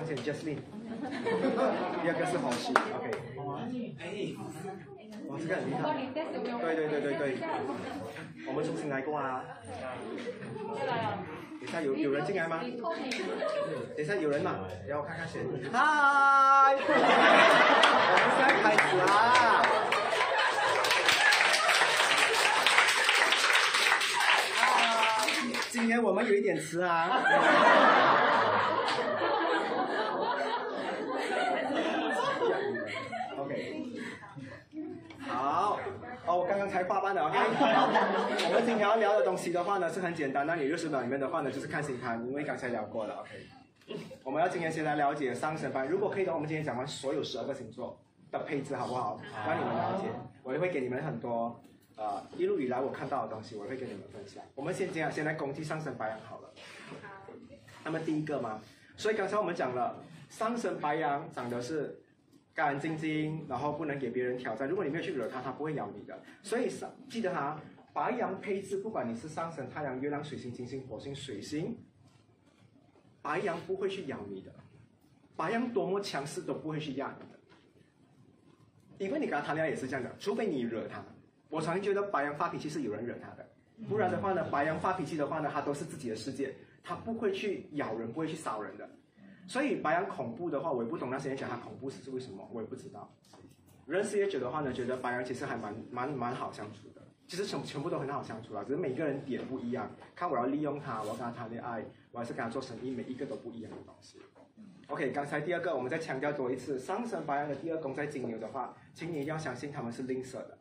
上线 Justine，第二个是红旗，OK。哎，哇，这个很厉害。对对对对对，我们重新来过啊。等下有有人进来吗？等下有人吗？让我看看谁。嗨，我们现在开始啦。今天我们有一点迟啊。OK，好，才画班的，OK。我们今天要聊的东西的话呢是很简单，那你六十秒里面的话呢就是看星盘，因为刚才聊过了，OK。我们要今天先来了解上升班，如果可以的话，我们今天讲完所有十二个星座的配置，好不好？让你们了解，我也会给你们很多。呃，一路以来我看到的东西，我会跟你们分享。我们先讲，先来攻击上升白羊好了。那么第一个嘛，所以刚才我们讲了，上升白羊长得是干干净净，然后不能给别人挑战。如果你没有去惹它，它不会咬你的。所以上记得哈，白羊配置，不管你是上升太阳、月亮、水星、金星、火星、水星，白羊不会去咬你的。白羊多么强势都不会去压你的，因为你跟他谈恋爱也是这样的，除非你惹他。我常常觉得白羊发脾气是有人惹他的，不然的话呢，白羊发脾气的话呢，他都是自己的世界，他不会去咬人，不会去烧人的。所以白羊恐怖的话，我也不懂那些人讲他恐怖是为什么，我也不知道。认识越久的话呢，觉得白羊其实还蛮蛮蛮好相处的，其实全全部都很好相处啊，只是每个人点不一样。看我要利用他，我要跟他谈恋爱，我还是跟他做生意，每一个都不一样的东西。OK，刚才第二个，我们再强调多一次，上升白羊的第二宫在金牛的话，请你一定要相信他们是吝啬的。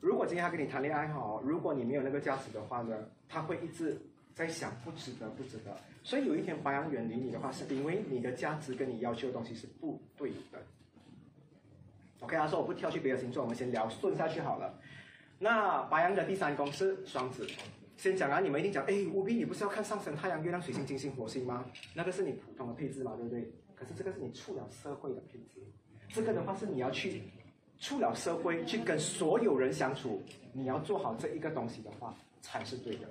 如果今天他跟你谈恋爱哈，如果你没有那个价值的话呢，他会一直在想不值得不值得。所以有一天白羊远离你的话，是因为你的价值跟你要求的东西是不对的。OK，他说我不跳去别的星座，我们先聊顺下去好了。那白羊的第三宫是双子，先讲啊，你们一定讲，哎，吴斌，你不是要看上升太阳、月亮、水星、金星、火星吗？那个是你普通的配置嘛，对不对？可是这个是你出了社会的配置，这个的话是你要去。出了社会去跟所有人相处，你要做好这一个东西的话才是对的。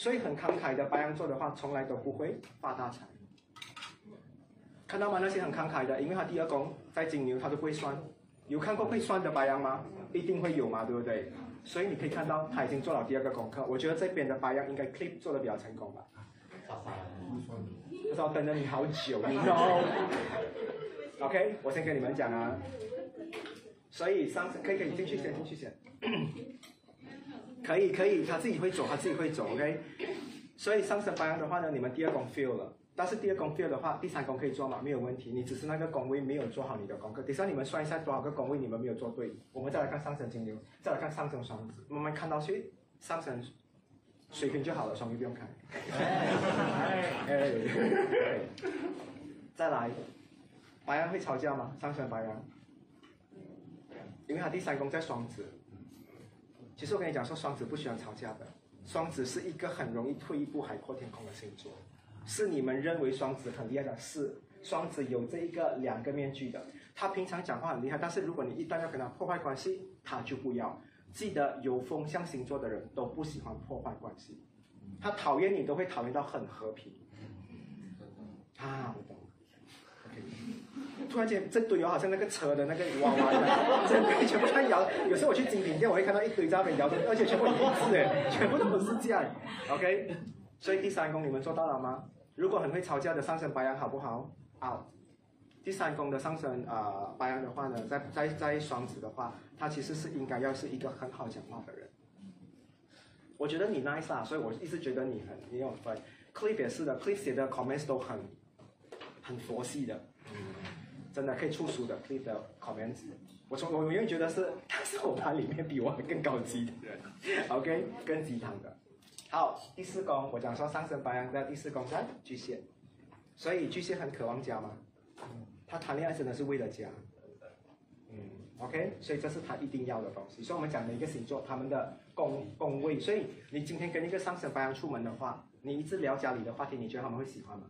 所以很慷慨的白羊座的话，从来都不会发大财。看到吗？那些很慷慨的，因为他第二宫在金牛，他都会算。有看过会算的白羊吗？一定会有嘛，对不对？所以你可以看到他已经做了第二个功课。我觉得这边的白羊应该 clip 做的比较成功吧。我等了你好久，你 know。OK，我先跟你们讲啊。所以上次可以可以进去先进去先，可以可以他自己会走他自己会走 OK，所以上升白羊的话呢，你们第二宫 feel 了，但是第二宫 feel 的话，第三宫可以做吗？没有问题，你只是那个宫位没有做好你的功课。等下你们算一下多少个宫位你们没有做对，我们再来看上升金牛，再来看上升双子，慢慢看到去上升水平就好了，双鱼不用看。再来，白羊会吵架吗？上升白羊。因为他第三宫在双子，其实我跟你讲说，双子不喜欢吵架的。双子是一个很容易退一步海阔天空的星座，是你们认为双子很厉害的，是双子有这一个两个面具的。他平常讲话很厉害，但是如果你一旦要跟他破坏关系，他就不要。记得有风象星座的人都不喜欢破坏关系，他讨厌你都会讨厌到很和平。啊，我懂。OK 突然间，这堆哦，好像那个车的那个娃娃一样，整堆全部在摇。有时候我去精品店，我会看到一堆在那边摇的，而且全部一致哎，全部都是这样。OK，所以第三宫你们做到了吗？如果很会吵架的上升白羊好不好？好。第三宫的上升啊白羊的话呢，在在在双子的话，他其实是应该要是一个很好讲话的人。我觉得你 nice 啊，所以我一直觉得你很你有分。Cliff 也是的，Cliff 写的 comments 都很很佛系的。真的可以出书的，Cliff 的 comments，我从我永远觉得是 他是我班里面比我更高级的人，OK，更鸡汤的。好，第四宫，我讲说上升白羊在第四宫在巨蟹，所以巨蟹很渴望家吗？他谈恋爱真的是为了家，嗯，OK，所以这是他一定要的东西。所以我们讲的一个星座，他们的宫宫位，所以你今天跟一个上升白羊出门的话，你一直聊家里的话题，你觉得他们会喜欢吗？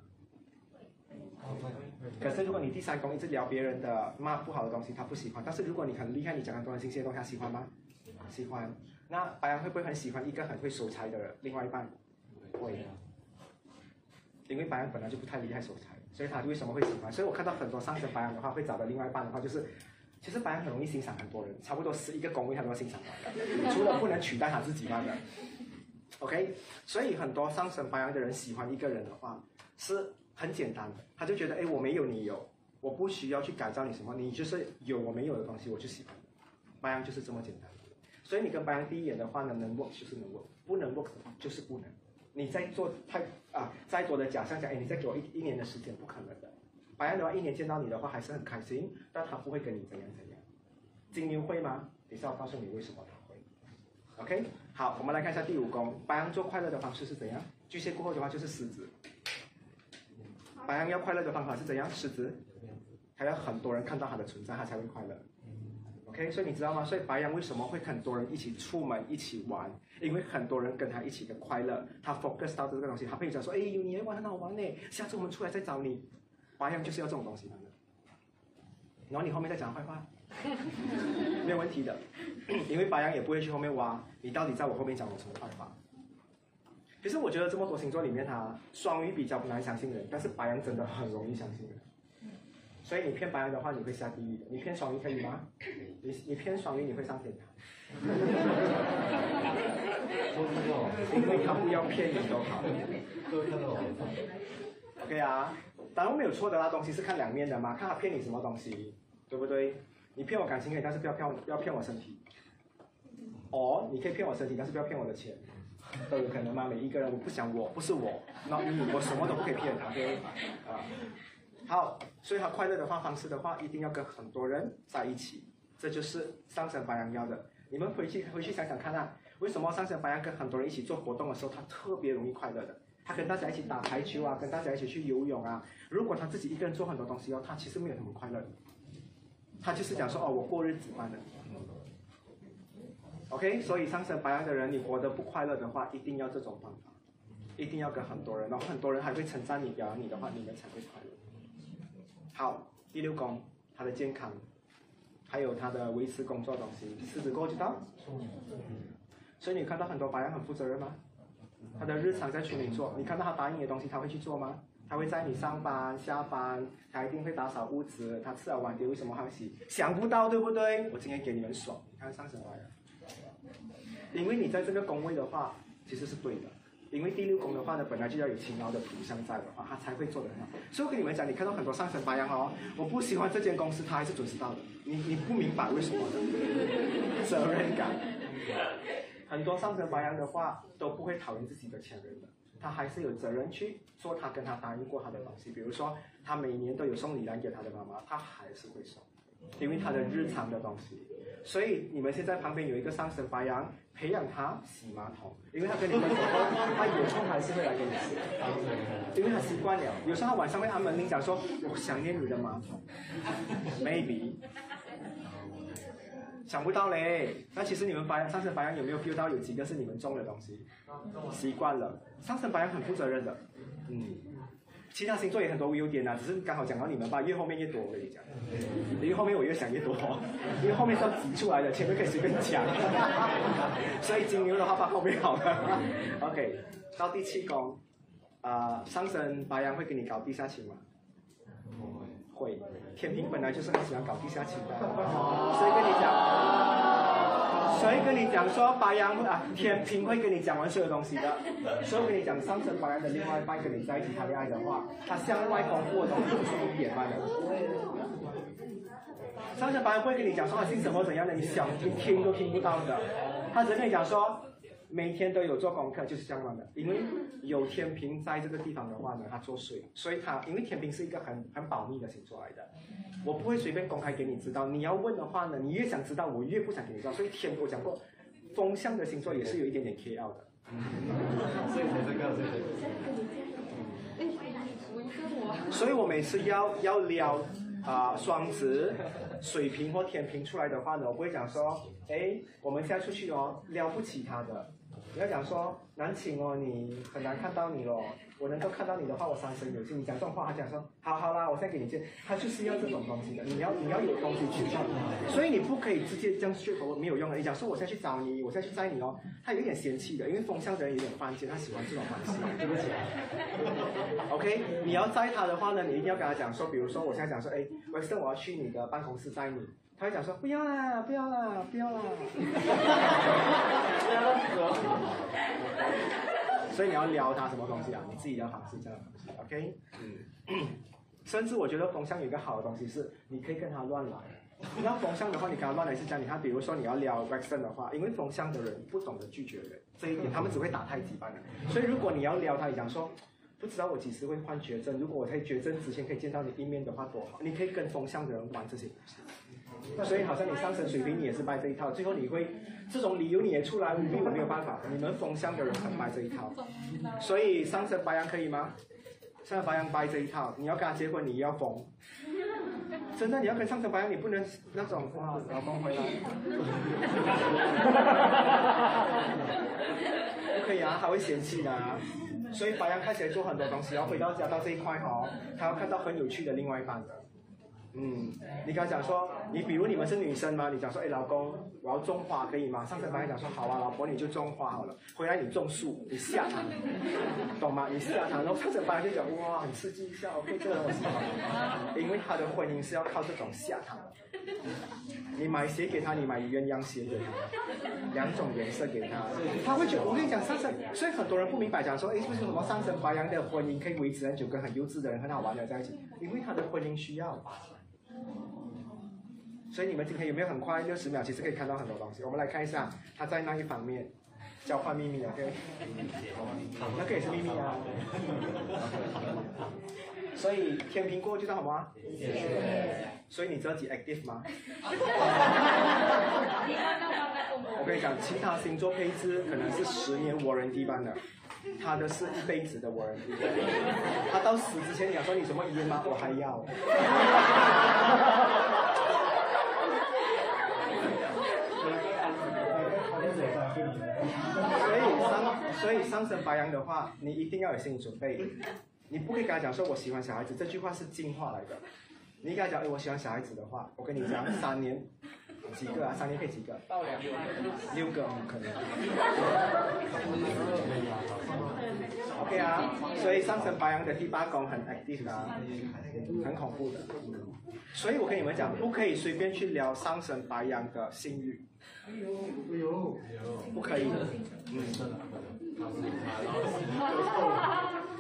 可是如果你第三宫一直聊别人的骂不好的东西，他不喜欢。但是如果你很厉害，你讲很多新鲜的东西，他喜欢吗？喜欢。那白羊会不会很喜欢一个很会守财的另外一半？会。因为白羊本来就不太厉害守财，所以他为什么会喜欢？所以我看到很多上升白羊的话，会找到另外一半的话，就是其实白羊很容易欣赏很多人，差不多十一个宫位他都要欣赏他的，除了不能取代他自己外的。OK，所以很多上升白羊的人喜欢一个人的话，是很简单的，他就觉得哎，我没有你有，我不需要去改造你什么，你就是有我没有的东西，我就喜欢。白羊就是这么简单。所以你跟白羊第一眼的话呢，能 work 就是能 work，不能 work 就是不能。你在做太啊，再多的假象讲，哎，你再给我一一年的时间，不可能的。白羊的话，一年见到你的话还是很开心，但他不会跟你怎样怎样。金牛会吗？等下我告诉你为什么他会。OK，好，我们来看一下第五宫，白羊做快乐的方式是怎样？巨蟹过后的话就是狮子。白羊要快乐的方法是怎样？狮子，还要很多人看到他的存在，他才会快乐。OK，所以你知道吗？所以白羊为什么会很多人一起出门一起玩？因为很多人跟他一起的快乐，他 focus 到这个东西，他会讲说：“哎，你来玩很好玩呢，下次我们出来再找你。”白羊就是要这种东西，然后你后面再讲坏话，没有问题的，因为白羊也不会去后面挖你到底在我后面讲我什么坏话。其实我觉得这么多星座里面，他双鱼比较难相信人，但是白羊真的很容易相信人。所以你骗白羊的话，你会下地狱的。你骗双鱼可以吗？你你骗双鱼，你会上天堂。因为他不要骗你都好。OK 啊。当然没有错的啦，东西是看两面的嘛，看他骗你什么东西，对不对？你骗我感情可以，但是不要骗我，不要骗我身体。哦，你可以骗我身体，但是不要骗我的钱，都有可能吗？每一个人，我不想我不是我，那你我什么都不可以骗，OK？啊，好，所以他快乐的话方式的话，一定要跟很多人在一起，这就是上升白羊要的。你们回去回去想想看啊，为什么上升白羊跟很多人一起做活动的时候，他特别容易快乐的？他跟大家一起打排球啊，跟大家一起去游泳啊。如果他自己一个人做很多东西哦，他其实没有那么快乐。他就是讲说哦，我过日子般的。OK，所以上升白羊的人，你活得不快乐的话，一定要这种方法，一定要跟很多人，然后很多人还会称赞你、表扬你的话，你们才会快乐。好，第六宫，他的健康，还有他的维持工作东西，狮子过知道。所以你看到很多白羊很负责任吗？他的日常在群里做，你看到他答应你的东西，他会去做吗？他会在你上班、下班，他一定会打扫屋子，他吃了碗碟为什么还要洗？想不到对不对？我今天给你们爽，你看上什么来了？因为你在这个宫位的话，其实是对的。因为第六宫的话呢，本来就要有勤劳的土象在的话，他才会做得很好。所以我跟你们讲，你看到很多上升白羊哦，我不喜欢这间公司，他还是准时到的。你你不明白为什么的？责任感。很多上升白羊的话都不会讨厌自己的前任的，他还是有责任去做他跟他答应过他的东西。比如说，他每年都有送礼来给他的妈妈，他还是会送，因为他的日常的东西。所以你们现在旁边有一个上升白羊，培养他洗马桶，因为他跟你们说，他有空还是会来给你洗，因为他习惯了。有时候他晚上会按门铃讲说，我想念你的马桶，maybe。想不到嘞，那其实你们白羊上升白羊有没有 feel 到有几个是你们中的东西？习惯了，上升白羊很负责任的，嗯，其他星座也很多优点呐，只是刚好讲到你们吧，越后面越多，我跟你讲，因为后面我越想越多，因为后面是要挤出来的，前面可以随便讲，所以金牛的话放后面好了。OK，到第七宫，啊，上升白羊会给你搞地下情吗？会，天平本来就是很喜欢搞地下情的，所以跟你讲？谁跟你讲说白羊啊？天平会跟你讲完所有东西的，所以我跟你讲，上升白羊的另外一半跟你在一起谈恋爱的话，他向外公布的东西是一点半的。上升白羊会跟你讲说他姓什么怎样的，你想听听都听不到的，他只跟你讲说。每天都有做功课，就是这样的。因为有天平在这个地方的话呢，他作祟，所以他因为天平是一个很很保密的星座来的，我不会随便公开给你知道。你要问的话呢，你越想知道，我越不想给你知道。所以天我讲过，风象的星座也是有一点点 K L 的。所以这个，所以我每次要要撩啊双子。水瓶或天平出来的话呢，我不会讲说，哎，我们现在出去哦，撩不起他的。你要讲说，难请哦，你很难看到你哦，我能够看到你的话，我三生有幸。你讲这种话，他讲说，好好啦，我再给你见。他就是要这种东西的，你要你要有东西去讲，所以你不可以直接这样去头没有用的。你讲说我现在去找你，我现在去载你哦，他有点嫌弃的，因为风向的人有点犯贱，他喜欢这种方式，对不起。OK，你要载他的话呢，你一定要跟他讲说，比如说我现在讲说，哎，韦森，我要去你的办公室载你。他会讲说不要啦，不要啦，不要啦。所以你要撩他什么东西啊？你自己的方式这样的东西，OK？嗯。甚至我觉得风向有一个好的东西是，你可以跟他乱来。你要风向的话，你跟他乱来是讲你他比如说你要撩 v a x o n 的话，因为风向的人不懂得拒绝人，这一点他们只会打太极般的。所以如果你要撩他，你讲说不知道我几时会患绝症，如果我在绝症之前可以见到你一面的话多好。你可以跟风向的人玩这些东西。所以好像你上升水平，你也是掰这一套，最后你会这种理由你也出来，你们没有办法，你们风向的人很掰这一套，所以上升白羊可以吗？上升白羊掰这一套，你要跟他结婚，你要疯，真的你要跟上升白羊，你不能那种哇，老公回来，不可以啊，他会嫌弃的，所以白羊看起来做很多东西，然后回到家到这一块哈，他要看到很有趣的另外一半的。嗯，你刚讲说，你比如你们是女生吗？你讲说，哎，老公，我要种花可以吗？上次白羊讲说，好啊，老婆你就种花好了。回来你种树，你吓他，懂吗？你吓他，然后上次白羊就讲，哇，很刺激一下，OK，这个我喜欢，因为他的婚姻是要靠这种吓他。你买鞋给他，你买鸳鸯鞋给他，两种颜色给他，他会觉得。我跟你讲，上升，所以很多人不明白，讲说，哎，为什么上升白羊的婚姻可以维持很久，跟很优质的人很好玩的在一起？因为他的婚姻需要。所以你们今天有没有很快六十秒？其实可以看到很多东西。我们来看一下他在那一方面交换秘密，OK？那个也是秘密啊。所以天平过就叫什么？所以你知道几 active 吗？我跟你讲，其他星座配置可能是十年 warranty 般的。他的是一辈子的玩儿他到死之前讲说你什么遗言吗？我还要。所以上所以上升白羊的话，你一定要有心理准备，你不可以跟他讲说我喜欢小孩子，这句话是进化来的。你跟他讲，哎，我喜欢小孩子的话，我跟你讲，三年。几个啊？三天配几个？到两六个。六个可能。OK 啊，所以上升白羊的第八宫很 active 的，很恐怖的。所以我跟你们讲，不可以随便去聊上升白羊的性欲。不可以。嗯。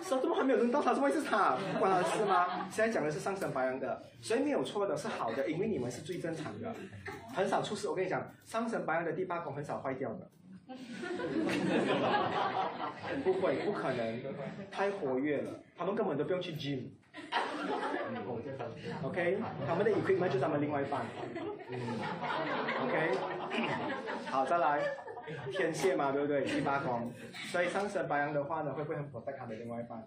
什么还没有轮到他？怎么会是他？不关他的事吗？现在讲的是上升白羊的，所以没有错的，是好的，因为你们是最正常的，很少出事。我跟你讲，上升白羊的第八宫很少坏掉的，不会，不可能，太活跃了，他们根本都不用去 gym。OK，他们的 equipment 就是他们另外一半。OK，好，再来。天蝎嘛，对不对？第八宫，所以上升白羊的话呢，会不会很火？但他的另外一半？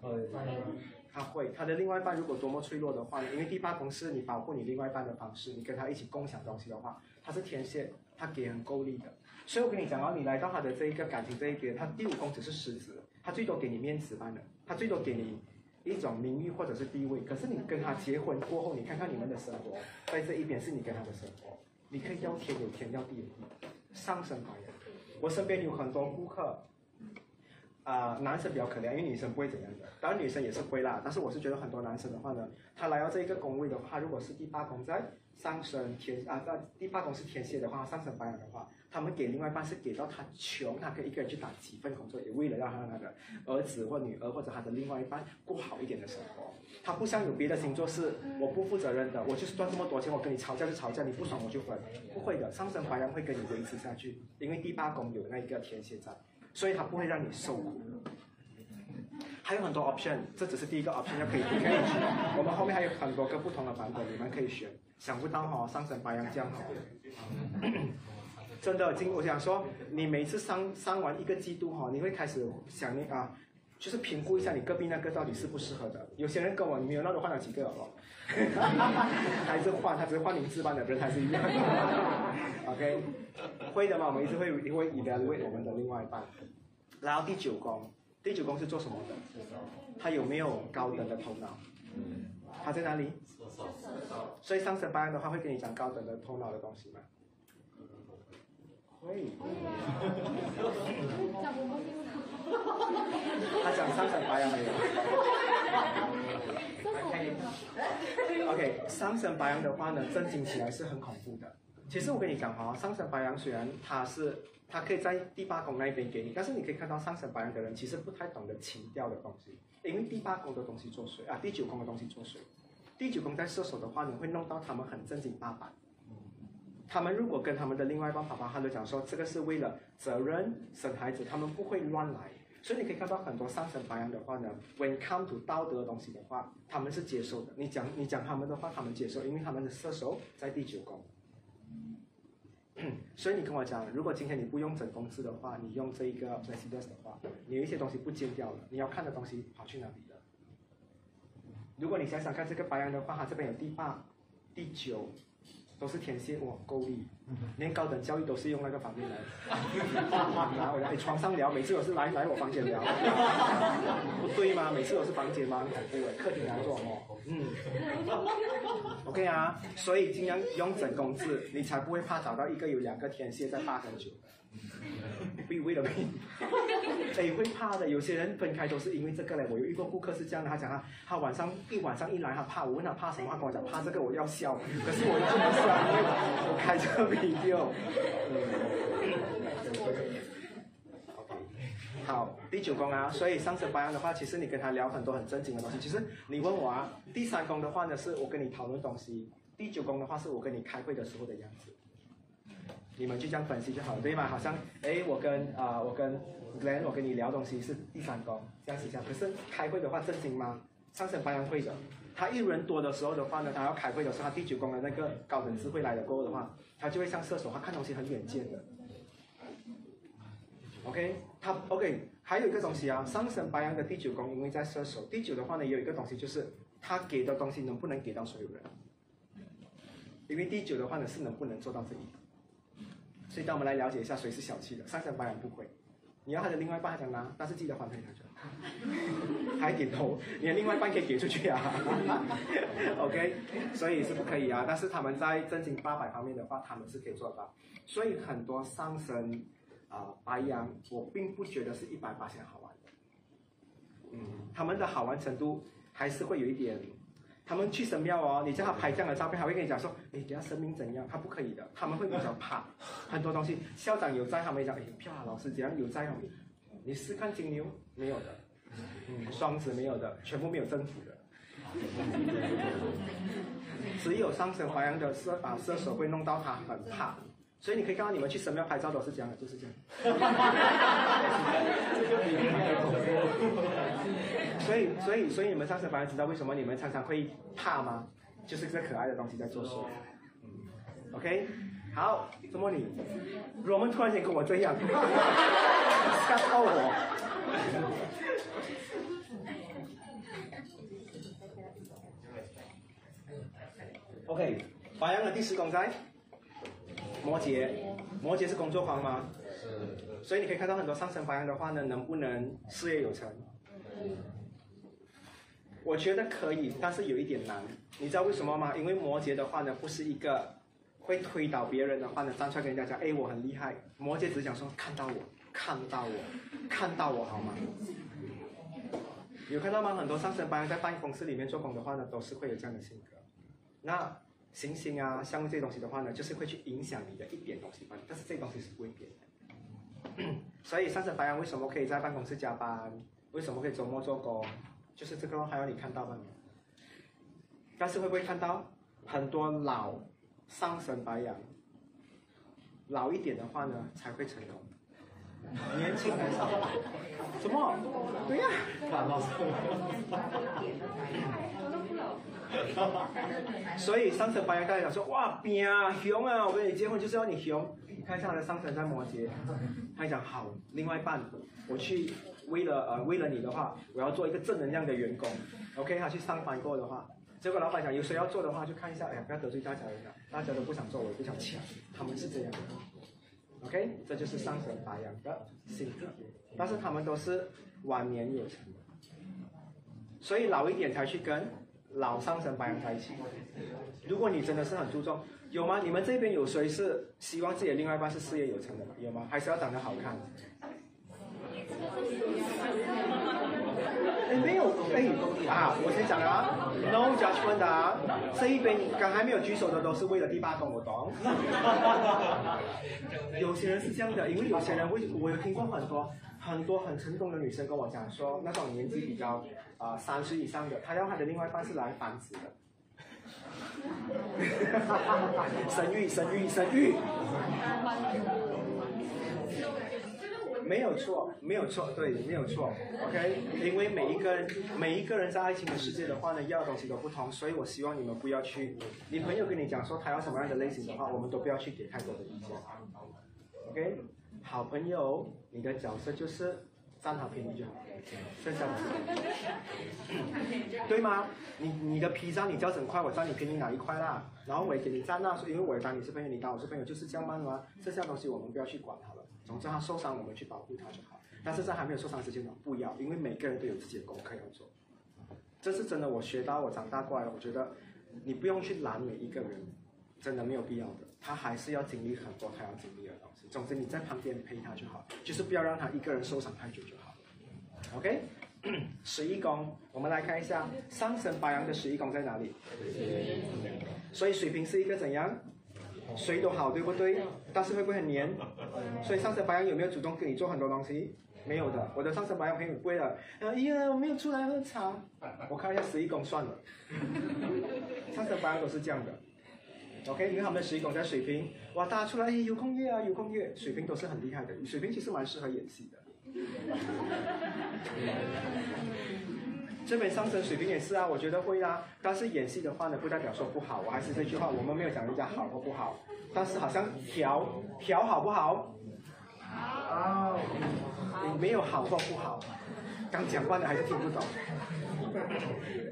他会，他的另外一半如果多么脆弱的话呢，因为第八宫是你保护你另外一半的方式，你跟他一起共享东西的话，他是天蝎，他给很够力的。所以我跟你讲啊，你来到他的这一个感情这一边，他第五宫只是狮子，他最多给你面子般的，他最多给你一种名誉或者是地位。可是你跟他结婚过后，你看看你们的生活，在这一边是你跟他的生活，你可以要天有天，要地有地，上升白羊。我身边有很多顾客，啊，男生比较可怜，因为女生不会怎样的，当然女生也是会啦。但是我是觉得很多男生的话呢，他来到这一个宫位的话，如果是第八宫在上升天啊，在第八宫是天蝎的话，上升白羊的话，他们给另外一半是给到他穷，他可以一个人去打几份工作，也为了让他那个儿子或女儿或者他的另外一半过好一点的生活。他不像有别的星座是我不负责任的，我就是赚这么多钱，我跟你吵架就吵架，你不爽我就滚，不会的，上升白羊会跟你维持下去，因为第八宫有那一个天蝎在，所以他不会让你受苦。还有很多 option，这只是第一个 option，要可以可以选，我们后面还有很多个不同的版本，你们可以选。想不到哈，上升白羊这样好，真的，今我想说，你每次上上完一个季度哈，你会开始想念啊。就是评估一下你隔壁那个到底适不适合的。有些人跟我你没有那种换了几个哦，还是换，他只是换名字般的，人还是一样。OK，会的嘛，我们一直会会 evaluate 我们的另外一半。然后第九宫，第九宫是做什么的？他有没有高等的头脑？他在哪里？所以上升白羊的话会跟你讲高等的头脑的东西吗？会。他讲上升白羊没有？OK，上升白羊的话呢，震惊起来是很恐怖的。其实我跟你讲哈，上升白羊虽然他是他可以在第八宫那边给你，但是你可以看到上升白羊的人其实不太懂得情调的东西，因为第八宫的东西做水啊，第九宫的东西做水。第九宫在射手的话，你会弄到他们很正经八百。他们如果跟他们的另外一半爸爸他都讲说，这个是为了责任生孩子，他们不会乱来。所以你可以看到很多上升白羊的话呢，when come to 道德的东西的话，他们是接受的。你讲你讲他们的话，他们接受，因为他们的射手在第九宫。所以你跟我讲，如果今天你不用整公司的话，你用这一个 p l a c i d e s 的话，你有一些东西不见掉了，你要看的东西跑去哪里了？如果你想想看这个白羊的话，它这边有第八、第九。都是天蝎哇，够力，连高等教育都是用那个方面来。然后来床上聊，每次都是来来我房间聊，不对吗？每次都是房间吗？很恐怖哎，客厅来做哦，嗯，OK 啊，所以尽量用整工字，你才不会怕找到一个有两个天蝎在霸很久。Be with me，哎，会怕的。有些人分开都是因为这个嘞。我有一个顾客是这样的，他讲他他晚上一晚上一来，他怕。我问他怕什么，他跟我讲怕这个，我要笑。可是我不能笑，因为我开这个 video。好，第九宫啊，所以上升白羊的话，其实你跟他聊很多很正经的东西。其实你问我啊，第三宫的话呢，是我跟你讨论东西；第九宫的话，是我跟你开会的时候的样子。你们就这样分析就好了，对吗？好像，哎，我跟啊，我跟 Glen，我跟你聊东西是第三宫，这样子这样。可是开会的话正经吗？上升白羊会的，他一人多的时候的话呢，他要开会的时候，他第九宫的那个高等智慧来了过后的话，他就会像射手，他看东西很远见的。OK，他 OK，还有一个东西啊，上升白羊的第九宫因为在射手，第九的话呢，有一个东西就是他给的东西能不能给到所有人？因为第九的话呢是能不能做到这一点？所以，当我们来了解一下谁是小气的，上升白羊不会。你要他的另外一半想拿，但是记得还给他就。还点头，你的另外一半可以给出去啊。OK，所以是不可以啊。但是他们在正经八百方面的话，他们是可以做到。所以很多上升啊白羊，我并不觉得是一百八千好玩的。嗯，他们的好玩程度还是会有一点。他们去神庙哦，你叫他拍这样的照片，他会跟你讲说，哎，等下神明怎样？他不可以的，他们会比较怕很多东西。校长有在，他们讲，哎，漂亮，老师怎样有在哦？你试看金牛没有的，嗯，双子没有的，全部没有政府的，只有上升华阳的射啊射手会弄到他很怕。所以你可以看到你们去神庙拍照都是这样的，就是这样。所以，所以，所以你们上次反而知道为什么你们常常会怕吗？就是这可爱的东西在作祟。OK，好，怎么你？我们突然间跟我这样，吓到我。OK，发扬的第十宫在。摩羯，摩羯是工作狂吗？是。所以你可以看到很多上升白羊的话呢，能不能事业有成？我觉得可以，但是有一点难。你知道为什么吗？因为摩羯的话呢，不是一个会推倒别人的话呢，站出来跟人家讲，哎，我很厉害。摩羯只想说，看到我，看到我，看到我，好吗？有看到吗？很多上升白羊在办公室里面做工的话呢，都是会有这样的性格。那。行星啊，像这些东西的话呢，就是会去影响你的一点东西吧，但是这东西是不会变的。所以上升白羊为什么可以在办公室加班？为什么可以周末做工？就是这个还要你看到吗？但是会不会看到很多老上升白羊？老一点的话呢，才会成功。年轻很少。什么？对呀。所以上升白羊大家讲说哇，拼啊，熊啊！我跟你结婚就是要你熊。你看一下他的上层在摩羯，他讲好，另外一半，我去为了呃为了你的话，我要做一个正能量的员工。OK，他去上班过的话，结果老板讲有谁要做的话，就看一下，哎呀，不要得罪大家人了，大家都不想做，我也不想抢，他们是这样。OK，这就是上神白羊的性格，但是他们都是晚年有成的，所以老一点才去跟老上神白羊在一起。如果你真的是很注重，有吗？你们这边有谁是希望自己的另外一半是事业有成的吗？有吗？还是要长得好看？哎，没有，哎，啊，我先讲啊，No judgment 啊，这一边刚还没有举手的都是为了第八宫，我懂。有些人是这样的，因为有些人会，我有听过很多很多很成功的女生跟我讲说，那种年纪比较啊三十以上的，她要她的另外一半是来繁殖的。生育，生育，生育。没有错，没有错，对，没有错，OK。因为每一个人，每一个人在爱情的世界的话呢，要的东西都不同，所以我希望你们不要去，你朋友跟你讲说他要什么样的类型的话，我们都不要去给太多的意见，OK。好朋友，你的角色就是占好便宜就好，剩下的，对吗？你你的皮张你交整块，我占你便宜哪一块啦？然后我也给你占那，因为我也当你是朋友，你当我是朋友，就是这样吗？剩下东西我们不要去管它。总之，他受伤，我们去保护他就好。但是在还没有受伤之前呢，不要，因为每个人都有自己的功课要做。这是真的，我学到，我长大过来，我觉得你不用去拦每一个人，真的没有必要的。他还是要经历很多他要经历的东西。总之，你在旁边陪他就好，就是不要让他一个人受伤太久就好。OK，十一宫，我们来看一下上升白羊的十一宫在哪里。所以水瓶是一个怎样？谁都好，对不对？但是会不会很黏？所以上次白羊有没有主动跟你做很多东西？没有的。我的上次白羊朋友贵了，哎呀，我没有出来喝茶。我看一下十一宫算了。上次白羊都是这样的。OK，你看他们的十一宫在水瓶，哇，大家出来有空约啊，有空约。水瓶都是很厉害的，水瓶其实蛮适合演戏的。这边上升水平也是啊，我觉得会啊。但是演戏的话呢，不代表说不好。我还是这句话，我们没有讲人家好或不好。但是好像调调好不好？好。你没有好或不好。刚讲惯的还是听不懂。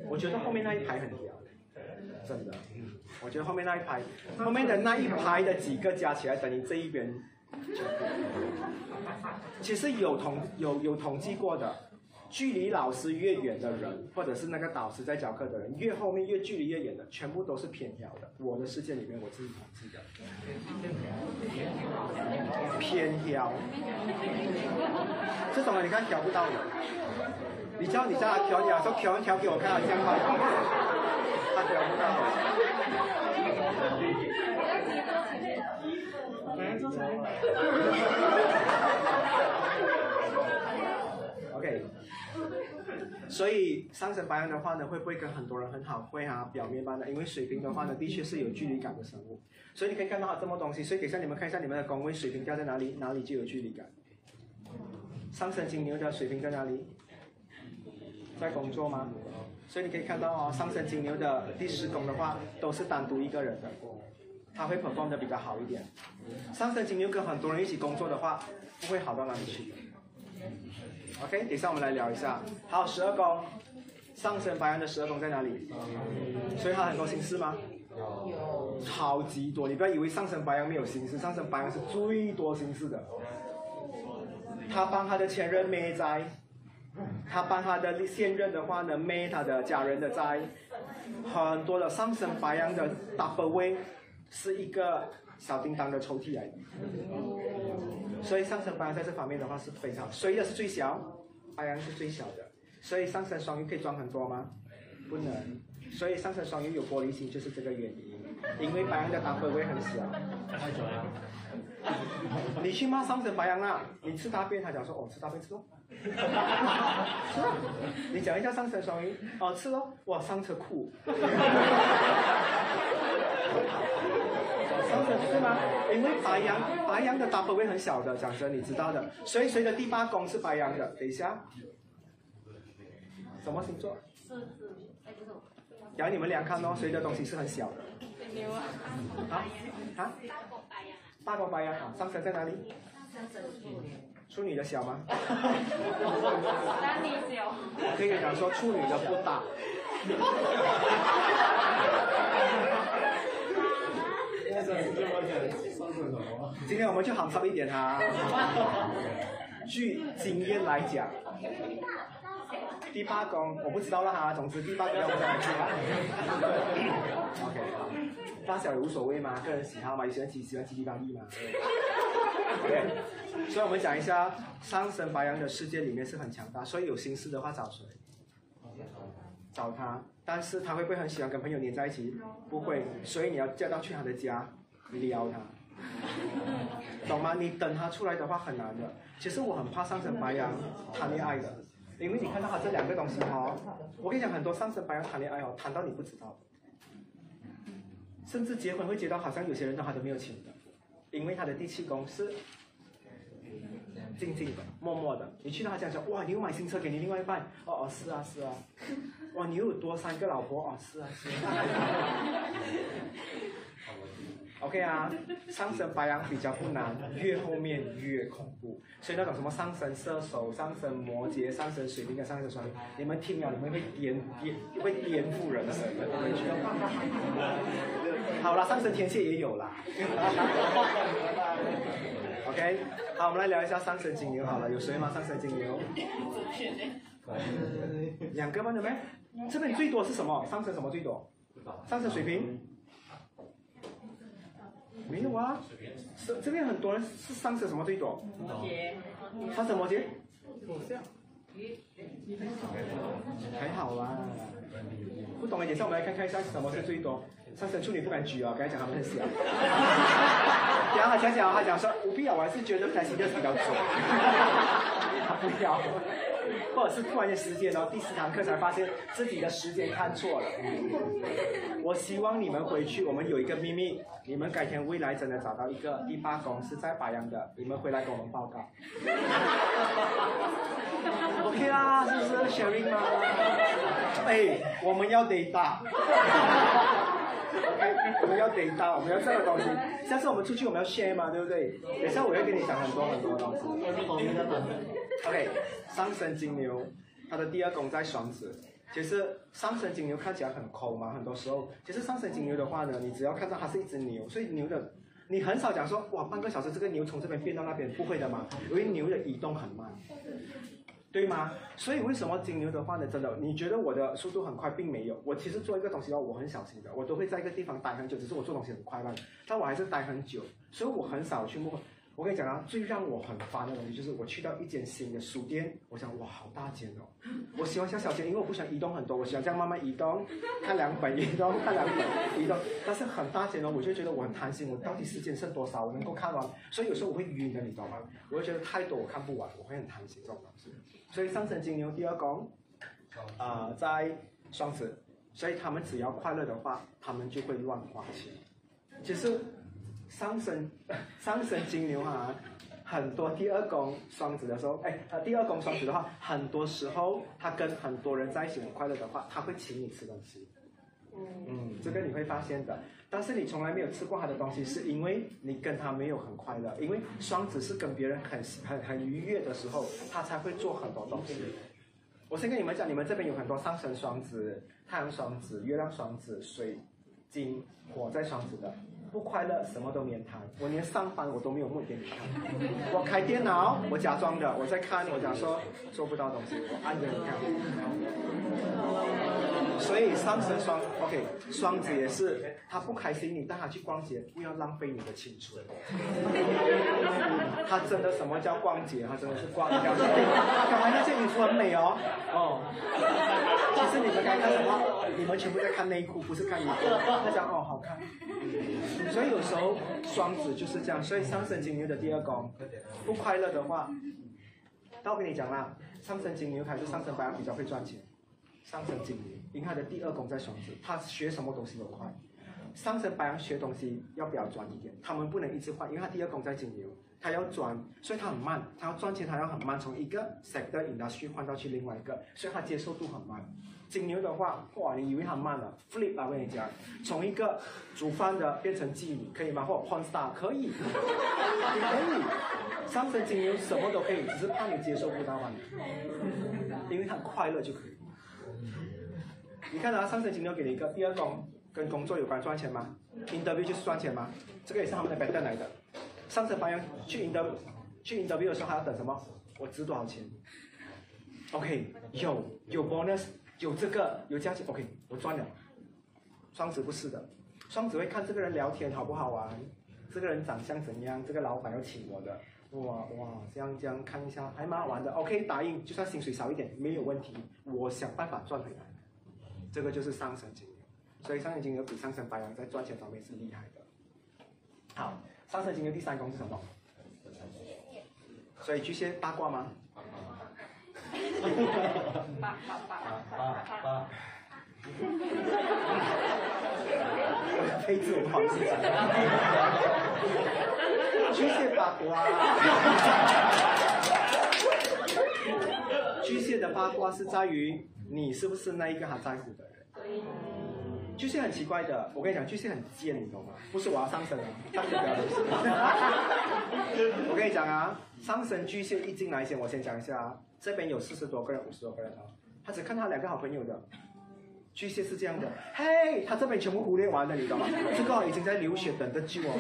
我觉得后面那一排很调，真的。我觉得后面那一排，后面的那一排的几个加起来等于这一边。其实有统有有统计过的。距离老师越远的人，或者是那个导师在教课的人，越后面越距离越远的，全部都是偏调的。我的世界里面，我自己统计的。偏调。这种人，你看调不到的。你叫你叫他调调，说调一调给我看，这样吗？他调不到。OK。所以上升白羊的话呢，会不会跟很多人很好？会啊，表面般的。因为水瓶的话呢，的确是有距离感的生物。所以你可以看到它这么东西。所以给下你们看一下你们的宫位，水瓶掉在哪里，哪里就有距离感。上升金牛的水瓶在哪里？在工作吗？所以你可以看到哦，上升金牛的第十宫的话，都是单独一个人的，他会 perform 的比较好一点。上升金牛跟很多人一起工作的话，不会好到哪里去。OK，等一下我们来聊一下。好，十二宫，上升白羊的十二宫在哪里？所以他很多心事吗？有，超级多。你不要以为上升白羊没有心事，上升白羊是最多心事的。他帮他的前任灭灾，他帮他的现任的话呢灭他的家人的灾，很多的上升白羊的 double way 是一个小叮当的抽屉而已。所以上升白羊在这方面的话是非常，谁的是最小？白羊是最小的。所以上升双鱼可以装很多吗？不能。所以上升双鱼有玻璃心就是这个原因，因为白羊的单位会很小。太久了。你去骂上升白羊啊？你吃大便，他讲说哦吃大便吃哦。吃哦。你讲一下上升双鱼，哦吃哦，哇上车酷。对吗？因为白羊，白羊的 double 会很小的，讲真，你知道的。所以谁的第八宫是白羊的？等一下，什么星座？狮子。哎，不是。然后你们俩看哦，谁的东西是很小的？牛啊。啊？啊？大宫白羊。大宫白羊好，上升在哪里？上升处女。处女的小吗？那你小。我可以讲说，处女的不大。今天我们就好插一点哈。据经验来讲，第八宫我不知道了哈。总之第八宫要我再来去哈。OK，好，大小也无所谓嘛，个人喜好嘛，有些人喜喜欢七七八八嘛。OK，所以我们讲一下上升白羊的世界里面是很强大，所以有心事的话找谁？找他。但是他会不会很喜欢跟朋友黏在一起？不会，所以你要叫他去他的家撩他，懂吗？你等他出来的话很难的。其实我很怕上升白羊谈恋爱的，因为你看到他这两个东西哈，我跟你讲很多上升白羊谈恋爱哦，谈到你不知道，甚至结婚会结到好像有些人都还都没有请的，因为他的第七宫是静静的、默默的。你去到他家说哇，你又买新车给你另外一半？哦哦，是啊是啊。哇，你又多三个老婆哦？是啊，是啊。OK 啊，上升白羊比较不难，越后面越恐怖。所以那种什么上升射手、上升摩羯、上升水瓶跟上升双鱼，你们听了你们会颠颠会颠覆人生的。好了，上升天蝎也有啦。OK，好，我们来聊一下上升金牛好了，有谁吗？上升金牛？两个吗？有没？这边最多是什么？上升什么最多？上升水瓶？没有啊，是这边很多人是上升什么最多？摩羯。上升摩羯？还好啦。不懂的，等下我们来看看一下什么是最多。上升处女不敢举啊，刚才讲他们很小。然后他讲讲，他讲说不必要，我还是觉得开心就是比较准。他不要。或者是突然间时间，然后第四堂课才发现自己的时间看错了。我希望你们回去，我们有一个秘密，你们改天未来真的找到一个第八公是在白羊的，你们回来跟我们报告。OK 啦，是不是 sharing 吗？哎，我们要 data。OK，我们要 data，我们要这个东西。下次我们出去我们要 share 嘛，对不对？等下我会跟你讲很多很多东西。OK，上升金牛，它的第二宫在双子。其实上升金牛看起来很抠嘛，很多时候，其实上升金牛的话呢，你只要看到它是一只牛，所以牛的，你很少讲说哇半个小时这个牛从这边变到那边，不会的嘛，因为牛的移动很慢，对吗？所以为什么金牛的话呢，真的，你觉得我的速度很快，并没有，我其实做一个东西的话，我很小心的，我都会在一个地方待很久，只是我做东西很快慢，但我还是待很久，所以我很少去摸。我跟你讲啊，最让我很烦的东西就是我去到一间新的书店，我想哇，好大间哦！我喜欢小小间，因为我不喜欢移动很多，我喜欢这样慢慢移动，看两本移动，看两本移动。但是很大间哦，我就觉得我很贪心，我到底时间剩多少，我能够看完？所以有时候我会晕的，你知道吗？我会觉得太多我看不完，我会很贪心这种东西。所以上升金牛第二宫，啊，在双子，所以他们只要快乐的话，他们就会乱花钱。其实。上升上升金牛哈，很多第二宫双子的时候，哎，他第二宫双子的话，很多时候他跟很多人在一起很快乐的话，他会请你吃东西。嗯，这个你会发现的。但是你从来没有吃过他的东西，是因为你跟他没有很快乐。因为双子是跟别人很很很愉悦的时候，他才会做很多东西。我先跟你们讲，你们这边有很多上升双子、太阳双子、月亮双子、水金火在双子的。不快乐，什么都免谈。我连上班我都没有梦给你看。我开电脑，我假装的，我在看，我讲说做不到东西，我按给你看。所以上升双，OK，双子也是，他不开心，你带他去逛街，不要浪费你的青春。他真的什么叫逛街？他真的是逛街。刚才那件衣服很美哦，哦。其实你们该看什么？你们全部在看内裤，不是看你。他讲哦，好看。所以有时候双子就是这样。所以上升金牛的第二宫，不快乐的话，那我跟你讲啦，上升金牛还是上升白羊比较会赚钱。上升金牛，因为他的第二宫在双子，他学什么东西都快。上升白羊学东西要比较专一点，他们不能一直换，因为他第二宫在金牛，他要专，所以他很慢，他要赚钱，他要很慢，从一个 sector industry 换到去另外一个，所以他接受度很慢。金牛的话，哇，你以为他慢了？Flip 啊，我跟你讲，从一个煮饭的变成妓女，可以吗？或 p o n star 可以，你可以。上升金牛什么都可以，只是怕你接受不到嘛，因为他快乐就可以。你看啊，上升金牛给你一个第二宫，跟工作有关，赚钱吗？Interview 就是赚钱吗？这个也是他们的 b a 来的。上升白羊去 interview 去 interview 的时候还要等什么？我值多少钱？OK，有有 bonus，有这个有加钱，OK，我赚了。双子不是的，双子会看这个人聊天好不好玩，这个人长相怎样，这个老板要请我的，哇哇，这样这样看一下还蛮好玩的，OK，答应，就算薪水少一点没有问题，我想办法赚回来。这个就是上升金牛，所以上升金牛比上升白羊在赚钱方面是厉害的。好，上升金牛第三宫是什么？所以巨蟹八卦吗？八八八八八。非自我放弃。巨蟹八卦。巨蟹的八卦是在于你是不是那一个他在乎的人。巨蟹很奇怪的，我跟你讲，巨蟹很贱，你懂吗？不是我要上升了，上升不要东西。我跟你讲啊，上升巨蟹一进来先，我先讲一下啊，这边有四十多个人，五十多个人啊，他只看他两个好朋友的。巨蟹是这样的，嘿，他这边全部忽略完了，你知道吗？这个已经在流血，等着救我。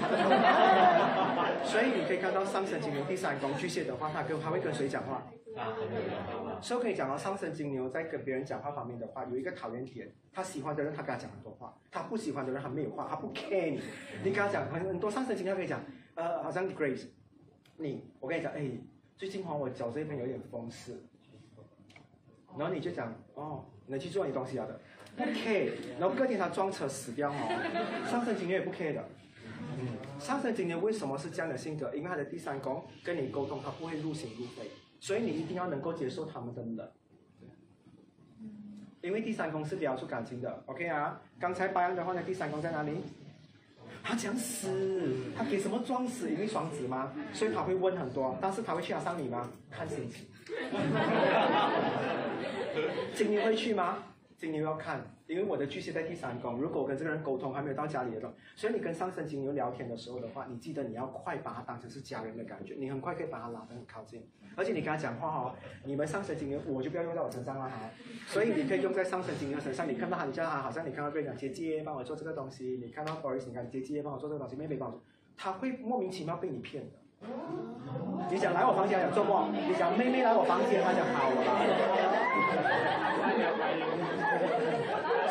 所以你可以看到上升金牛第三宫巨蟹的话，他跟他会跟谁讲话？所以可以讲到上升金牛在跟别人讲话方面的话，有一个讨厌点，他喜欢的人他跟他讲很多话，他不喜欢的人他没有话，他不 care 你。你跟他讲很多上升金牛可以讲，呃，好像 Grace，你，我跟你讲，哎，最近哈我脚这边有点风湿，然后你就讲，哦，你去做你东西了的。不 care，然后隔天他撞车死掉哦。上升金牛也不 care 的。上升金牛为什么是这样的性格？因为他的第三宫跟你沟通，他不会入心入肺，所以你一定要能够接受他们的。因为第三宫是聊出感情的，OK 啊？刚才白羊的话呢，第三宫在哪里？他讲死，他给什么装死？因为双子吗？所以他会问很多，但是他会去他上你吗？看心情。今天会去吗？金牛要看，因为我的巨蟹在第三宫。如果我跟这个人沟通还没有到家里的，所以你跟上升金牛聊天的时候的话，你记得你要快把他当成是家人的感觉，你很快可以把他拉得很靠近。而且你跟他讲话哦，你们上升金牛我就不要用在我身上了哈。所以你可以用在上升金牛身上。你看到他，你叫他，好像你看到别人讲姐姐帮我做这个东西，你看到 Boris，你看姐姐帮我做这个东西，妹妹帮我，他会莫名其妙被你骗的。你想来我房间想做梦，你想妹妹来我房间，他讲好了。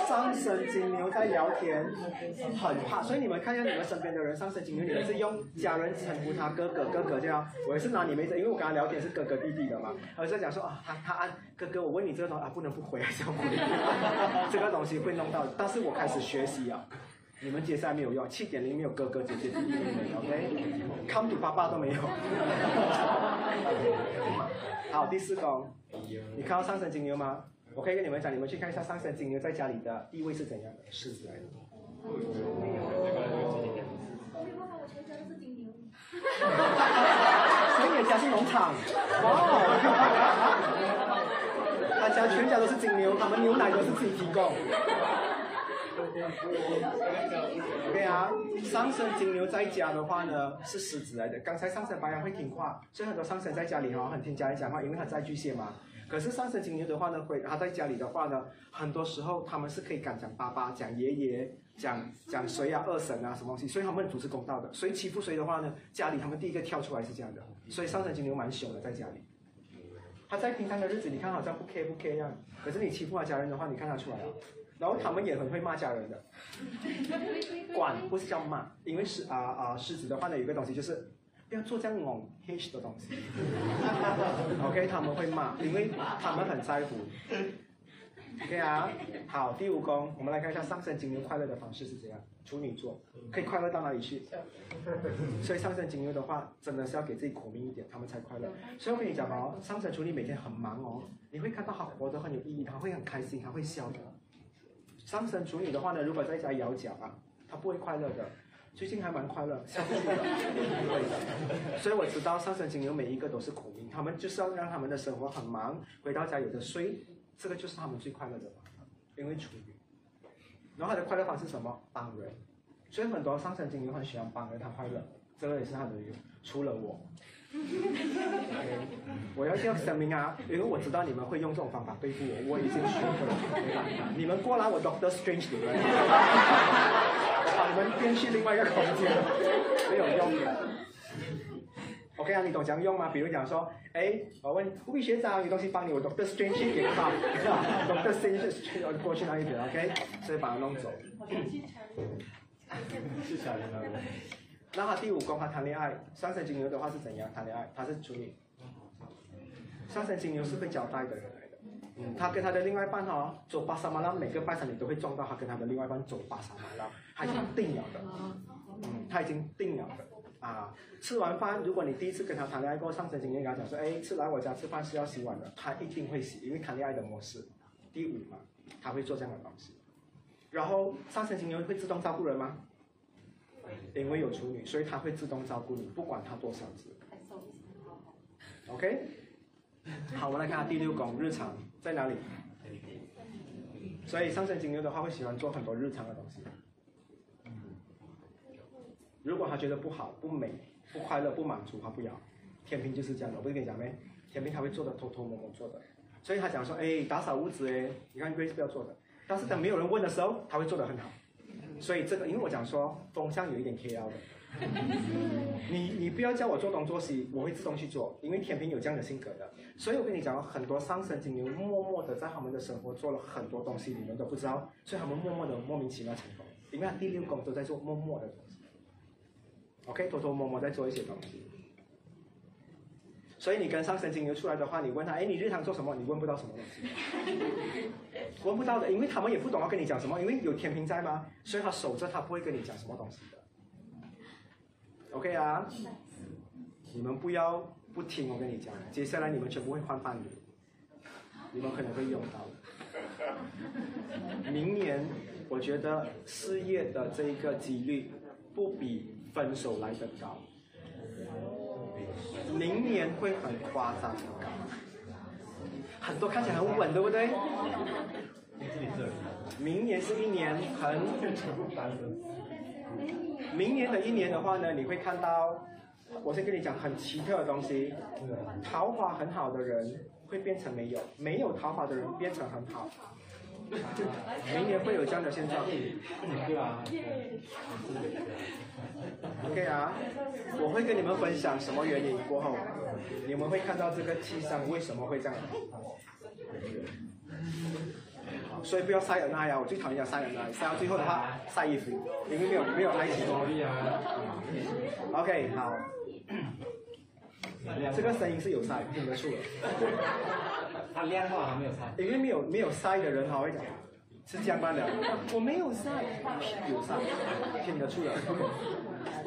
上升金牛在聊天，很怕，所以你们看一下你们身边的人，上升金牛，你们是用家人称呼他哥哥哥哥这样，我也是拿你妹子，因为我跟他聊天是哥哥弟弟的嘛，我就讲说啊，他他哥哥，我问你这个东西啊，不能不回啊，小鬼，这个东西会弄到，但是我开始学习啊，你们接下来没有用，七点零没有哥哥姐姐弟弟妹妹，OK，come to 爸爸都没有，好，第四宫，你看到上升金牛吗？我可以跟你们讲，你们去看一下上升金牛在家里的地位是怎样的，狮子来的。所以你家是农场，哦，他家全家都是金牛，他们牛奶都是自己提供。对啊，上升金牛在家的话呢是狮子来的。刚才上升白羊会听话，所以很多上升在家里哈很听家里讲话，因为他在巨蟹嘛。可是上升金牛的话呢，会他在家里的话呢，很多时候他们是可以敢讲爸爸、讲爷爷、讲讲谁啊、二婶啊什么东西，所以他们主持公道的。谁欺负谁的话呢，家里他们第一个跳出来是这样的。所以上升金牛蛮凶的在家里。他在平常的日子你看好像不 care 不 care 样，可是你欺负他家人的话，你看他出来了。然后他们也很会骂家人的，管不是叫骂，因为狮啊啊狮子的话呢，有个东西就是。不要做这样懵黑的东西。OK，他们会骂，因为他们很在乎。OK 啊，好，第五宫，我们来看一下上升金牛快乐的方式是怎样。处女座可以快乐到哪里去？所以上升金牛的话，真的是要给自己苦命一点，他们才快乐。所以我跟你讲哦，上升处女每天很忙哦，你会看到他活得很有意义，他会很开心，他会笑的。上升处女的话呢，如果在家摇脚啊，他不会快乐的。最近还蛮快乐，笑不出的，对的。所以我知道上升金牛每一个都是苦命，他们就是要让他们的生活很忙，回到家有的睡，这个就是他们最快乐的方法，因为处女。然后他的快乐方式什么？帮人。所以很多上升金牛很喜欢帮人，他快乐，这个也是他的理由。除了我。我要要声明啊，因为我知道你们会用这种方法对付我，我已经学会了。你们过来，我 Doctor Strange 你们。把你们变去另外一个空间，没有用的。OK 啊，你懂怎样用吗？比如讲说，哎，我问护理学长有东西帮你，我 Doctor Strange 去给他，Doctor Strange 过去那一边，OK，所以把它弄走。是小人了。那他第五宫他谈恋爱，上升金牛的话是怎样谈恋爱？他是处女，上升金牛是会交代的人来的。嗯，他跟他的另外一半哈走巴沙马拉，每个拜山你都会撞到他跟他的另外一半走巴沙马拉，他已经定了的。嗯，他已经定了的。啊，吃完饭，如果你第一次跟他谈恋爱过，上升金牛跟他讲说，哎，吃来我家吃饭是要洗碗的，他一定会洗，因为谈恋爱的模式，第五嘛，他会做这样的东西。然后上升金牛会自动照顾人吗？因为有处女，所以他会自动照顾你，不管他多少只。OK，好，我们来看下第六宫日常在哪里？所以上升金牛的话会喜欢做很多日常的东西。如果他觉得不好、不美、不快乐、不满足，他不要。天平就是这样的，我不是跟你讲没？天平他会做的偷偷摸摸做的，所以他讲说，哎，打扫屋子哎，你看 Grace 不要做的，但是等没有人问的时候，他会做的很好。所以这个，因为我讲说风向有一点 K L 的，你你不要叫我做东做西，我会自动去做，因为天平有这样的性格的。所以我跟你讲很多上升金牛默默的在他们的生活做了很多东西，你们都不知道，所以他们默默的莫名其妙成功，因为他第六宫都在做默默的东西。OK，偷偷摸摸在做一些东西。所以你跟上升金牛出来的话，你问他，哎，你日常做什么？你问不到什么东西，问不到的，因为他们也不懂要跟你讲什么，因为有天平在吗？所以他守着，他不会跟你讲什么东西的。OK 啊，你们不要不听我跟你讲，接下来你们全部会换伴侣，你们可能会用到。明年我觉得事业的这一个几率不比分手来的高。明年会很夸张很多看起来很稳，对不对？明年是一年很，明年的一年的话呢，你会看到，我先跟你讲很奇特的东西，桃花很好的人会变成没有，没有桃花的人变成很好。明年会有这样的现状。对啊。OK 啊，我会跟你们分享什么原因过后，你们会看到这个气象为什么会这样。所以不要晒恩爱啊！我最讨厌讲晒恩爱，晒到最后的话晒衣服，因为没有没有爱情。OK 好，这个声音是有晒，听得出的。他亮话还没有塞，因为没有没有晒的人他会讲，是这样办的。我没有晒，有晒，听得出的。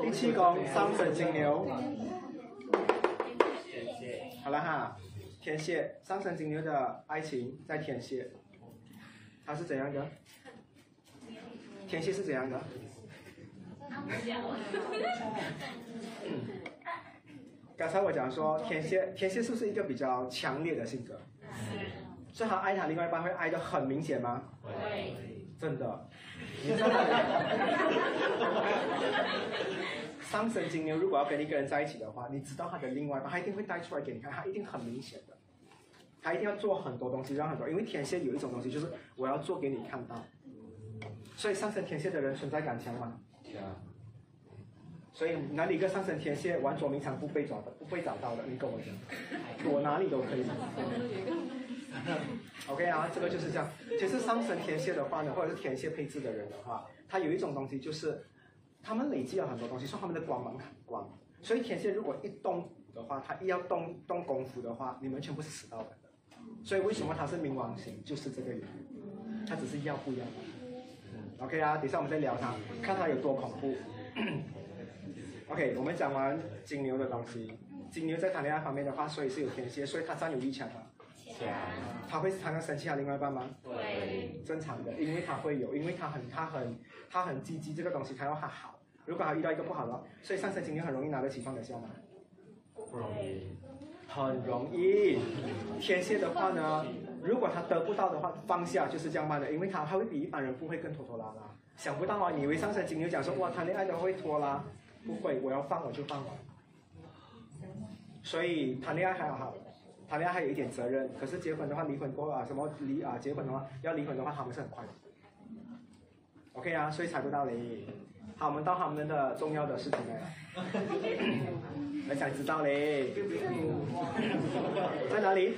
第七宫上升金牛，好了哈，天蝎上升金牛的爱情在天蝎，他是怎样的？天蝎是怎样的？刚才我讲说天蝎，天蝎是不是一个比较强烈的性格？所以他爱他另外一半会爱的很明显吗？会，真的。上升金牛如果要跟一个人在一起的话，你知道他的另外一半，他一定会带出来给你看，他一定很明显的，他一定要做很多东西让很多，因为天蝎有一种东西就是我要做给你看到，所以上升天蝎的人存在感强吗？强。所以哪里一个上升天蝎玩捉迷藏不被抓的，不被找到的，你跟我讲，我哪里都可以。OK 啊，这个就是这样。其实上升天蝎的话呢，或者是天蝎配置的人的话，他有一种东西就是，他们累积了很多东西，说他们的光芒很光。所以天蝎如果一动的话，他一要动动功夫的话，你们全部是死到的。所以为什么他是冥王星，就是这个原因。他只是要不要。OK 啊，等下我们再聊他，看他有多恐怖。OK，我们讲完金牛的东西。金牛在谈恋爱方面的话，所以是有天蝎，所以他占有欲强吗？强。他会常常生气他另外一半吗？会。正常的，因为他会有，因为他很他很他很积极，这个东西他要他好。如果他遇到一个不好的，所以上升金牛很容易拿得起放得下吗？不容易。很容易。天蝎的话呢，如果他得不到的话，放下就是这样办的，因为他他会比一般人不会更拖拖拉拉。想不到啊，你以为上升金牛讲说哇谈恋爱都会拖拉？不会，我要放我就放了。所以谈恋爱还好，谈恋爱还有一点责任。可是结婚的话，离婚过啊，什么离啊？结婚的话要离婚的话，他们是很快的。OK 啊，所以才不到嘞。好，我们到他们的重要的事情来了。很想知道嘞，在哪里？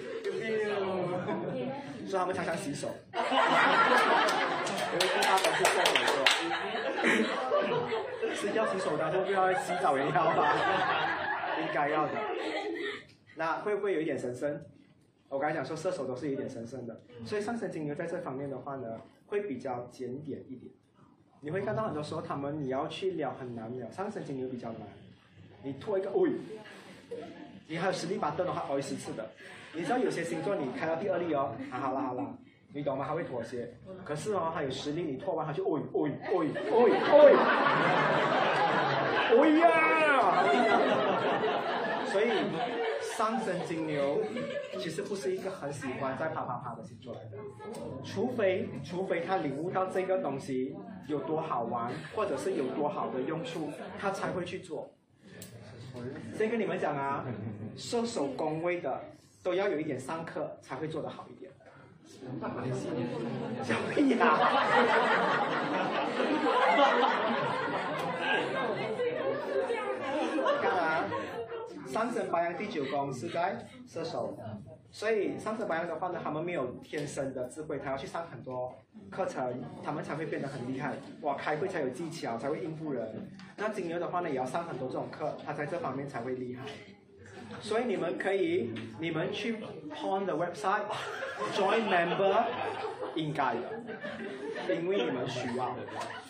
说他们常常洗手，是要洗手的，会不会要洗澡也要吧？应该要的。那会不会有一点神圣？我刚才讲说射手都是有一点神圣的，所以上升金牛在这方面的话呢，会比较检点一点。你会看到很多时候他们你要去聊很难聊，上升金牛比较难。你拖一个喂，你还有实力把灯的话熬十次的。你知道有些星座你开到第二例哦，好了好了，你懂吗？他会妥协。可是哦，他有实力，你拖完他就哦哦哦哦 哦，哦呀！所以上升金牛其实不是一个很喜欢在啪啪啪的星座来的，除非除非他领悟到这个东西有多好玩，或者是有多好的用处，他才会去做。先跟你们讲啊，射手宫位的都要有一点上课才会做得好一点。小屁呀！看啊，上升白羊第九宫是在射手，所以上升白羊的话呢，他们没有天生的智慧，他要去上很多课程，他们才会变得很厉害。哇，开会才有技巧，才会应付人。那金牛的话呢，也要上很多这种课，他在这方面才会厉害。所以你们可以，你们去 Pon 的 website join member 应该的，因为你们需要。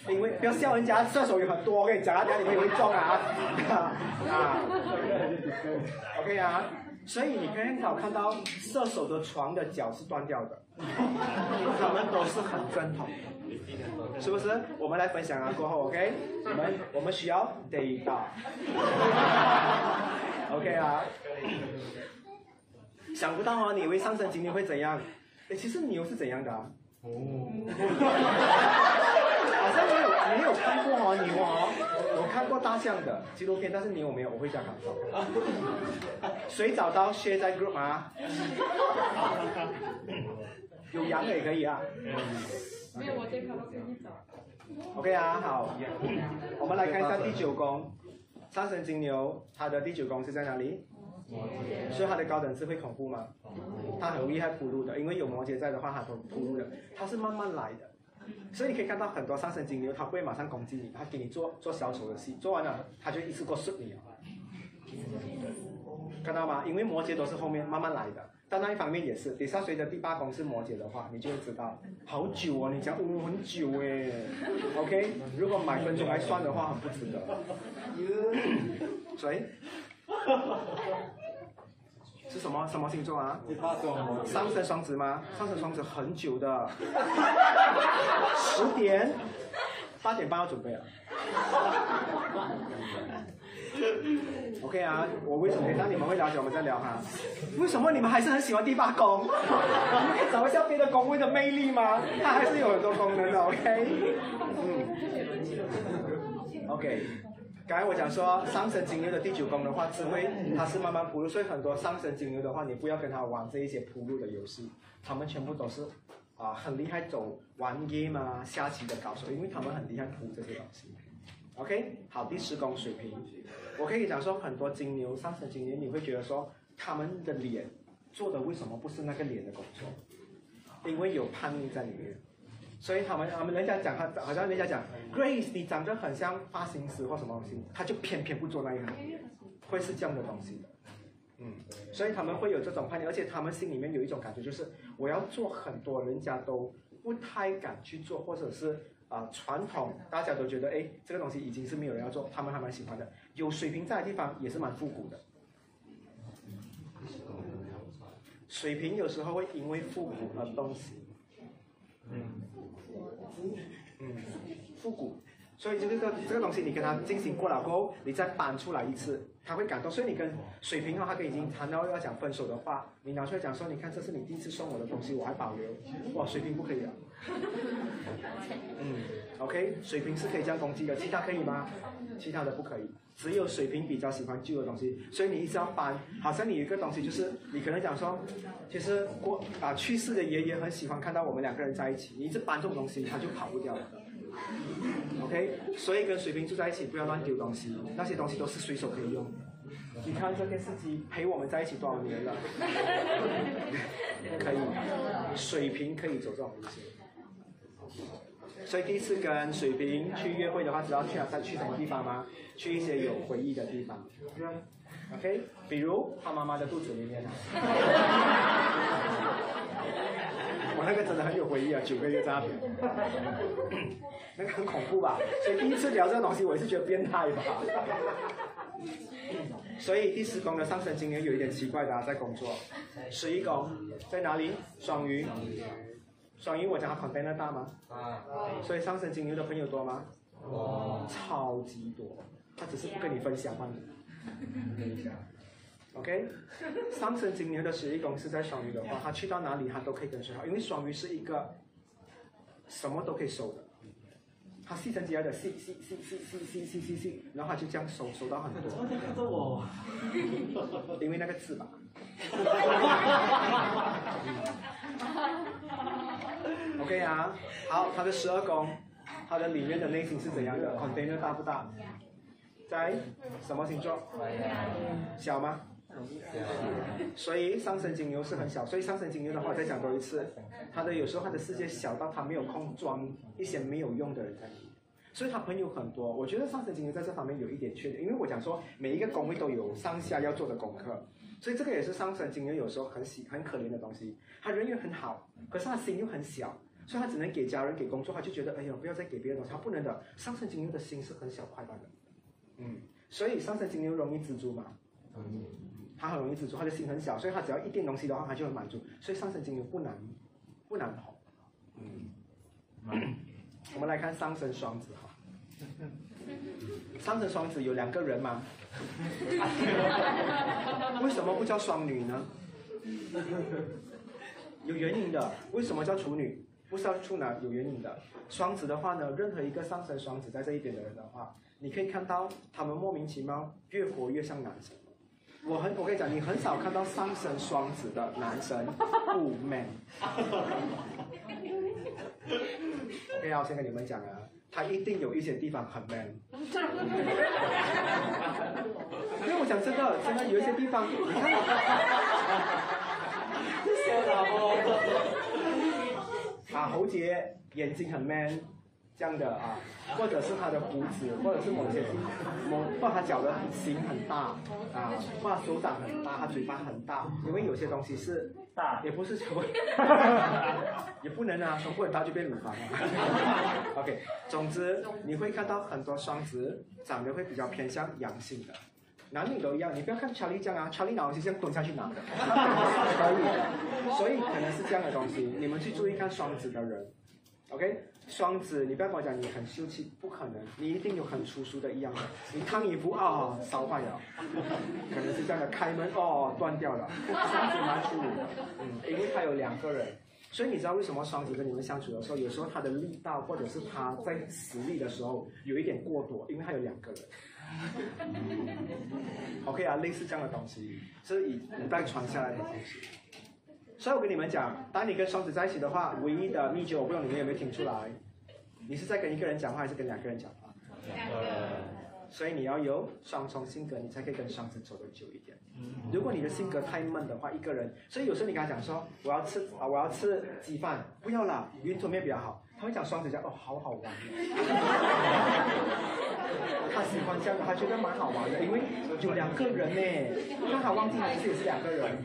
因为不要笑人家射手有很多，我跟你讲啊，等下你们也会中啊。啊，OK 啊。所以你可以很少看到射手的床的脚是断掉的，他们都是很正统，是不是？我们来分享啊，过后 OK，我们我们需要 data，OK 啊。想不到啊，你以为上升今天会怎样？哎，其实牛是怎样的啊？哦。好像没有没有看过哦，牛哦，我看过大象的纪录片，但是牛我没有，我会加感受。谁找到？share 在 group 啊？有羊的也可以啊。没有，我这看到给你找。OK 啊，好，我们来看一下第九宫，上升金牛，它的第九宫是在哪里？所以它的高等智慧恐怖吗？它很厉害铺路的，因为有摩羯在的话，它都铺路的，它是慢慢来的。所以你可以看到很多上升金牛，他不会马上攻击你，他给你做做小丑的戏，做完了他就一次过顺你了，看到吗？因为摩羯都是后面慢慢来的，但那一方面也是，底下随着第八宫是摩羯的话，你就会知道，好久哦，你讲哦很久哎，OK，如果买分钟来算的话，很不值得。谁？是什么什么星座啊？上升双子吗？上升双子很久的，十点，八点半要准备了。OK 啊，我为什么？那你们会了解，我们再聊哈。为什么你们还是很喜欢第八宫？你们可以找一下别的宫位的魅力吗？它还是有很多功能的。OK，嗯，OK。刚才我讲说上升金牛的第九宫的话，只会它是慢慢铺路，所以很多上升金牛的话，你不要跟他玩这一些铺路的游戏，他们全部都是啊很厉害走玩 game 啊下棋的高手，因为他们很厉害铺这些东西。OK，好，第十宫水平，我可以讲说很多金牛上升金牛，你会觉得说他们的脸做的为什么不是那个脸的工作？因为有叛逆在里面。所以他们他们人家讲他好像人家讲 Grace，你长得很像发型师或什么东西，他就偏偏不做那一行，会是这样的东西的，嗯，所以他们会有这种叛逆，而且他们心里面有一种感觉，就是我要做很多人家都不太敢去做，或者是啊传统大家都觉得哎这个东西已经是没有人要做，他们还蛮喜欢的，有水平在的地方也是蛮复古的，水平有时候会因为复古而东西。嗯，嗯，复古，所以就这个这个东西你跟他进行过了过后，你再搬出来一次，他会感动。所以你跟水瓶的话，他已经谈到要讲分手的话，你拿出来讲说，你看这是你第一次送我的东西，我还保留。哇，水瓶不可以啊。嗯，OK，水瓶是可以这样攻击的，其他可以吗？其他的不可以。只有水瓶比较喜欢旧的东西，所以你一直要搬。好像你一个东西，就是你可能讲说，其实过啊去世的爷爷很喜欢看到我们两个人在一起，你一直搬这种东西，他就跑不掉了。OK，所以跟水瓶住在一起，不要乱丢东西，那些东西都是随手可以用。你看这电视机陪我们在一起多少年了？可以，水瓶可以走这种路线。所以第一次跟水瓶去约会的话，知道去哪去什么地方吗？去一些有回忆的地方。OK，比如他妈妈的肚子里面。我那个真的很有回忆啊，九个月在 那个很恐怖吧？所以第一次聊这个东西，我也是觉得变态吧。所以第十宫的上升金牛有一点奇怪的，在工作。十一宫在哪里？双鱼。双鱼，我讲他 container 大吗？啊。所以上升金牛的朋友多吗？多。超级多，他只是不跟你分享罢了。分享。OK，上升金牛的十一宫是在双鱼的话，他去到哪里他都可以跟谁好，因为双鱼是一个什么都可以收的，他细成起来的细细细细细细细细细，然后他就这样收收到很多。怎么看着我？因为那个字吧。OK 啊，好，他的十二宫，他的里面的内心是怎样的？Container 大不大？在什么星座？小吗？所以上升金牛是很小，所以上升金牛的话，再讲多一次，他的有时候他的世界小到他没有空装一些没有用的人在里面，所以他朋友很多。我觉得上升金牛在这方面有一点缺点，因为我讲说每一个宫位都有上下要做的功课，所以这个也是上升金牛有时候很喜很可怜的东西。他人缘很好，可是他心又很小，所以他只能给家人给工作，他就觉得哎呦不要再给别人了，他不能的。上升金牛的心是很小块的，嗯，所以上升金牛容易知足嘛。嗯他很容易知足，他的心很小，所以他只要一点东西的话，他就很满足。所以上升金牛不难，不难哄。嗯，我们来看上升双子哈。上升双子有两个人吗？为什么不叫双女呢？有原因的。为什么叫处女？不是叫处男？有原因的。双子的话呢，任何一个上升双子在这一边的人的话，你可以看到他们莫名其妙越活越像男生。我很，我跟你讲，你很少看到上升双子的男生不 man。OK，我先跟你们讲啊，他一定有一些地方很 man。因为我想知道，真的有一些地方，你看，啊，喉结眼睛很 man。这样的啊，或者是他的胡子，或者是某些某，或他脚的型很大啊，或手掌很大，他嘴巴很大，因为有些东西是大，也不是什么，也不能啊，从不很大就变乳房了。OK，总之你会看到很多双子长得会比较偏向阳性的，男女都一样，你不要看查理这样啊，查理拿东西这样蹲下去拿的，可以，所以可能是这样的东西，你们去注意看双子的人，OK。双子，你不要跟我讲你很秀气，不可能，你一定有很粗俗的一样的。你烫衣服啊，烧坏了，可能是这样的。开门哦，断掉了。双子蛮粗鲁的，嗯，因为他有两个人，所以你知道为什么双子跟你们相处的时候，有时候他的力道或者是他在实力的时候有一点过多，因为他有两个人。OK 啊，类似这样的东西，是以古代传下来的东西。所以我跟你们讲，当你跟双子在一起的话，唯一的秘诀，我不知道你们有没有听出来？你是在跟一个人讲话，还是跟两个人讲话？两个。所以你要有双重性格，你才可以跟双子走得久一点。如果你的性格太闷的话，一个人，所以有时候你跟他讲说，我要吃啊，我要吃鸡饭，不要啦，云吞面比较好。他会讲双子讲哦，好好玩。他喜欢这样，他觉得蛮好玩的，因为有两个人呢，让他忘记他自己是两个人。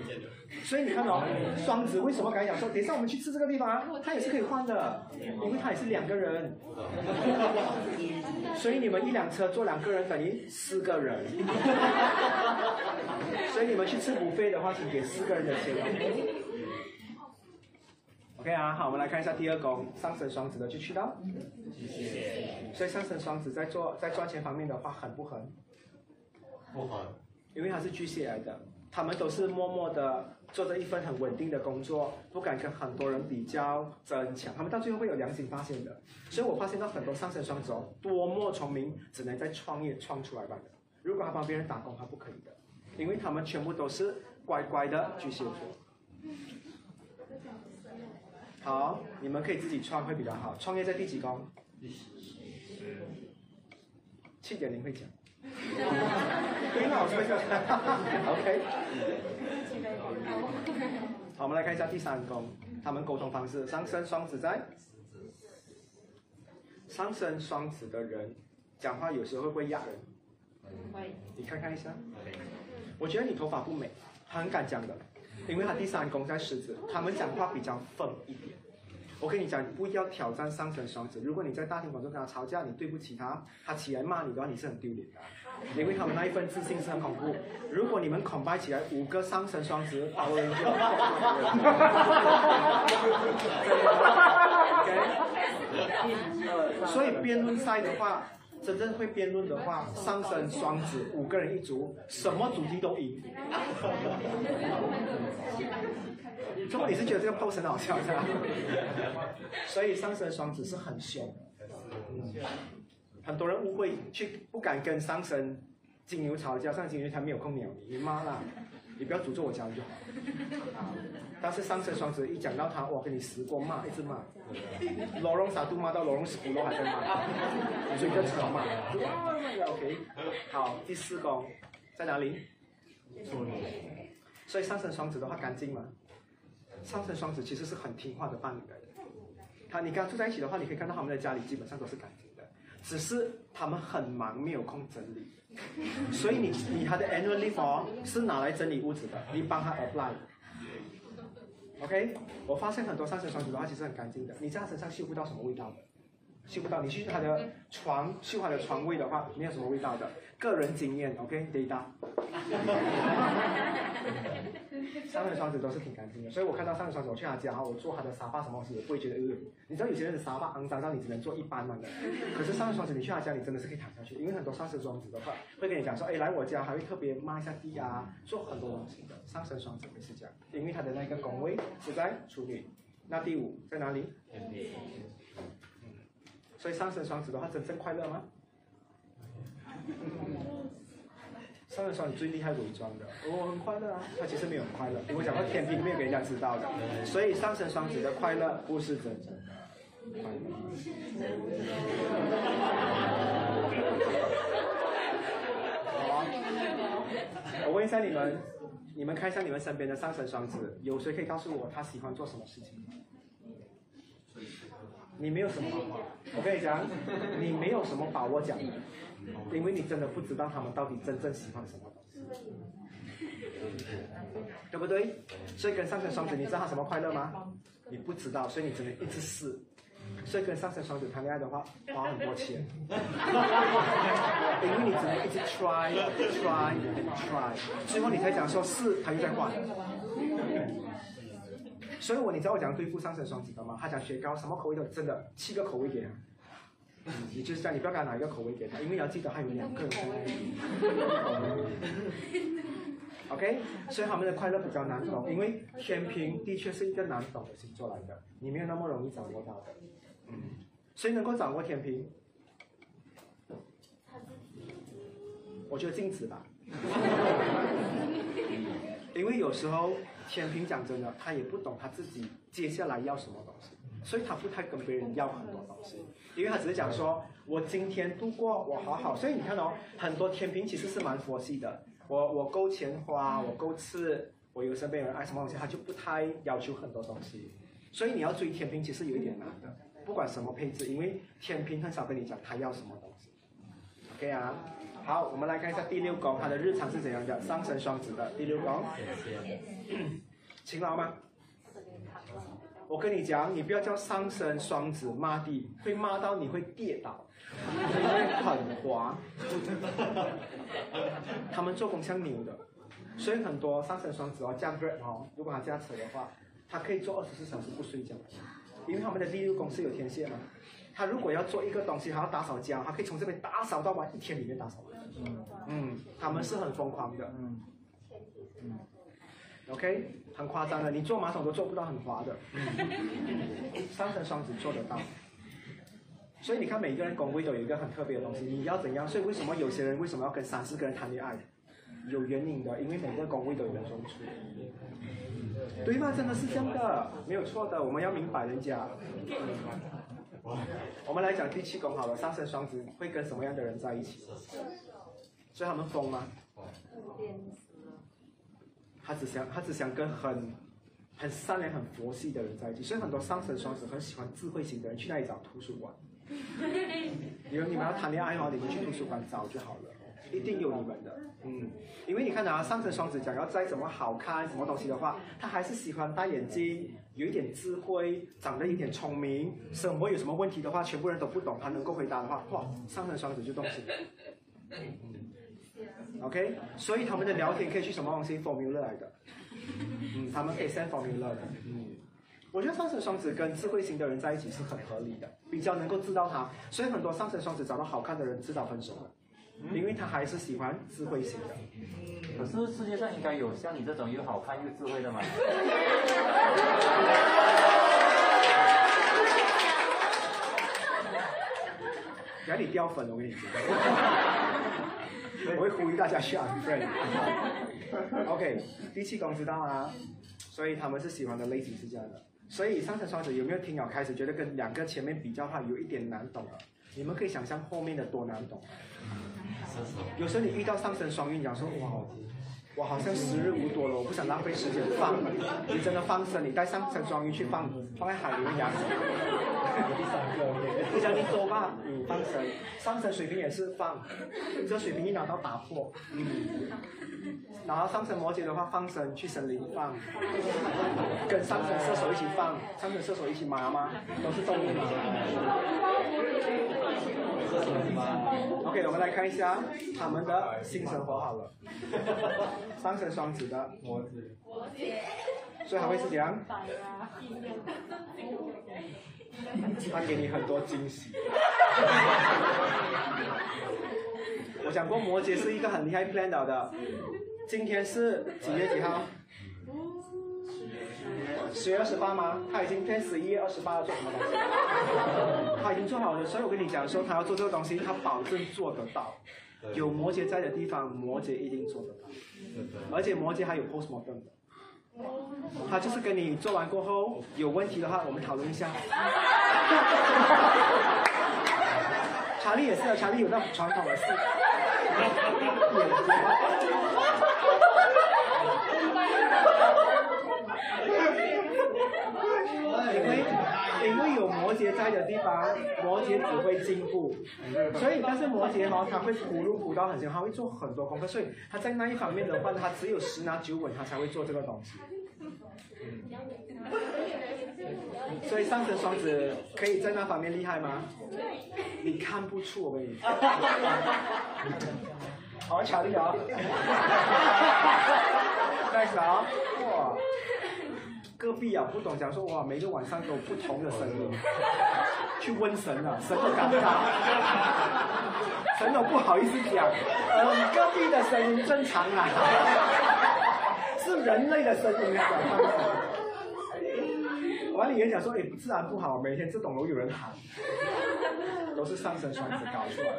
所以你看哦，双子为什么刚才讲说，等一下我们去吃这个地方啊？他也是可以换的，因为他也是两个人。所以你们一辆车坐两个人等于四个人。所以你们去吃补费的话，请给四个人的钱。OK 啊，好，我们来看一下第二宫上升双子的就去到。所以上升双子在做在赚钱方面的话，狠不狠？不狠，因为他是巨蟹来的。他们都是默默的做着一份很稳定的工作，不敢跟很多人比较争抢。他们到最后会有良心发现的。所以我发现到很多上升双子哦，多么聪明，只能在创业创出来罢了。如果他帮别人打工，他不可以的，因为他们全部都是乖乖的巨蟹座。好，你们可以自己创会比较好。创业在第几宫？七点零会讲。对吗？我说一下。OK。好，我们来看一下第三宫，他们沟通方式。上升双子在。上升双子的人，讲话有时候会不会压人？会。你看看一下。我觉得你头发不美，他很敢讲的，因为他第三宫在狮子，他们讲话比较愤一点。我跟你讲，你不要挑战上升双子。如果你在大庭广众跟他吵架，你对不起他，他起来骂你的话，你是很丢脸的，因为他们那一份自信是很恐怖。如果你们恐拜起来五个上升双子，打人就，OK。所以辩论赛的话。真正会辩论的话，上升双子五个人一组，什么主题都赢。怎么你是觉得这个 pose 很好笑是吧？所以上升双子是很凶，很多人误会，去不敢跟上升金牛吵架，上升金牛他没有空鸟你，你妈啦！你不要诅咒我家人就好。但是上升双子一讲到他，我跟你十过骂，一直骂，罗龙傻都骂到罗龙死骨都还在骂，所以就扯骂。OK，好，第四宫在哪里？所以上升双子的话干净吗？上升双子其实是很听话的伴侣来的。他你跟他住在一起的话，你可以看到他们的家里基本上都是干净的，只是他们很忙，没有空整理。所以你你他的 annual leave 是拿来整理屋子的，你帮他 apply。OK，我发现很多上升双子的话其实很干净的，你在他身上嗅不到什么味道的，嗅不到。你去他的床嗅他的床位的话，没有什么味道的。个人经验，OK，data。上升双子都是挺干净的，所以我看到上升双子，我去他家，我坐他的沙发什么东西，也不会觉得恶你知道有些人的沙发肮脏到你只能坐一般的，可是上升双子，你去他家，你真的是可以躺下去，因为很多上升双子的话，会跟你讲说，哎，来我家还会特别抹一下地啊，做很多东西的。上升双子会是这样，因为他的那个宫位是在处女，那第五在哪里？所以上升双子的话，真正快乐吗？上神双子最厉害伪装的，我很快乐啊，他其实没有很快乐，因为讲到天平没有给人家知道的，所以上升双子的快乐不是真正的。好，我问一下你们，你们看一下你们身边的上升双子，有谁可以告诉我他喜欢做什么事情？你没有什么把握，我跟你讲，你没有什么把握讲的。因为你真的不知道他们到底真正喜欢什么东西，对不对？所以跟上升双子，你知道他什么快乐吗？你不知道，所以你只能一直试。所以跟上升双子谈恋爱的话，花很多钱，因为你只能一直 try try try，最后你才讲说是，他又在换。所以我你知道我怎样对付上升双子的吗？他讲雪糕什么口味都真的七个口味给他。你就是这样，你不要给他拿一个口味给他，因为你要记得还有两个人。OK，所以他们的快乐比较难懂，因为天平的确是一个难懂的星座来的，你没有那么容易掌握到的。嗯，谁能够掌握天平？我觉得镜子吧。因为有时候天平讲真的，他也不懂他自己接下来要什么东西，所以他不太跟别人要很多东西。因为他只是讲说，我今天度过，我好好，所以你看哦，很多天平其实是蛮佛系的。我我够钱花，我够吃，我有身边有人爱什么东西，他就不太要求很多东西。所以你要追天平其实有一点难的，不管什么配置，因为天平很少跟你讲他要什么东西。OK 啊，好，我们来看一下第六宫，他的日常是怎样的？上升双子的第六宫，勤劳吗？我跟你讲，你不要叫上升双子骂地，会骂到你会跌倒，因为很滑。他们做工像牛的，所以很多上升双子哦，驾 Grab 哦，如果他驾车的话，他可以做二十四小时不睡觉，因为他们的第六宫是有天线嘛。他如果要做一个东西，还要打扫家，他可以从这边打扫到完，一天里面打扫完。嗯，他们是很疯狂的。嗯。嗯。OK。很夸张的，你坐马桶都做不到很滑的。上升双子做得到，所以你看每一个人宫位都有一个很特别的东西，你要怎样？所以为什么有些人为什么要跟三四个人谈恋爱？有原因的，因为每个宫位都有人中出。对吗？真的是这样的，没有错的，我们要明白人家。我们来讲第七宫好了，上升双子会跟什么样的人在一起？所以他们疯吗？他只想他只想跟很很善良、很佛系的人在一起。所以很多上升双子很喜欢智慧型的人，去那里找图书馆。比如你们要谈恋爱的话，你们去图书馆找就好了，一定有你们的。嗯，因为你看啊，上升双子讲要再怎么好看什么东西的话，他还是喜欢戴眼镜，有一点智慧，长得有点聪明，什么有什么问题的话，全部人都不懂，他能够回答的话，哇，上升双子就动心。嗯 OK，所以他们的聊天可以去什么东西 formula 来的，嗯，他们可以 send formula 的，嗯，我觉得上升双子跟智慧型的人在一起是很合理的，比较能够知道他，所以很多上升双子找到好看的人，知道分手了，因为他还是喜欢智慧型的。可是世界上应该有像你这种又好看又智慧的吗？赶紧掉粉了，我跟你讲。我会呼吁大家去 unfriend。OK，第七宫知道啊？所以他们是喜欢的类型是这样的。所以上升双子有没有听了开始觉得跟两个前面比较的话有一点难懂了？你们可以想象后面的多难懂。有时候你遇到上升双鱼，你讲说哇，我好像时日无多了，我不想浪费时间放。你真的放生，你带上升双鱼去放，放在海里面养。第三个，你讲你多吧，嗯，放生。上升水平也是放，这水平一拿到打破，嗯。然后上升摩羯的话，放生去森林放，跟上升射手一起放，上升射手一起麻吗？都是动物嘛。OK，我们来看一下他们的性生活好了。上升双子的摩羯，所以还会是怎样？他给你很多惊喜。我讲过，摩羯是一个很厉害 plan 的。今天是几月几号？十月二十八吗？他已经 plan 十一月二十八要做什么东西？他已经做好了，所以我跟你讲说，他要做这个东西，他保证做得到。有摩羯在的地方，摩羯一定做得到。而且摩羯还有 post mortem 的。他就是跟你做完过后有问题的话，我们讨论一下。查理也是啊，查理有那种传统的事。因为因为有摩羯在的地方，摩羯只会进步。所以，但是摩羯哈，他会铺路铺到很深，他会做很多功课，所以他在那一方面的话，他只有十拿九稳，他才会做这个东西。所以上升双子可以在那方面厉害吗？你看不出我跟你。好巧力 啊！再啥？哇！隔壁啊，不懂讲说哇，每个晚上都有不同的声音，去问神了，神都尴尬，神都不好意思讲，呃，隔壁的声音正常啊，是人类的声音啊。管理员讲说，哎，自然不好，每天这栋楼有人喊，都是上升双子搞出来。的。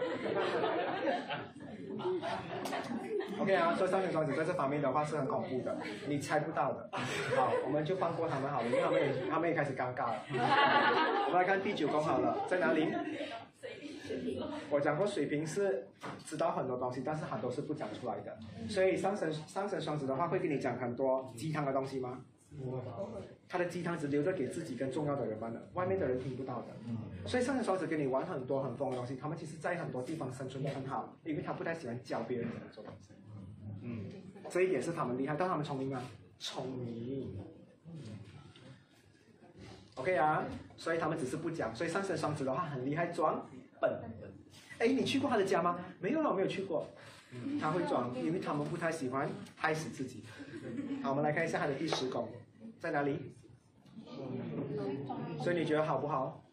OK 啊，所以上升双子在这方面的话是很恐怖的，你猜不到的。好，我们就放过他们好了，因为他们也他们也开始尴尬了。我们来看第九宫好了，在哪里？我讲过水瓶是知道很多东西，但是很多是不讲出来的。所以上升上升双子的话会跟你讲很多鸡汤的东西吗？他的鸡汤只留着给自己跟重要的人玩的，外面的人听不到的。所以上升双子跟你玩很多很疯的东西，他们其实在很多地方生存的很好，因为他不太喜欢教别人怎么做东西。嗯，这一点是他们厉害，但他们聪明吗？聪明。OK 啊，所以他们只是不讲。所以上升双子的话很厉害，装笨。哎，你去过他的家吗？没有了，我没有去过。他会装，因为他们不太喜欢害死自己。好，我们来看一下他的第十宫在哪里。所以你觉得好不好？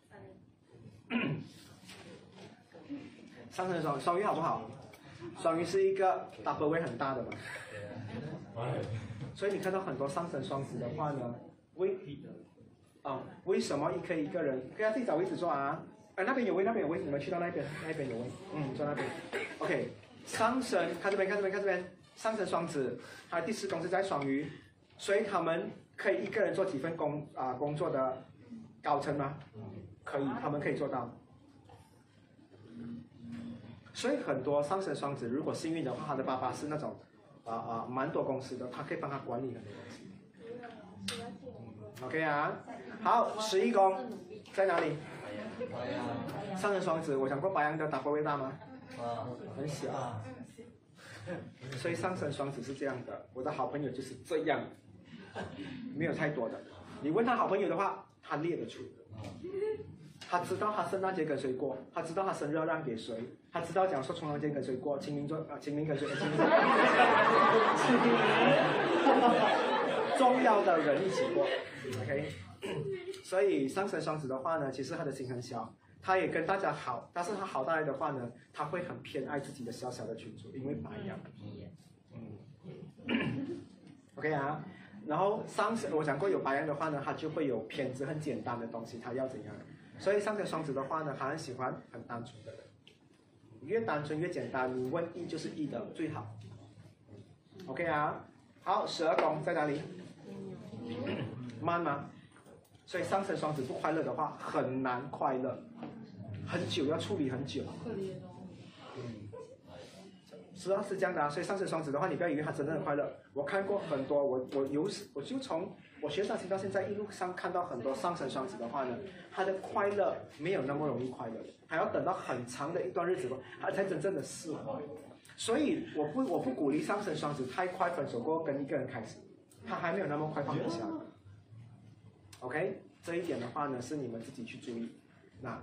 上升双双鱼好不好？双鱼是一个 double 位很大的嘛。所以你看到很多上升双子的话呢，为啊为什么一可以一个人？可以自己找位置坐啊。哎，那边有位，那边有位，你们去到那边，那边有位，嗯，坐那边。OK，上升看这边，看这边，看这边。上升双子，他第四宫是在双鱼，所以他们可以一个人做几份工啊工作的高层吗？可以，他们可以做到。所以很多上升双子，如果幸运的话，他的爸爸是那种啊啊蛮多公司的，他可以帮他管理很多东西。OK 啊，好，十一宫在哪里？上升双子，我讲过白羊的打波位大吗？很小。所以上升双子是这样的，我的好朋友就是这样，没有太多的。你问他好朋友的话，他列得出。他知道他圣诞节跟谁过，他知道他生日要让给谁，他知道讲说重阳节跟谁过，清明做啊清明跟谁？清明。重要的人一起过，OK。所以上升双子的话呢，其实他的心很小，他也跟大家好，但是他好大来的话呢，他会很偏爱自己的小小的群组，因为白羊。嗯。OK 啊，然后上升我讲过有白羊的话呢，他就会有偏执，很简单的东西，他要怎样？所以上升双子的话呢，他很喜欢很单纯的人，越单纯越简单，你问一就是一的最好。OK 啊，好，十二宫在哪里？慢吗？所以上升双子不快乐的话，很难快乐，很久要处理很久。是啊，是这样的啊。所以上升双子的话，你不要以为他真的很快乐。我看过很多，我我有我就从。我学上星到现在，一路上看到很多上升双子的话呢，他的快乐没有那么容易快乐，还要等到很长的一段日子过，他才真正的释怀。所以我不我不鼓励上升双子太快分手过跟一个人开始，他还没有那么快放下。OK，这一点的话呢是你们自己去注意。那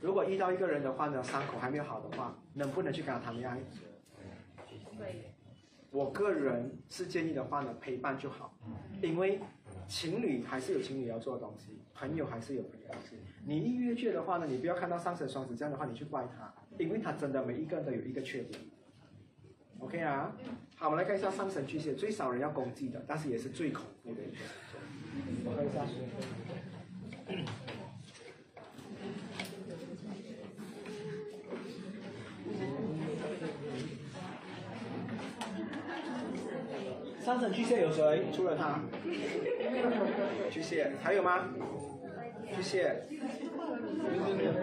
如果遇到一个人的话呢，伤口还没有好的话，能不能去跟他谈恋爱？我个人是建议的话呢，陪伴就好，因为。情侣还是有情侣要做的东西，朋友还是有朋友东西。你一越界的话呢，你不要看到上升双子这样的话，你去怪他，因为他真的每一个都有一个缺点。OK 啊，好，我们来看一下上升巨蟹，最少人要攻击的，但是也是最恐怖的一个。我看一下。上神巨蟹有谁？除了他，巨蟹还有吗？巨蟹，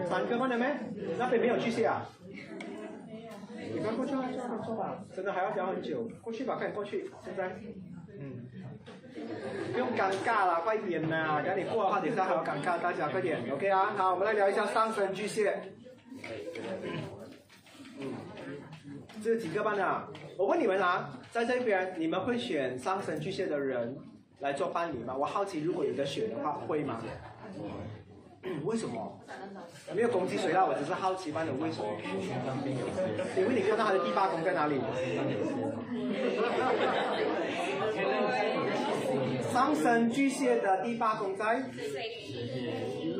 三个换了没？那边没有巨蟹啊？你快过去啊，坐吧，真的还要聊很久，过去吧，快点过去，现在，嗯，不用尴尬了，快点呐，赶紧过的话，等下还要尴尬，大家快点，OK 啊，好，我们来聊一下上升巨蟹，嗯，这几个班啊，我问你们啊。在这边，你们会选上升巨蟹的人来做伴侣吗？我好奇，如果有的选的话，会吗？为什么？没有攻击谁啦，我只是好奇班的为什么？因为你看到他的第八宫在哪里？上升巨蟹的第八宫在？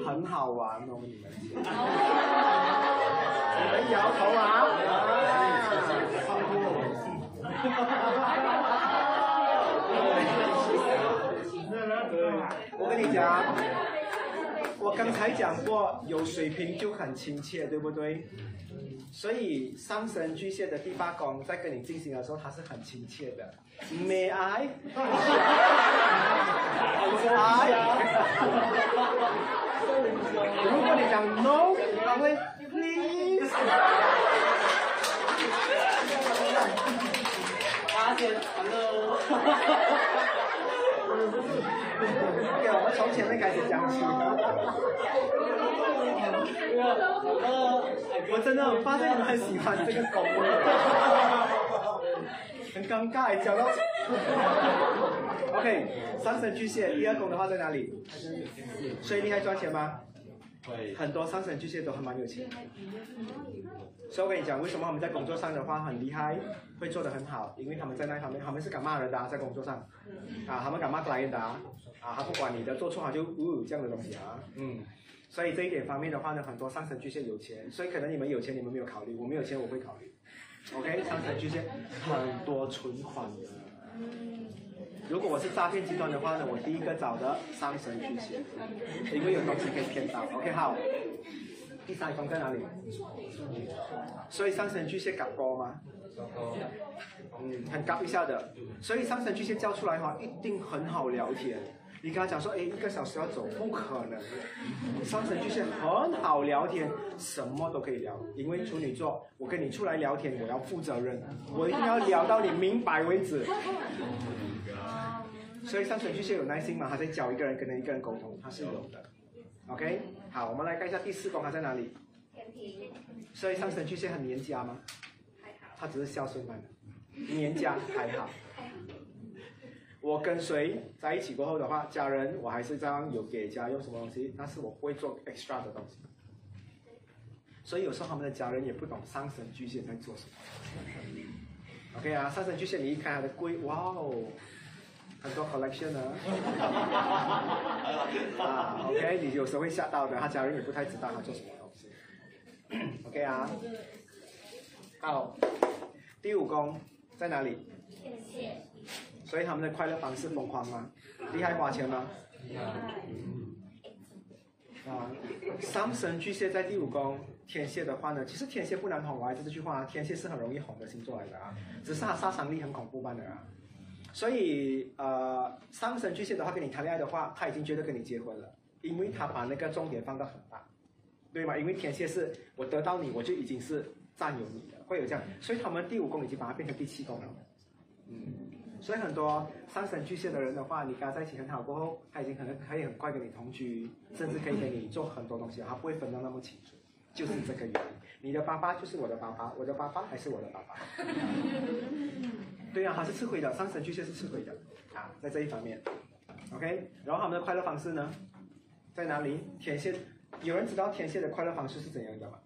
很好玩哦，你们。你们摇头啊？我跟你讲，我刚才讲过，有水平就很亲切，对不对？所以上升巨蟹的第八宫在跟你进行的时候，他是很亲切的。May I？如果你讲 No，他会 Please。Hello，给我们从前面开始讲起。我真的发现你们很喜欢这个狗，很尴尬，讲到。OK，上升巨蟹，第二宫的话在哪里？所以你还赚钱吗？很多上升巨蟹都还蛮有钱。所以我跟你讲，为什么他们在工作上的话很厉害，会做得很好？因为他们在那方面，他们是敢骂人的，在工作上，啊，他们敢骂客人的，啊，他不管你的做错他就呜这样的东西啊，嗯，所以这一点方面的话呢，很多上升巨蟹有钱，所以可能你们有钱，你们没有考虑，我没有钱我会考虑，OK，上升巨蟹很多存款的，如果我是诈骗集团的话呢，我第一个找的上升巨蟹，因为有东西可以骗到，OK 好。第三宫在哪里？所以上神巨蟹搞高吗？嗯，很高一下的。所以上神巨蟹叫出来的话，一定很好聊天。你跟他讲说，哎，一个小时要走，不可能。上升巨蟹很好聊天，什么都可以聊，因为处女座，我跟你出来聊天，我要负责任，我一定要聊到你明白为止。所以上升巨蟹有耐心嘛？他在教一个人跟一个人沟通，他是有的。OK，好，我们来看一下第四宫，他在哪里？天平，所以上升巨蟹很黏家吗？还好，他只是孝顺版的，黏家还好。我跟谁在一起过后的话，家人我还是这样有给家用什么东西，但是我不会做 extra 的东西。所以有时候他们的家人也不懂上神巨蟹在做什么。OK 啊，上神巨蟹你一看他的柜，哇哦，很多 collection 啊。啊，OK，你有时候会吓到的，他家人也不太知道他做什么东西。OK 啊，好，第五宫在哪里？天蝎，所以他们的快乐方式疯狂吗？厉害花钱吗？啊，上升巨蟹在第五宫，天蝎的话呢，其实天蝎不难哄，我还是这句话，天蝎是很容易哄的星座来的啊，只是它杀伤力很恐怖般的啊。所以呃，上升巨蟹的话跟你谈恋爱的话，他已经觉得跟你结婚了，因为他把那个重点放到很大，对吗？因为天蝎是我得到你，我就已经是占有你了，会有这样，所以他们第五宫已经把它变成第七宫了，嗯。所以很多上升巨蟹的人的话，你跟他在一起很好过后，他已经可能可以很快跟你同居，甚至可以跟你做很多东西，他不会分得那么清楚，就是这个原因。你的爸爸就是我的爸爸，我的爸爸还是我的爸爸。对呀、他是吃亏的，上升巨蟹是吃亏的啊，在这一方面。OK，然后他们的快乐方式呢，在哪里？天蝎，有人知道天蝎的快乐方式是怎样的吗？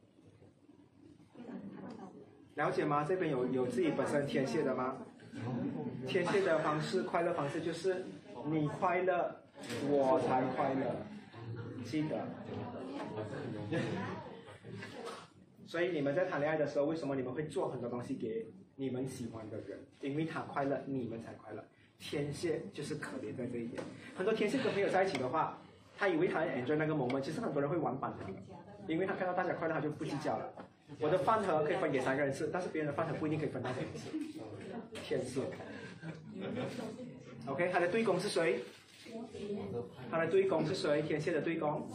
了解吗？这边有有自己本身天蝎的吗？天蝎的方式，快乐方式就是你快乐，我才快乐，记得。所以你们在谈恋爱的时候，为什么你们会做很多东西给你们喜欢的人？因为他快乐，你们才快乐。天蝎就是可怜在这一点。很多天蝎跟朋友在一起的话，他以为他很 enjoy 那个 moment，其实很多人会玩板他的，因为他看到大家快乐，他就不计较了。我的饭盒可以分给三个人吃，但是别人的饭盒不一定可以分到给你吃。天蝎。OK，他的对公是谁？他的对公是谁？天蝎的对公。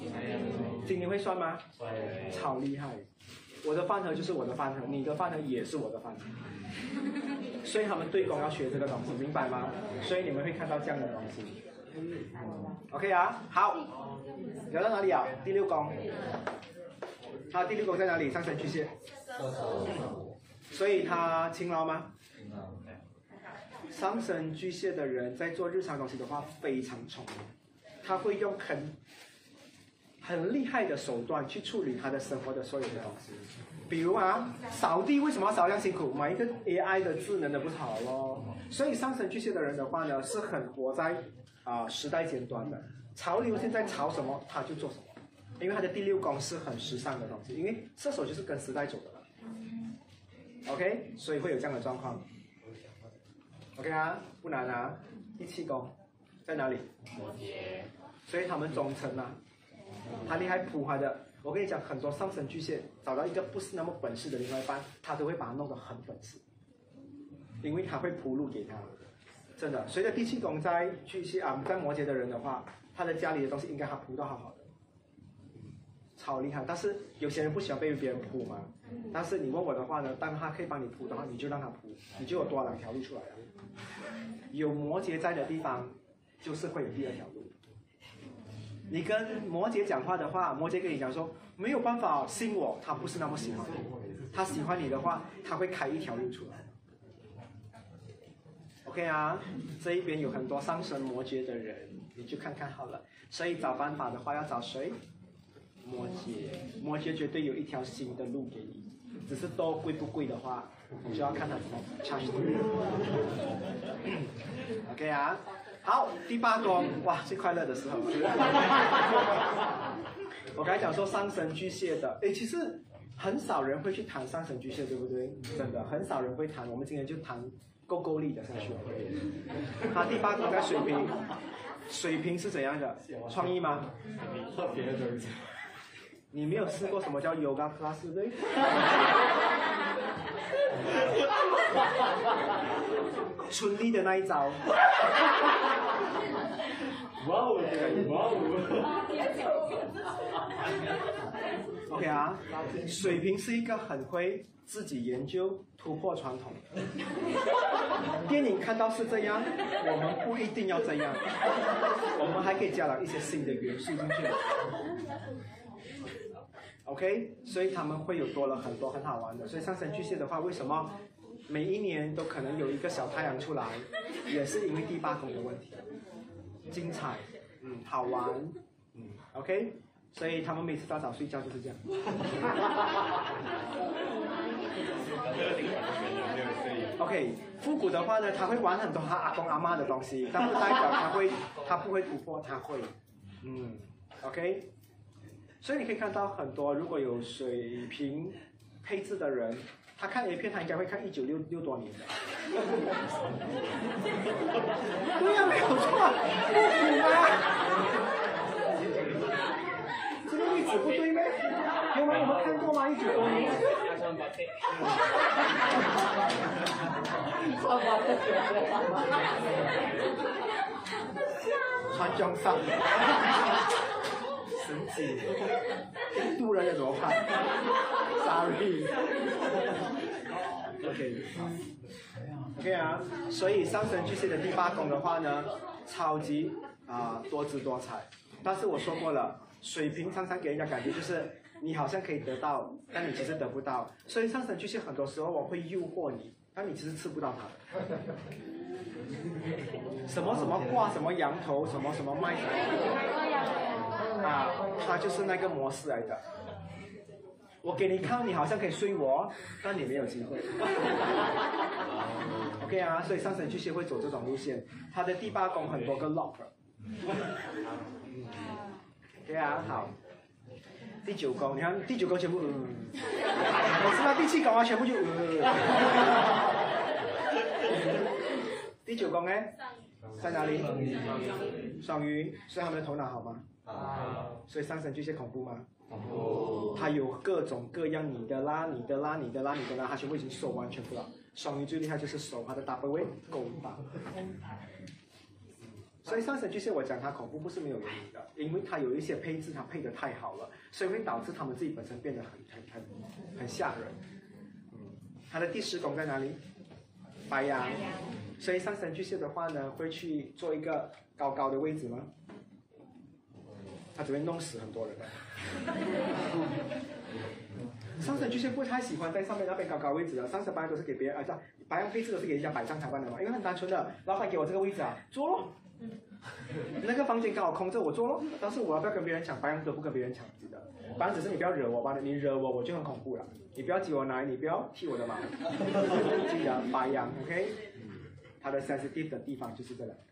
今天会算吗？超厉害！我的饭盒就是我的饭盒，你的饭盒也是我的饭盒。所以他们对公要学这个东西，明白吗？所以你们会看到这样的东西。OK 啊，好，聊到哪里啊？第六宫。他第六宫在哪里？上升巨蟹。所以他勤劳吗？勤劳上升巨蟹的人在做日常东西的话非常聪明，他会用很很厉害的手段去处理他的生活的所有的东西。比如啊，扫地为什么要扫这样辛苦？买一个 AI 的智能的不好咯？所以上升巨蟹的人的话呢，是很活在啊、时代尖端的，潮流现在潮什么他就做什么，因为他的第六宫是很时尚的东西，因为射手就是跟时代走的了。OK，所以会有这样的状况。OK 啊，不难啊。第七宫在哪里？摩羯，所以他们忠诚啊，他厉害扑他的。我跟你讲，很多上升巨蟹找到一个不是那么本事的另外一半，他都会把他弄得很本事，因为他会铺路给他。真的，随着第七宫在巨蟹啊，在摩羯的人的话，他的家里的东西应该他铺到好好的，超厉害。但是有些人不喜欢被别人铺嘛。但是你问我的话呢，当他可以帮你铺的话，你就让他铺，你就有多两条路出来了。有摩羯在的地方，就是会有第二条路。你跟摩羯讲话的话，摩羯跟你讲说没有办法信我，他不是那么喜欢你。他喜欢你的话，他会开一条路出来。OK 啊，这一边有很多上升摩羯的人，你去看看好了。所以找办法的话，要找谁？摩羯，摩羯绝对有一条新的路给你，只是多贵不贵的话，你就要看他怎么 charge 你。OK 啊，好，第八宫，哇，最快乐的时候。我刚才讲说上升巨蟹的，哎，其实很少人会去谈上升巨蟹，对不对？真的很少人会谈。我们今天就谈够够力的下去。好，第八宫在水瓶，水瓶是怎样的？创意吗？特别的。你没有试过什么叫 yoga class 对？春丽的那一招。哇哦，哇哦，OK 啊，水瓶是一个很会自己研究、突破传统的。电影看到是这样，我们不一定要这样，我们还可以加了一些新的元素进去。OK，所以他们会有多了很多很好玩的。所以上升巨蟹的话，为什么每一年都可能有一个小太阳出来，也是因为第八宫的问题。精彩，嗯，好玩，嗯，OK，所以他们每次早早睡觉就是这样。OK，复古的话呢，他会玩很多他阿公阿妈的东西，但不代表他会，他不会突破，他会，嗯，OK，所以你可以看到很多如果有水平配置的人，他看 A 片，他应该会看一九六六多年的。对呀、没有错，复古啊。这个位置不对吗？有没有看过吗？一九多年。穿中上，度人要怎么办？Sorry。OK。OK 啊，所以上升巨蟹的第八宫的话呢，超级啊、多姿多彩。但是我说过了，水瓶常常给人家感觉就是你好像可以得到，但你其实得不到。所以上升巨蟹很多时候我会诱惑你，但你其实吃不到它。什么什么挂什么羊头，什么什么卖什么，啊，它就是那个模式来的。我给你看，你好像可以睡我，但你没有机会。OK 啊，所以上升巨蟹会走这种路线，它的第八宫很多个 lock。对啊，好。第九宫，你看第九宫全部，嗯，我知道第七宫啊，全部就，呃。第九宫呢，在哪里？双鱼，所以他们的头脑好吗？所以上升巨蟹恐怖吗？它有各种各样你的啦，你的啦，你的啦，你的啦，它全部已经收完全部了。双鱼最厉害就是手，它的 double weight 够大。所以上升巨蟹我讲它恐怖不是没有原因的，因为它有一些配置它配的太好了，所以会导致他们自己本身变得很很很很吓人。嗯，它的第十宫在哪里？白羊。所以上升巨蟹的话呢，会去做一个高高的位置吗？他只会弄死很多人的。上升巨蟹不太喜欢在上面那边高高位置的，上升班都是给别人啊，这样白羊配置都是给人家摆上台湾的嘛，因为很单纯的，老板给我这个位置啊，坐咯。那个房间刚好空着，我坐咯。但是我要不要跟别人抢？白羊都不跟别人抢的，白羊只是你不要惹我吧，你惹我我就很恐怖了。你不要挤我奶，你不要踢我的马。记得白羊，OK。它的 sensitive 的地方就是这两个。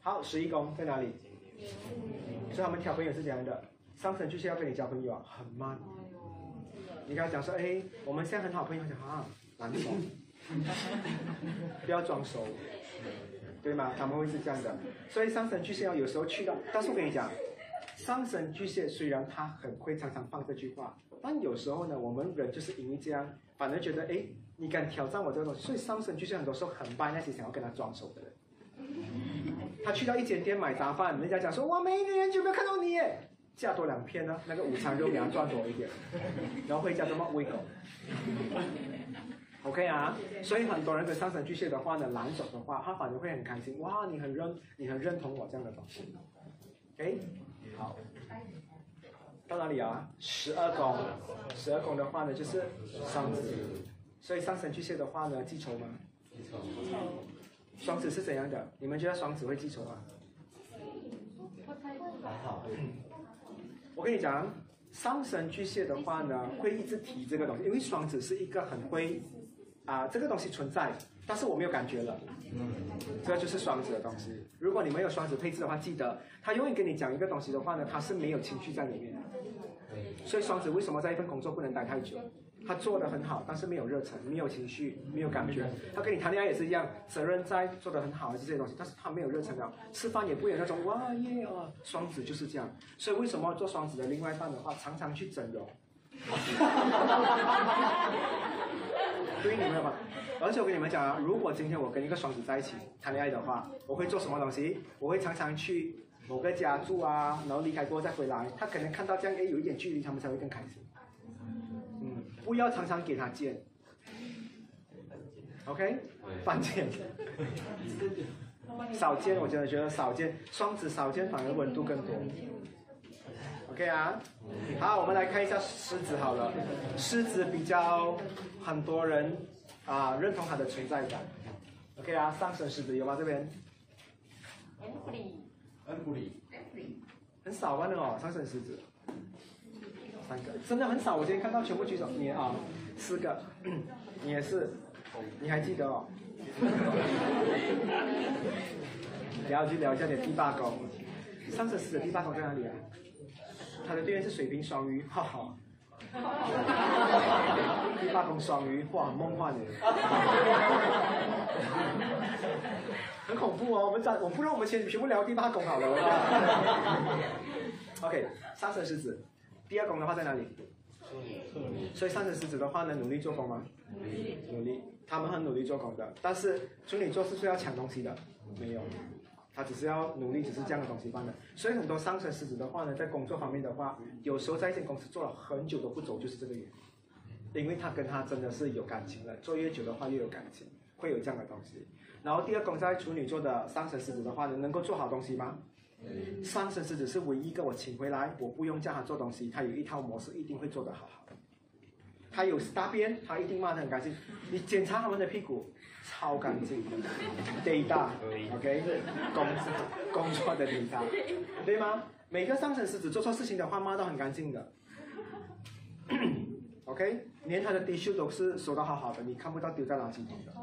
好，十一宫在哪里？所以他们挑朋友是这样的，上升巨蟹要跟你交朋友啊，很慢。你跟他讲说，哎，我们现在很好朋友，他讲啊，难懂，不要装熟，对吗？他们会是这样的。所以上升巨蟹要有时候去到，但是我跟你讲，上升巨蟹虽然他很会常常放这句话，但有时候呢，我们人就是因为这样，反而觉得，哎，你敢挑战我这种，所以上升巨蟹很多时候很拜那些想要跟他装熟的人。他去到一间店买杂饭，人家讲说哇，每一个人就没有看到你耶，加多两片呢，那个午餐肉给他赚多一点，然后回家怎么喂狗？OK 啊，所以很多人跟上升巨蟹的话呢，拦手的话，他反而会很开心，哇，你很认，你很认同我这样的东西。OK，好，到哪里啊？十二宫，十二宫的话呢，就是双子，所以上升巨蟹的话呢，记仇吗？记仇双子是怎样的？你们觉得双子会记仇吗？还好，我跟你讲，上升巨蟹的话呢，会一直提这个东西，因为双子是一个很会啊、这个东西存在，但是我没有感觉了。这就是双子的东西。如果你们有双子配置的话，记得他永远跟你讲一个东西的话呢，他是没有情绪在里面的。所以双子为什么在一份工作不能待太久？他做的很好，但是没有热忱，没有情绪，没有感觉。他跟你谈恋爱也是一样，责任在，做的很好这些东西，但是他没有热忱了。吃饭也不会有那种哇耶哦，双子就是这样。所以为什么做双子的另外一半的话，常常去整容？对，你们有吗？而且我跟你们讲啊，如果今天我跟一个双子在一起谈恋爱的话，我会做什么东西？我会常常去某个家住啊，然后离开过后再回来。他可能看到这样，哎，有一点距离，他们才会更开心。嗯，不要常常给他见。OK，犯贱，少见，我真的觉得少见，双子少见反而温度更多。OK 啊，好，我们来看一下狮子好了，狮子比较很多人啊认同它的存在感。OK 啊，上升狮子有吗？这边？很少玩的哦，上升狮子，三个，真的很少。我今天看到全部举手，你啊，四个，你也是，你还记得哦？聊就聊一下你的第八宫，上升狮子的第八宫在哪里啊？他的对面是水瓶双鱼，哈哈。第八宫双鱼，哇，很梦幻的！很恐怖哦，我们讲，我不让我们先全部聊第八宫好了。OK，上升狮子，第二宫的话在哪里？所以上升狮子的话呢，努力做工吗？努力，他们很努力做工的。但是处女座是不是要抢东西的？没有，他只是要努力，只是这样的东西办的。所以很多上升狮子的话呢，在工作方面的话，有时候在一间公司做了很久都不走，就是这个原因，因为他跟他真的是有感情了，做越久的话越有感情，会有这样的东西。然后第二宫在处女座的上升狮子的话呢，能够做好东西吗？上升狮子是唯一一个我请回来，我不用叫他做东西，他有一套模式，一定会做得好好的。他有大便，他一定骂得很干净。你检查他们的屁股，超干净，data OK，工工作的 data，对吗？每个上升狮子做错事情的话，骂到很干净的。OK，连他的 T 恤都是收到好好的，你看不到丢在垃圾桶的。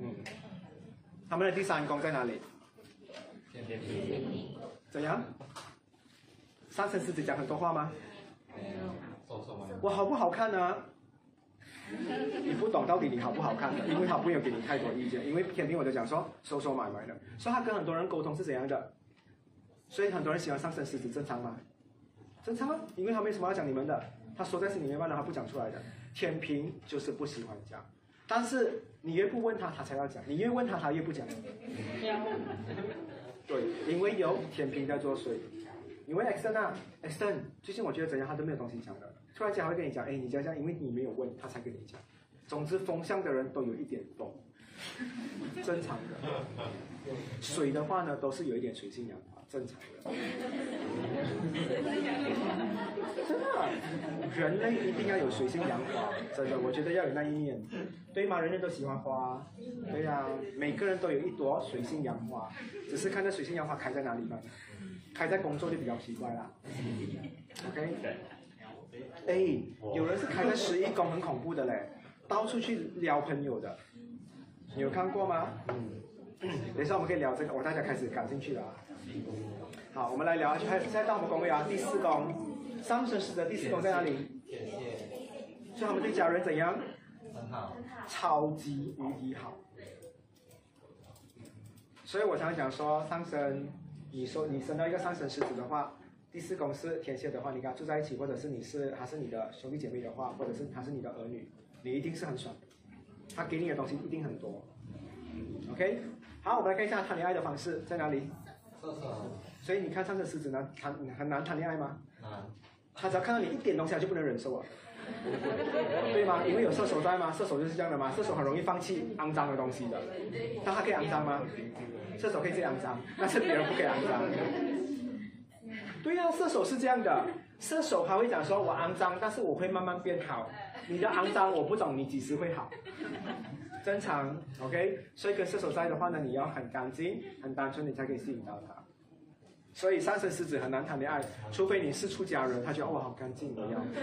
嗯，他们的第三宫在哪里？怎样？上升狮子讲很多话吗？我好不好看呢？你不懂到底你好不好看的，因为他不会有给你太多意见，因为天平我就讲说收收买买的，所以他跟很多人沟通是怎样的？所以很多人喜欢上升狮子，正常吗？正常啊，因为他没什么要讲你们的，他说在心里面，他不讲出来的。天平就是不喜欢讲，但是你越不问他，他才要讲；你越问他，他越不讲。对，因为有天平在作祟。因为 X 啊，X 最近我觉得怎样，他都没有东西讲的。突然间他会跟你讲，哎，你讲讲，因为你没有问他才跟你讲。总之，风向的人都有一点风，正常的。水的话呢，都是有一点水性杨花，正常的。真的，人类一定要有水性杨花，真的，我觉得要有那一面，对吗？人人都喜欢花，对呀、每个人都有一朵水性杨花，只是看这水性杨花开在哪里吧。开在工作就比较奇怪啦。OK，哎，有人是开在十一宫，很恐怖的嘞，到处去撩朋友的，你有看过吗？等一下我们可以聊这个，我大家开始感兴趣了啊。好，我们来聊，现在到我们宫位啊，第四宫，上升狮的第四宫在哪里？所以他们对家人怎样？很好。超级无敌好。所以我常常讲说，上升，你说你生到一个上升狮子的话，第四宫是天蝎的话，你跟他住在一起，或者是你是他是你的兄弟姐妹的话，或者是他是你的儿女，你一定是很爽，他给你的东西一定很多。OK，好，我们来看一下谈恋爱的方式在哪里。射手。所以你看上升狮子难谈很难谈恋爱吗？难。他只要看到你一点东西，他就不能忍受了，对吗？因为有射手在吗？射手就是这样的嘛，射手很容易放弃肮脏的东西的。那他可以肮脏吗？射手可以这样肮脏，但是别人不可以肮脏。对呀、射手是这样的，射手还会讲说我肮脏，但是我会慢慢变好。你的肮脏我不懂，你几时会好？正常，OK。所以跟射手在的话呢，你要很干净、很单纯，你才可以吸引到他。所以上升狮子很难谈恋爱，除非你是出家人，他觉得哦好干净，的样子。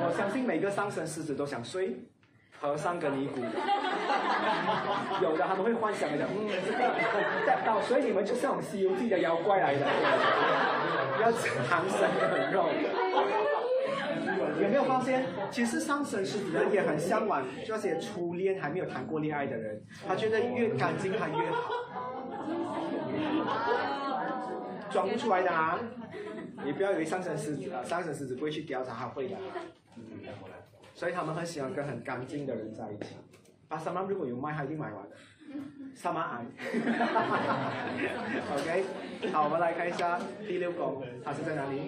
我相信每个上升狮子都想睡和尚跟尼姑，有的他们会幻想的讲，嗯，这个带到，所以你们就是那种《西游记》的妖怪来的，要长生很肉。没有发现，其实上升狮子人也很向往那些初恋还没有谈过恋爱的人，他觉得越干净他越好。装不出来的啊！你不要以为上升狮子啊，上升狮子不会去调查，他会的。所以他们很喜欢跟很干净的人在一起，巴沙曼如果有卖，他一定买完的。萨玛安，OK，好，我们来看一下第六宫，它是在哪里？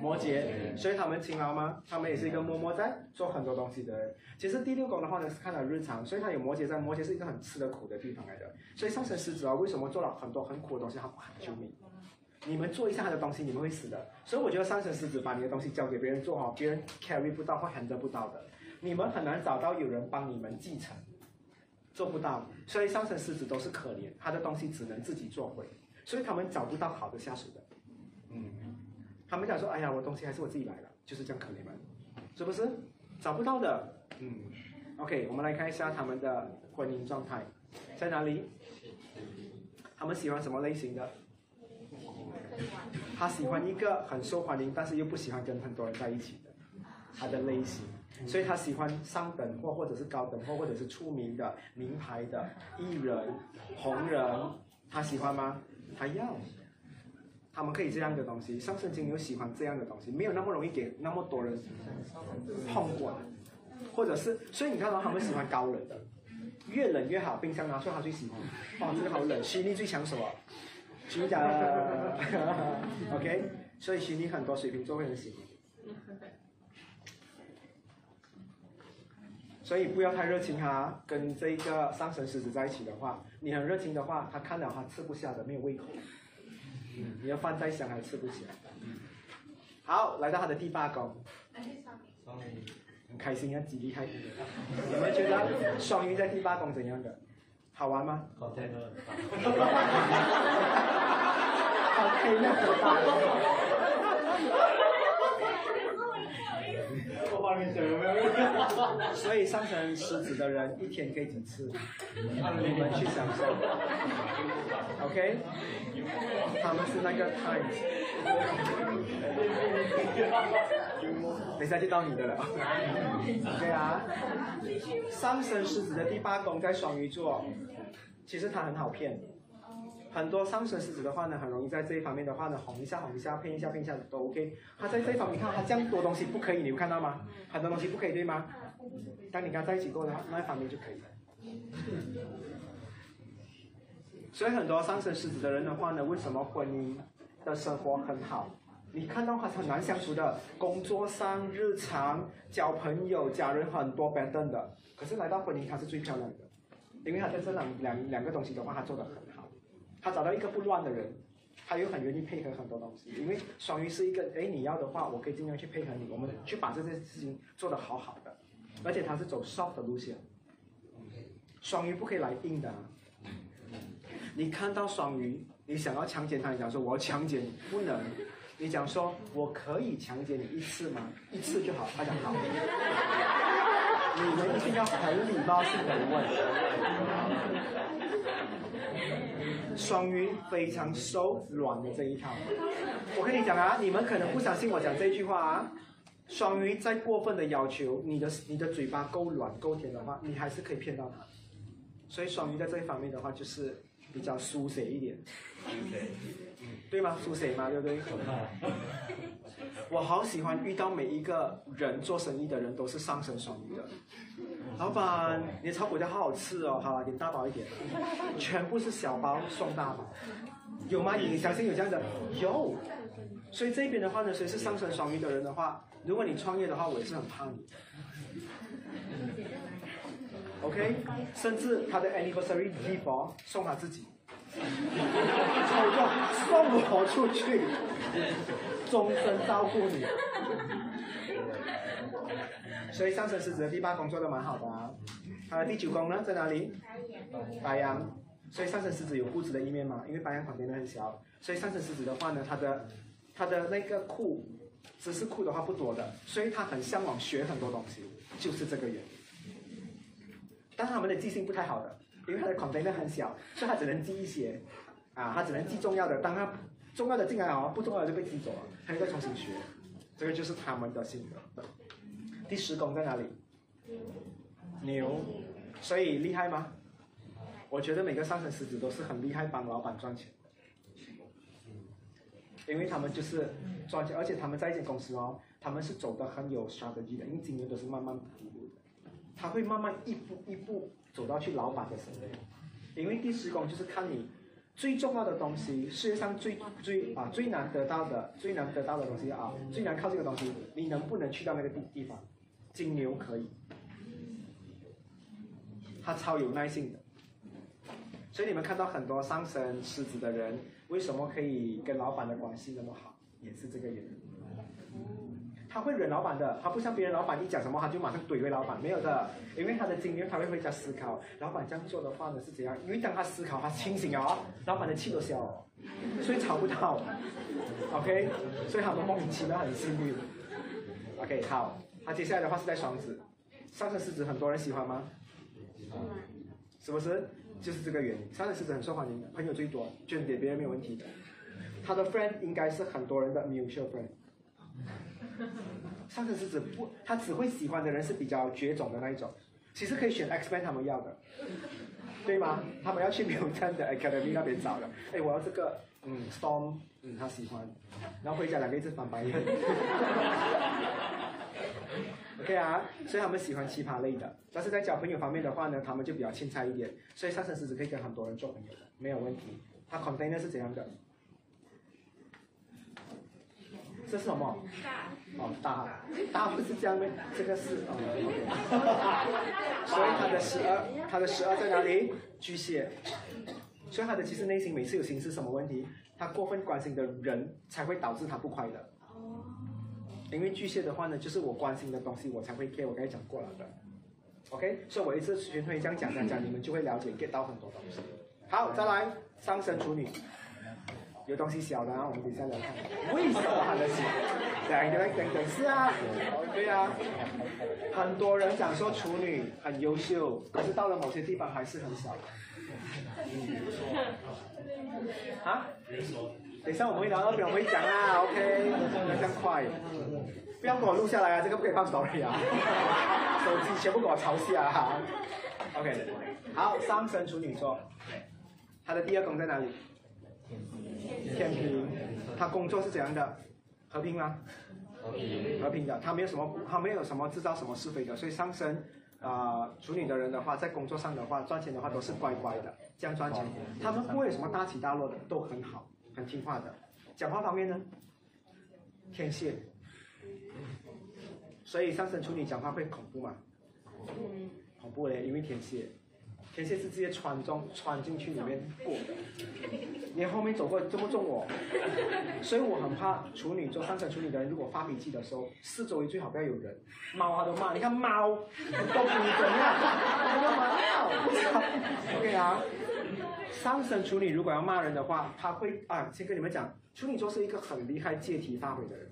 摩羯，所以他们勤劳吗？他们也是一个默默在做很多东西的人。其实第六宫的话呢，是看到日常，所以他有摩羯在，摩羯是一个很吃得苦的地方来的。所以上升狮子啊，为什么做了很多很苦的东西，他不喊救命？你们做一下他的东西，你们会死的。所以我觉得上升狮子把你的东西交给别人做哈，别人 carry 不到或 handle 不到的，你们很难找到有人帮你们继承。做不到，所以上升狮子都是可怜，他的东西只能自己做回，所以他们找不到好的下属的。嗯，他们想说，哎呀，我东西还是我自己来的，就是这样可怜嘛，是不是？找不到的。嗯，OK，我们来看一下他们的婚姻状态在哪里？他们喜欢什么类型的？他喜欢一个很受欢迎，但是又不喜欢跟很多人在一起的，他的类型。所以他喜欢上等货，或者是高等货，或者是出名的名牌的艺人、红人，他喜欢吗？他要，他们可以这样的东西。上升金牛喜欢这样的东西，没有那么容易给那么多人碰过，或者是，所以你看到他们喜欢高冷的，越冷越好。冰箱拿出来他最喜欢，哇，这个好冷。虚拟最抢手啊，虚拟的，OK，所以虚拟很多水瓶座会很喜欢。所以不要太热情哈，跟这个上升狮子在一起的话，你很热情的话，他看了他吃不下的，没有胃口。嗯，你要饭再香还吃不起来。好，来到他的第八宫。很开心啊，几厉害。你们觉得双鱼在第八宫怎样的？好玩吗？好听的。所以上升狮子的人一天可以几次？你们去享受。OK，他们是那个 time。等一下就到你的了。对啊，上升狮子的第八宫在双鱼座，其实他很好骗。很多上升狮子的话呢，很容易在这一方面的话呢，哄一下哄一下，骗一下骗一下都 OK。他在这一方面，你看他这样多东西不可以，你有看到吗？很多东西不可以，对吗？当你跟他在一起过的话，那一方面就可以了。所以很多上升狮子的人的话呢，为什么婚姻的生活很好？你看到他很难相处的，工作上、日常、交朋友、家人很多板凳的，可是来到婚姻他是最漂亮的，因为他在这两两两个东西的话，他做的很好。他找到一个不乱的人，他又很愿意配合很多东西。因为双鱼是一个，哎，你要的话，我可以尽量去配合你，我们去把这件事情做得好好的。而且他是走 soft 的路线，双鱼不可以来硬的。你看到双鱼，你想要强奸他，你讲说我要强奸你，不能。你讲说我可以强奸你一次吗？一次就好，他讲好。你们一定要很礼貌性的问。双鱼非常手软的这一套，我跟你讲啊，你们可能不相信我讲这句话啊。双鱼再过分的要求你的你的嘴巴够软够甜的话，你还是可以骗到他。所以双鱼在这一方面的话，就是比较书写一点，对吗？书写嘛，对不对？我好喜欢遇到每一个人做生意的人都是上升双鱼的。老板，你的炒粿条好好吃哦，好，点大包一点，全部是小包送大包，有吗？你相信有这样的？有。所以这边的话呢，谁是上升双鱼的人的话，如果你创业的话，我也是很怕你。OK，甚至他的 anniversary gift 送他自己，送我出去，终身照顾你。所以上升狮子的第八宫做的蛮好的啊，他的第九宫呢在哪里？白羊。所以上升狮子有固执的一面吗？因为白羊旁边的很小，所以上升狮子的话呢，他的他的那个库知识库的话不多的，所以他很向往学很多东西，就是这个原因。但他们的记性不太好的，因为他的 container 很小，所以他只能记一些，啊，他只能记重要的，当他重要的进来哦，不重要的就被记走了，他又再重新学，这个就是他们的性格。第十宫在哪里？牛，所以厉害吗？我觉得每个上升狮子都是很厉害，帮老板赚钱因为他们就是赚钱，而且他们在一间公司哦，他们是走的很有 strategy 的，因为今年都是慢慢铺路的。他会慢慢一步一步走到去老板的身边，因为第十宫就是看你最重要的东西，世界上最最啊最难得到的最难得到的东西啊，最难靠这个东西，你能不能去到那个地地方？金牛可以，他超有耐性的，所以你们看到很多上升狮子的人，为什么可以跟老板的关系那么好，也是这个原因。他会忍老板的，他不像别人老板一讲什么他就马上怼回老板，没有的，因为他的经验他会回家思考，老板这样做的话呢是怎样？因为当他思考他清醒哦，老板的气都消了，所以吵不到，OK，所以他们莫名其妙很幸运，OK 好，他接下来的话是在双子，上升狮子很多人喜欢吗？是不是？就是这个原因，上升狮子很受欢迎的，朋友最多，捐给别人没有问题的，他的 friend 应该是很多人的 mutual friend。上升狮子不，他只会喜欢的人是比较绝种的那一种。其实可以选 X Men 他们要的，对吗？他们要去 Mutant 的 Academy 那边找的。哎，我要这个，嗯，Storm，嗯，他喜欢。然后回家两个一直翻白眼。OK 啊，所以他们喜欢奇葩类的。但是在交朋友方面的话呢，他们就比较欠差一点。所以上升狮子可以跟很多人做朋友的，没有问题。他 container 是怎样的？这是什么？哦，大，大不是这样的，这个是哦。所以他的十二，他的十二在哪里？巨蟹。所以他的其实内心每次有心事什么问题，他过分关心的人才会导致他不快乐。因为巨蟹的话呢，就是我关心的东西我才会 care，我刚才讲过了的。OK，所以我一次巡回这样讲讲讲，你们就会了解 get 到很多东西。好，再来上升处女。有东西小的啊，我们等下来看，为什么喊得起？两个来等等是啊，对啊，很多人讲说处女很优秀，可是到了某些地方还是很小。啊？等一下我们会聊到边，我会讲啊，OK，不要这样快，不要给我录下来啊，这个不可以放 story 啊，手机全部给我抄下啊。OK，好，上升处女座，他的第二宫在哪里？天平，他工作是怎样的？和平吗？和平。和平的，他没有什么，他没有什么制造什么是非的，所以上升啊处女的人的话，在工作上的话，赚钱的话都是乖乖的，这样赚钱。他们不会有什么大起大落的，都很好，很听话的。讲话方面呢？天蝎。所以上升处女讲话会恐怖吗？恐怖嘞，因为天蝎。前些是直接穿中穿进去里面过的，你后面走过中不中我？所以我很怕处女座上升处女的人，如果发脾气的时候，四周围最好不要有人，猫他都骂，你看猫都比你怎样，我干嘛？OK 啊，上升处女如果要骂人的话，他会啊，先跟你们讲，处女座是一个很厉害借题发挥的人。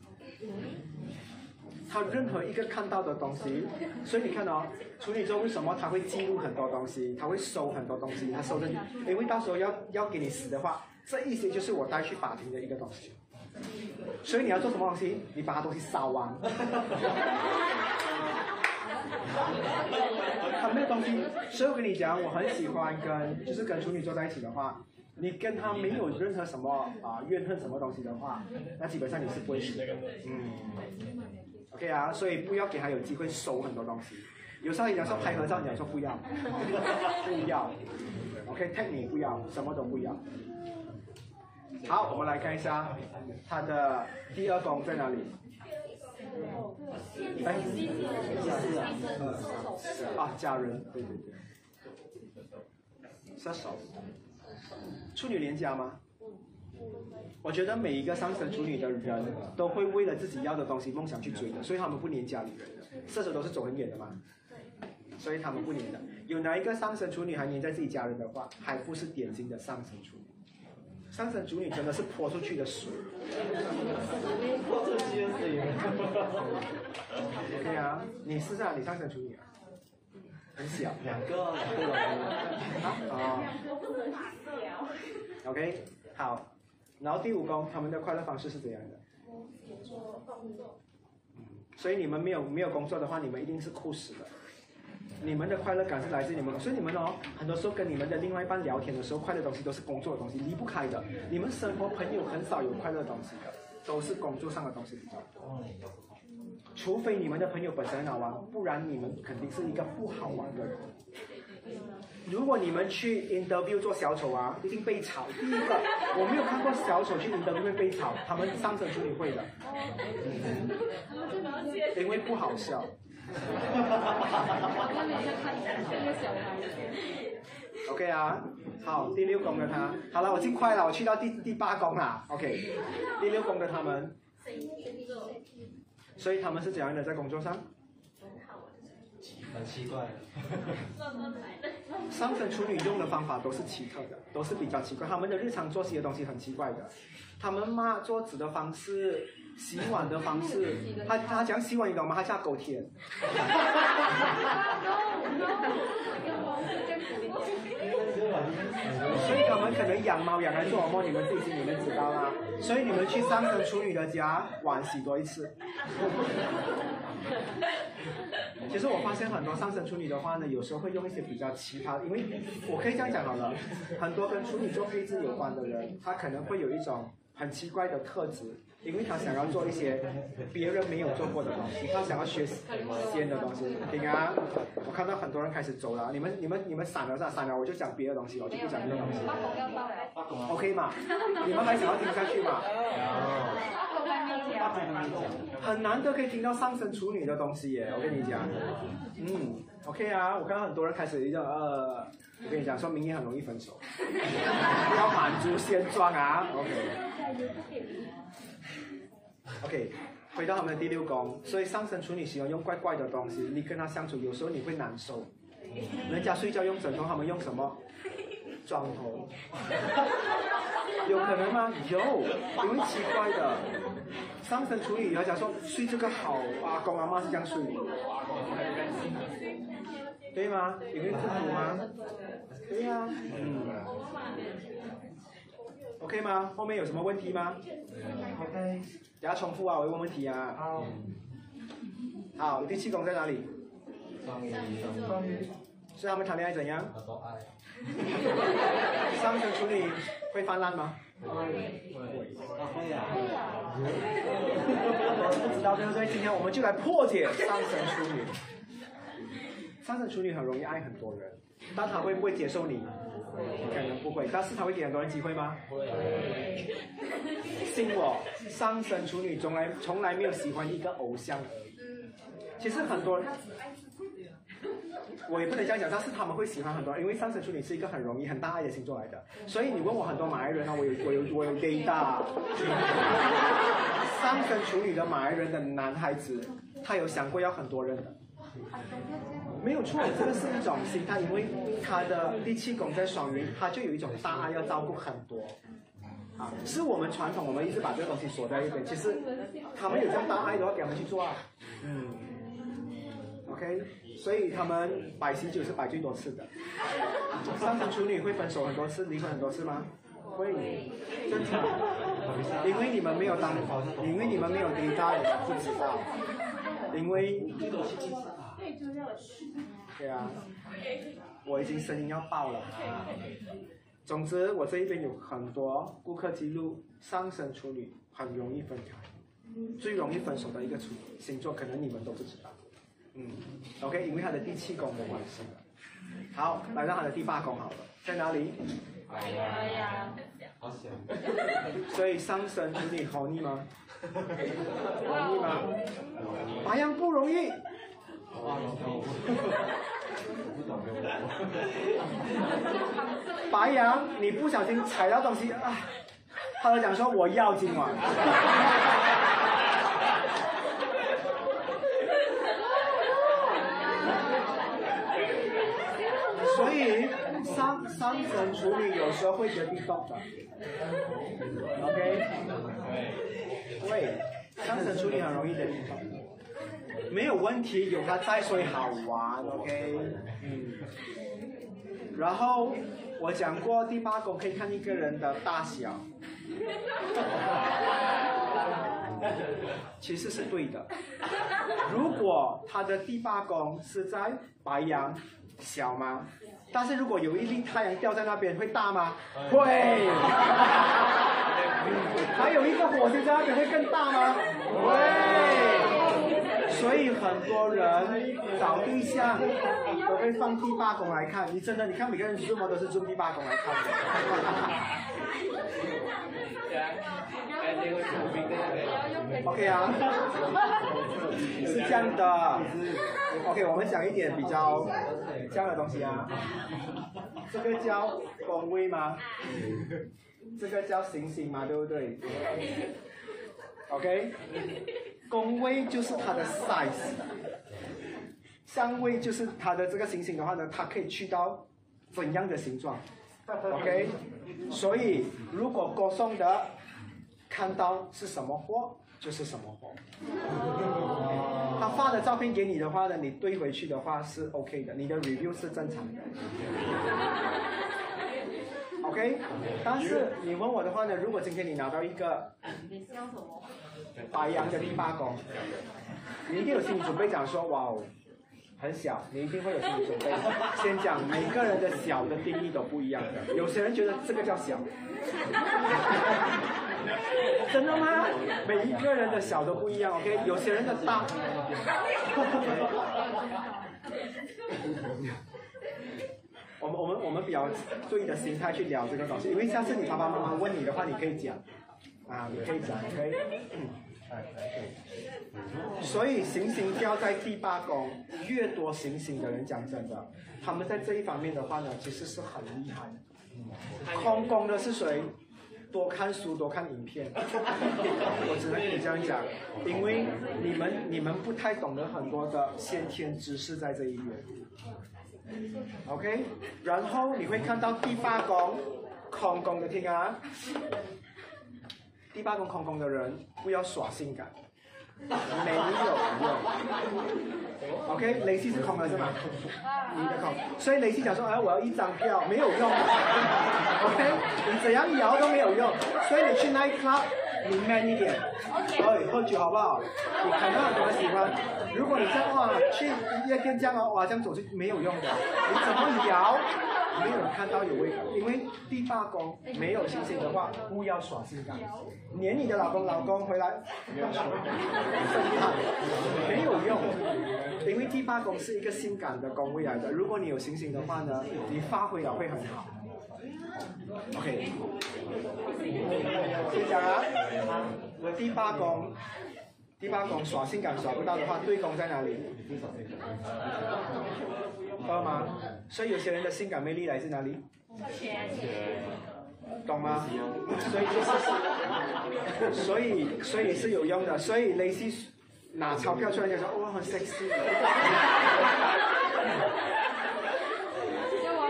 他任何一个看到的东西，所以你看哦，处女座为什么他会记录很多东西，他会收很多东西，他收的，因为到时候要要给你死的话，这一些就是我带去法庭的一个东西。所以你要做什么东西？你把他东西烧完。他没有东西，所以我跟你讲，我很喜欢跟就是跟处女座在一起的话，你跟他没有任何什么啊怨恨什么东西的话，那基本上你是不会死的。嗯。OK 啊，所以不要给他有机会收很多东西。有时候你讲说拍合照，你讲说不要，不要。OK，take 你不要，什么都不要。好，我们来看一下他的第二宫在哪里？哎，啊，家人，对对对。射手，处女连家吗？我觉得每一个上升处女的人都会为了自己要的东西、梦想去追的，所以他们不黏家里人的。射手都是走很远的嘛，所以他们不黏的。有哪一个上升处女还黏在自己家人的话，还不是典型的上升处女。上升处女真的是泼出去的水。泼出去的水。对啊，你是啊，你上升处女啊？很小，两个，两个 啊。OK，好。然后第五宫，他们的快乐方式是怎样的？所以你们没有没有工作的话，你们一定是酷死的。你们的快乐感是来自你们，所以你们哦，很多时候跟你们的另外一半聊天的时候，快乐东西都是工作的东西，离不开的。你们生活朋友很少有快乐东西的，都是工作上的东西比较多。除非你们的朋友本身很好玩，不然你们肯定是一个不好玩的人。如果你们去 interview 做小丑啊，一定被炒。第一个，我没有看过小丑去 interview 会被炒，他们上身处理会的，因为不好笑。OK 啊，好，第六宫的他，好了，我尽快了，我去到第第八宫了。OK，第六宫的他们，所以他们是怎样的在工作上？很奇怪。上升处女用的方法都是奇特的，都是比较奇怪。他们的日常作息的东西很奇怪的，他们抹桌子的方式、洗碗的方式，他他讲洗碗你懂吗？他叫狗舔。所以他们可能养猫养来做什么，你们自己心里面知道啦。所以你们去上升处女的家碗洗多一次。其实我发现很多上升处女的话呢，有时候会用一些比较奇葩，因为我可以这样讲好了，很多跟处女座配置有关的人，他可能会有一种很奇怪的特质，因为他想要做一些别人没有做过的东西，他想要学新的东西。听啊，我看到很多人开始走了，你们你们你们闪了是吧？闪了我就讲别的东西，我就不讲这个东西。OK 嘛？你们还想要听下去吗？很难得可以听到上升处女的东西耶，我跟你讲。嗯，OK 啊，我看到很多人开始就呃，我跟你讲，说明年很容易分手，要满足现状啊。OK。OK，回到他们的第六宫，所以上升处女喜欢用怪怪的东西，你跟他相处，有时候你会难受。人家睡觉用枕头，他们用什么？砖头。有可能吗？有，因为奇怪的。上升处女，人家说睡这个好，阿公阿妈是这样睡，对吗？有没有这谱吗？对呀、嗯。OK 吗？后面有什么问题吗？OK，等下重复啊，我会问问题啊。好。好，第七宫在哪里？双鱼，是他们谈恋爱怎样？他说爱。上升处女会泛滥吗？会。会啊。不知道对不对？今天我们就来破解上升处女。上升处女很容易爱很多人，但他会不会接受你？可能不会，但是他会给很多人机会吗？会。信我，上升处女从来从来没有喜欢一个偶像而已。其实很多人，我也不能这样讲，但是他们会喜欢很多人，因为上升处女是一个很容易很大爱的星座来的。所以你问我很多马来人啊，我有我有我有 gay 大。上升处女的马来人的男孩子，他有想过要很多人的。没有错，这个是一种心态，因为他的第七宫在双鱼，他就有一种大爱要照顾很多。啊，是我们传统，我们一直把这个东西锁在一边。其实他们有这样大爱的话，给他们去做啊。嗯。OK，所以他们摆喜酒是摆最多次的。上升处女会分手很多次，离婚很多次吗？会，正常。因为你们没有当，因为你们没有离开，不知道。因为对啊，我已经声音要爆了。总之，我这一边有很多顾客记录，上升处女很容易分开，最容易分手的一个处星座，可能你们都不知道。嗯，OK，因为他的第七宫的关系。好，来到他的第八宫好了，在哪里？哎呀。好险。所以上升处女好腻吗？容易吗？白羊不容易。白羊，你不小心踩到东西啊！他就讲说我要今晚。所以上上升处女有时候会得地洞的，OK？对，上升处女很容易得地洞，没有问题，有他在所以好玩，OK？嗯。然后我讲过第八宫可以看一个人的大小，其实是对的。如果他的第八宫是在白羊，小吗？但是如果有一粒太阳掉在那边，会大吗？会。还有一个火星在那边，会更大吗？会。所以很多人找对象都会放第八宫来看。你真的，你看每个人做么都是做第八宫来看的。OK 啊，是这样的。OK，我们讲一点比较这样的东西啊。这个叫宫位吗？这个叫行星嘛，对不对？OK，宫位就是它的 size，相位就是它的这个行星的话呢，它可以去到怎样的形状？OK，所以如果歌颂的看到是什么货，就是什么货。他发的照片给你的话呢，你对回去的话是 OK 的，你的 review 是正常的。OK，但是你问我的话呢，如果今天你拿到一个白羊的第八宫，你一定有心理准备，讲说哇哦，很小，你一定会有心理准备。先讲每个人的小的定义都不一样的，有些人觉得这个叫小，真的吗？每一个人的小都不一样，OK？有些人的大。我们我们我们比较注意的心态去聊这个东西，因为下次你爸爸妈妈问你的话，你可以讲，啊，你可以讲，可以。所以行星掉在第八宫，越多行星的人，讲真的，他们在这一方面的话呢，其实是很厉害的。空宫的是谁？多看书，多看影片。我只能跟你这样讲，因为你们你们不太懂得很多的先天知识在这一边。OK，然后你会看到第八宫空宫的天啊，第八宫空宫的人不要耍性感，没有用。OK，雷西是空的是吗？你的空，所以雷西想说，哎，我要一张票，没有用。OK，你怎样摇都没有用，所以你去 night club，你 man 一点，哎，喝酒好不好？你看到怎么喜欢？如果你这样哇，去夜店这样哦，哇，这样走是没有用的。你怎么摇，没有看到有位，因为第八宫没有星星的话，不要耍性感，黏你的老公老公回来，用手震撼，没有用，因为第八宫是一个性感的宫位来的。如果你有星星的话呢，你发挥了会很好。OK，先讲啊，第八宫。第八宫耍性感耍不到的话，对宫在哪里？二吗？所以有些人的性感魅力来自哪里？钱懂吗？所以就是，所以所以是有用的。所以雷西拿钞票出来就说：“哇，很 sexy。”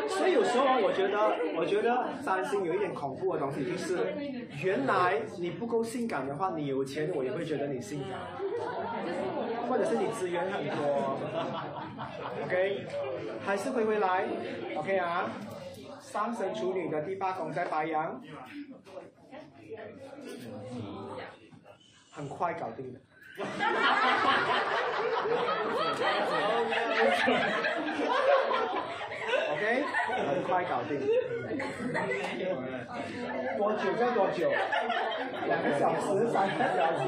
所以有时候啊，我觉得，我觉得三星有一点恐怖的东西，就是原来你不够性感的话，你有钱我也会觉得你性感，或者是你资源很多，OK，还是会回来，OK 啊，三神处女的第八宫在白羊，很快搞定的。OK，很快搞定。多久叫多久？两个小时、三个小时？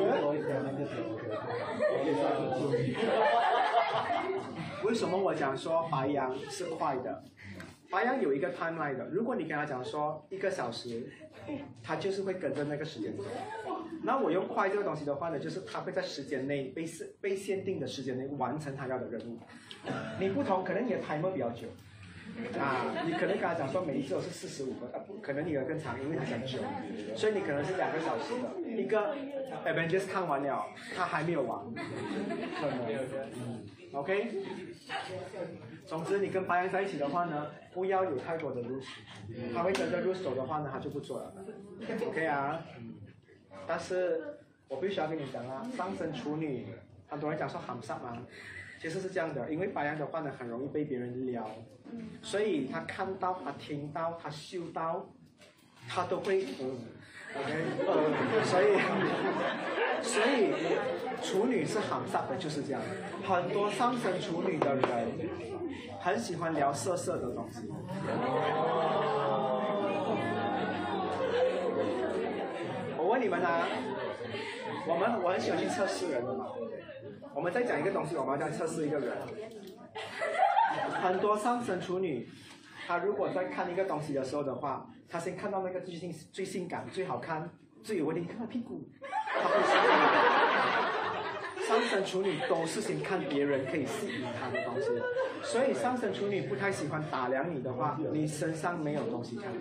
为什么我讲说白羊是快的？白羊有一个 timeline 的，如果你跟他讲说一个小时，他就是会跟着那个时间走。那我用快这个东西的话呢，就是他会在时间内被限被限定的时间内完成他要的任务。你不同，可能你的 timer 比较久。啊，你可能跟他讲说每一次都是四十五个，啊不，可能你的更长，因为他讲久，所以你可能是两个小时的。一个 Avengers 看完了，他还没有完，可能，OK。总之，你跟白羊在一起的话呢，不要有太多的 rules，他会跟着入手的话呢，他就不做了，OK 啊。但是我必须要跟你讲啊，上升处女，很多人讲说很上嘛。其实是这样的，因为白羊的话呢，很容易被别人撩，所以他看到、他听到、他嗅到，他都会嗯，OK，呃，所以 所以处女是很傻的，就是这样。很多上升处女的人很喜欢聊色色的东西。我问你们啊，我们我很喜欢去测试人的嘛。我们再讲一个东西，我们要这样测试一个人。很多上升处女，他如果在看一个东西的时候的话，他先看到那个最性最性感、最好看、最有问题，看他屁股，他会先上升处女都是先看别人可以吸引他的东西，所以上升处女不太喜欢打量你的话，你身上没有东西看。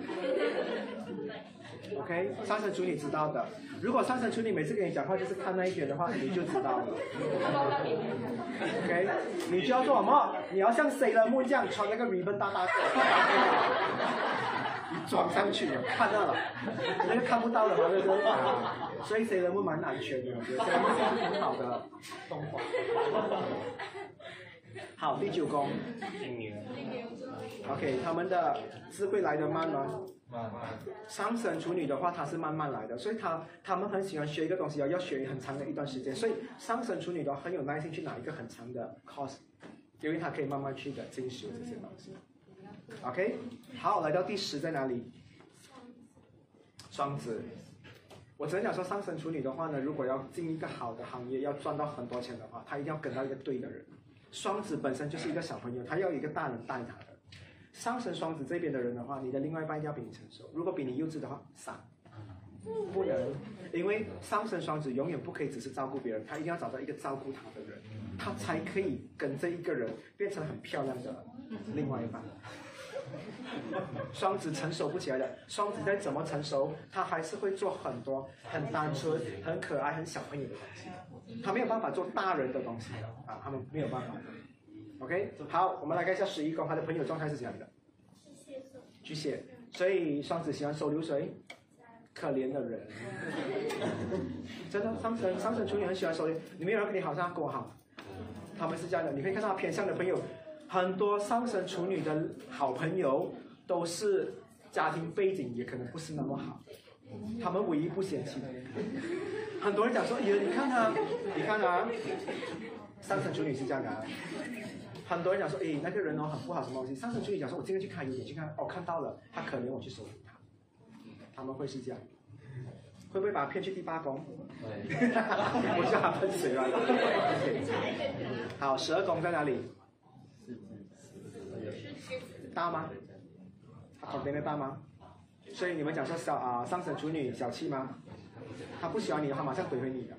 OK，上升处女知道的。如果上升处女每次跟你讲话就是看那一点的话，你就知道了。OK，你就要做什么？你要像 Sailor Moon 这样穿那个 ribbon 大大的，你装上去，看到了，那个看不到的嘛，对不对？所以 Sailor Moon 蛮安全的，我觉得 Sailor Moon 是很好的动画。好，第九宫金牛，，OK，他们的智慧来得慢吗？慢慢，上升处女的话，它是慢慢来的，所以他他们很喜欢学一个东西，要要学很长的一段时间。所以上升处女的话很有耐心去拿一个很长的 course，因为他可以慢慢去的进修这些东西。OK，好，来到第十在哪里？双子。我只能讲说，上升处女的话呢，如果要进一个好的行业，要赚到很多钱的话，他一定要跟到一个对的人。双子本身就是一个小朋友，他要一个大人带他的。上升双子这边的人的话，你的另外一半一定要比你成熟，如果比你幼稚的话，傻，不能，因为上升双子永远不可以只是照顾别人，他一定要找到一个照顾他的人，他才可以跟这一个人变成很漂亮的另外一半。双子成熟不起来的，双子再怎么成熟，他还是会做很多很单纯、很可爱、很小朋友的东西，他没有办法做大人的东西啊，他们没有办法。OK，好，我们来看一下十一宫，他的朋友状态是怎样的？巨蟹，所以双子喜欢收留谁？可怜的人，真的，上升上升处女很喜欢收留，你没有人跟你好，像跟我好，他们是这样的，你可以看到偏向的朋友，很多上升处女的好朋友都是家庭背景也可能不是那么好，他们唯一不嫌弃的。很多人讲说，耶，你看他，你看他，上升处女是这样的、啊。很多人讲说，哎，那个人哦很不好，什么东西？上升处女讲说，我今天去看优点去看，哦，看到了，他可怜我去收留他，他们会是这样，会不会把他骗去第八宫？我叫他喷水了。好，十二宫在哪里？大吗？他旁边的大吗？所以你们讲说小啊、上升处女小气吗？他不喜欢你的话，马上怼回你的，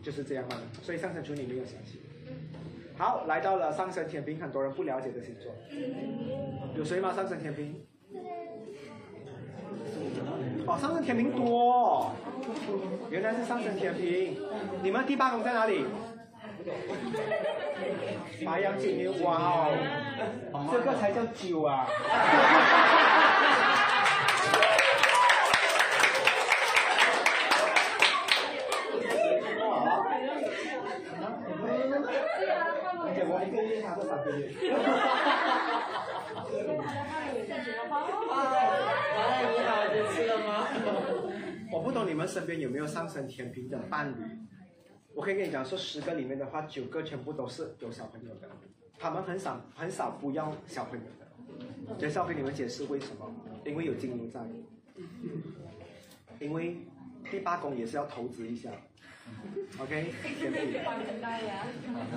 就是这样嘛。所以上升处女没有小气。好，来到了上升天平，很多人不了解的星座，有谁吗？上升天平？哦，上升天平多、原来是上升天平。你们第八宫在哪里？白羊金牛，哇哦，这个才叫酒啊！他说三个月。你好，就吃了吗？我不懂你们身边有没有上升天平的伴侣？我可以跟你讲，说十个里面的话，九个全部都是有小朋友的，他们很少很少不要小朋友的。接下来跟你们解释为什么？因为有金牛在，因为第八宫也是要投资一下。OK。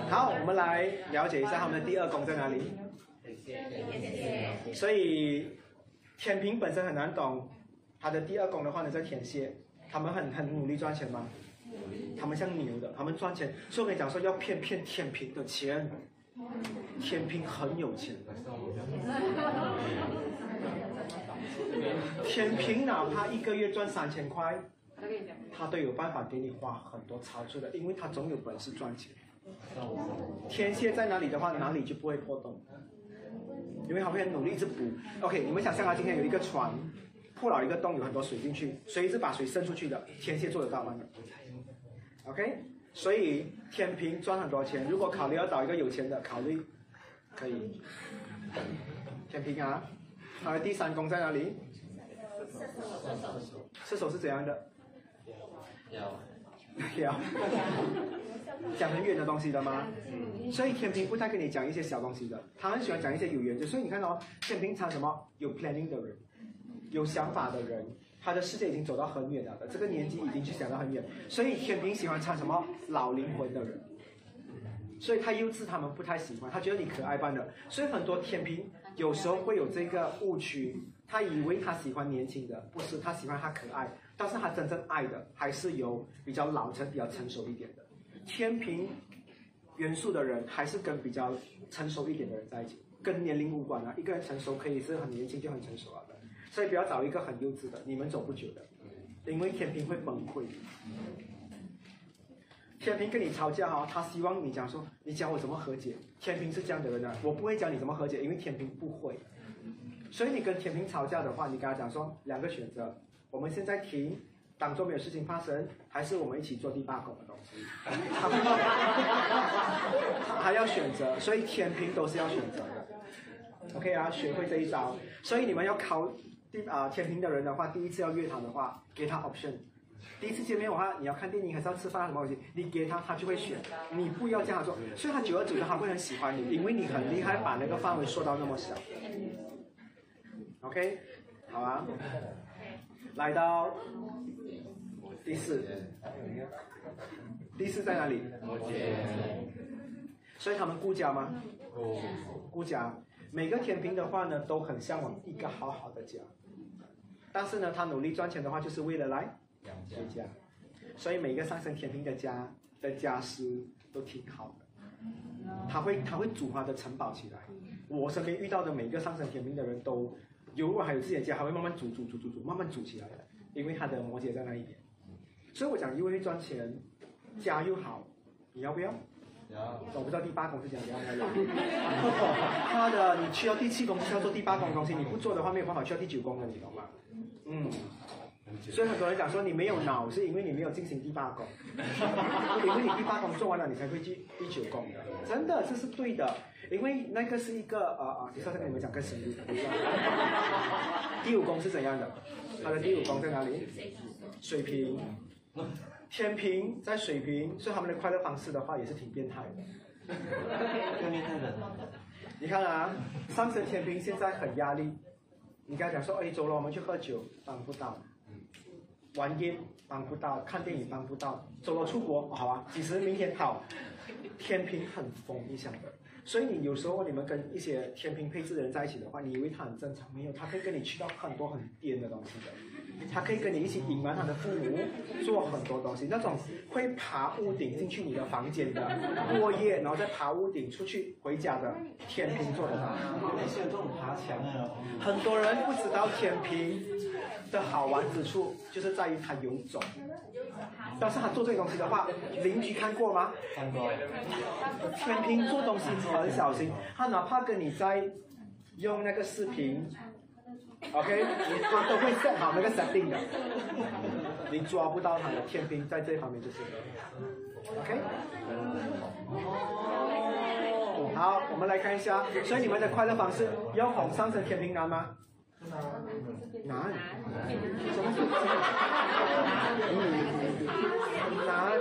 好，我们来了解一下他们的第二宫在哪里。所以天平本身很难懂，他的第二宫的话呢在天蝎，他们很很努力赚钱吗？他们像牛的，他们赚钱。所以我跟你讲说要骗骗天平的钱，天平很有钱的。天平哪怕一个月赚三千块，他都有办法给你花很多超出的，因为他总有本事赚钱。天蝎在哪里的话，哪里就不会破洞，因为他会很努力一直补。OK，你们想象啊，今天有一个船破了一个洞，有很多水进去，谁是把水渗出去的？天蝎做得到吗？OK，所以天平赚很多钱。如果考虑要找一个有钱的，考虑可以。天平啊，他的第三宫在哪里？射手射手是怎样的？要要讲很远的东西的吗？所以天平不太跟你讲一些小东西的，他很喜欢讲一些有原则。所以你看哦，天平常什么有 planning 的人，有想法的人，他的世界已经走到很远了的，这个年纪已经去想到很远。所以天平喜欢唱什么老灵魂的人，所以太幼稚他们不太喜欢，他觉得你可爱般的，所以很多天平有时候会有这个误区，他以为他喜欢年轻的，不是他喜欢他可爱，但是他真正爱的还是有比较老成、比较成熟一点的。天平元素的人还是跟比较成熟一点的人在一起，跟年龄无关啊。一个人成熟可以是很年轻就很成熟了的，所以不要找一个很幼稚的，你们走不久的，因为天平会崩溃。天平跟你吵架哈、他希望你讲说，你教我怎么和解。天平是这样的人啊，我不会教你怎么和解，因为天平不会。所以你跟天平吵架的话，你跟他讲说两个选择，我们现在停，当做没有事情发生，还是我们一起做第八宫的东西。他还要选择，所以天平都是要选择的。OK 啊，学会这一招。所以你们要考第啊、天平的人的话，第一次要约他的话，给他 option。第一次见面的话，你要看电影还是要吃饭什么东西，你给他，他就会选。你不要这样做，所以他久而久之他会很喜欢你，因为你很厉害，把那个范围缩到那么小。OK，好啊，来到第四，第四在哪里？摩羯，所以他们顾家吗？顾家。每个天平的话呢，都很向往一个好好的家，但是呢，他努力赚钱的话，就是为了来两家，所以每个上升天平的家的家私都挺好的，他会他会组他的城堡起来。我身边遇到的每个上升天平的人都，有如果还有自己的家，还会慢慢组组组组组，慢慢组起来的，因为他的摩羯在那一边。所以我讲，因为赚钱，家又好，你要不要？然后我不知道第八宫是讲怎样。他的你去到第七宫是要做第八宫的东西，你不做的话没有办法去到第九宫的，你懂吗？嗯，所以很多人讲说你没有脑，是因为你没有进行第八宫，因为你第八宫做完了，你才会去第九宫的，真的这是对的，因为那个是一个呃呃，你稍再跟你们讲更深入的，第五宫是怎样的？它的第五宫在哪里？水瓶。天平在水瓶，所以他们的快乐方式的话也是挺变态的。更变态的，你看啊，上升天平现在很压力，你跟他讲说，哎，走了，我们去喝酒，帮不到；玩 game 帮不到，看电影帮不到，走了出国，好啊，其实明天好。天平很疯你想，所以你有时候你们跟一些天平配置的人在一起的话，你以为他很正常，没有，他可以跟你去到很多很颠的东西的。他可以跟你一起隐瞒他的父母，做很多东西。那种会爬屋顶进去你的房间的，过夜，然后再爬屋顶出去回家的，天平做得到。也是有这种爬墙的。很多人不知道天平的好玩之处，就是在于它有种。但是他做这个东西的话，邻居看过吗？看过，天平做东西很小心，他哪怕跟你在用那个视频，OK，他都会 set 好那个 setting 的，你抓不到他的天平在这方面就是，OK。好，我们来看一下，所以你们的快乐方式用红上升天平难吗？难，难？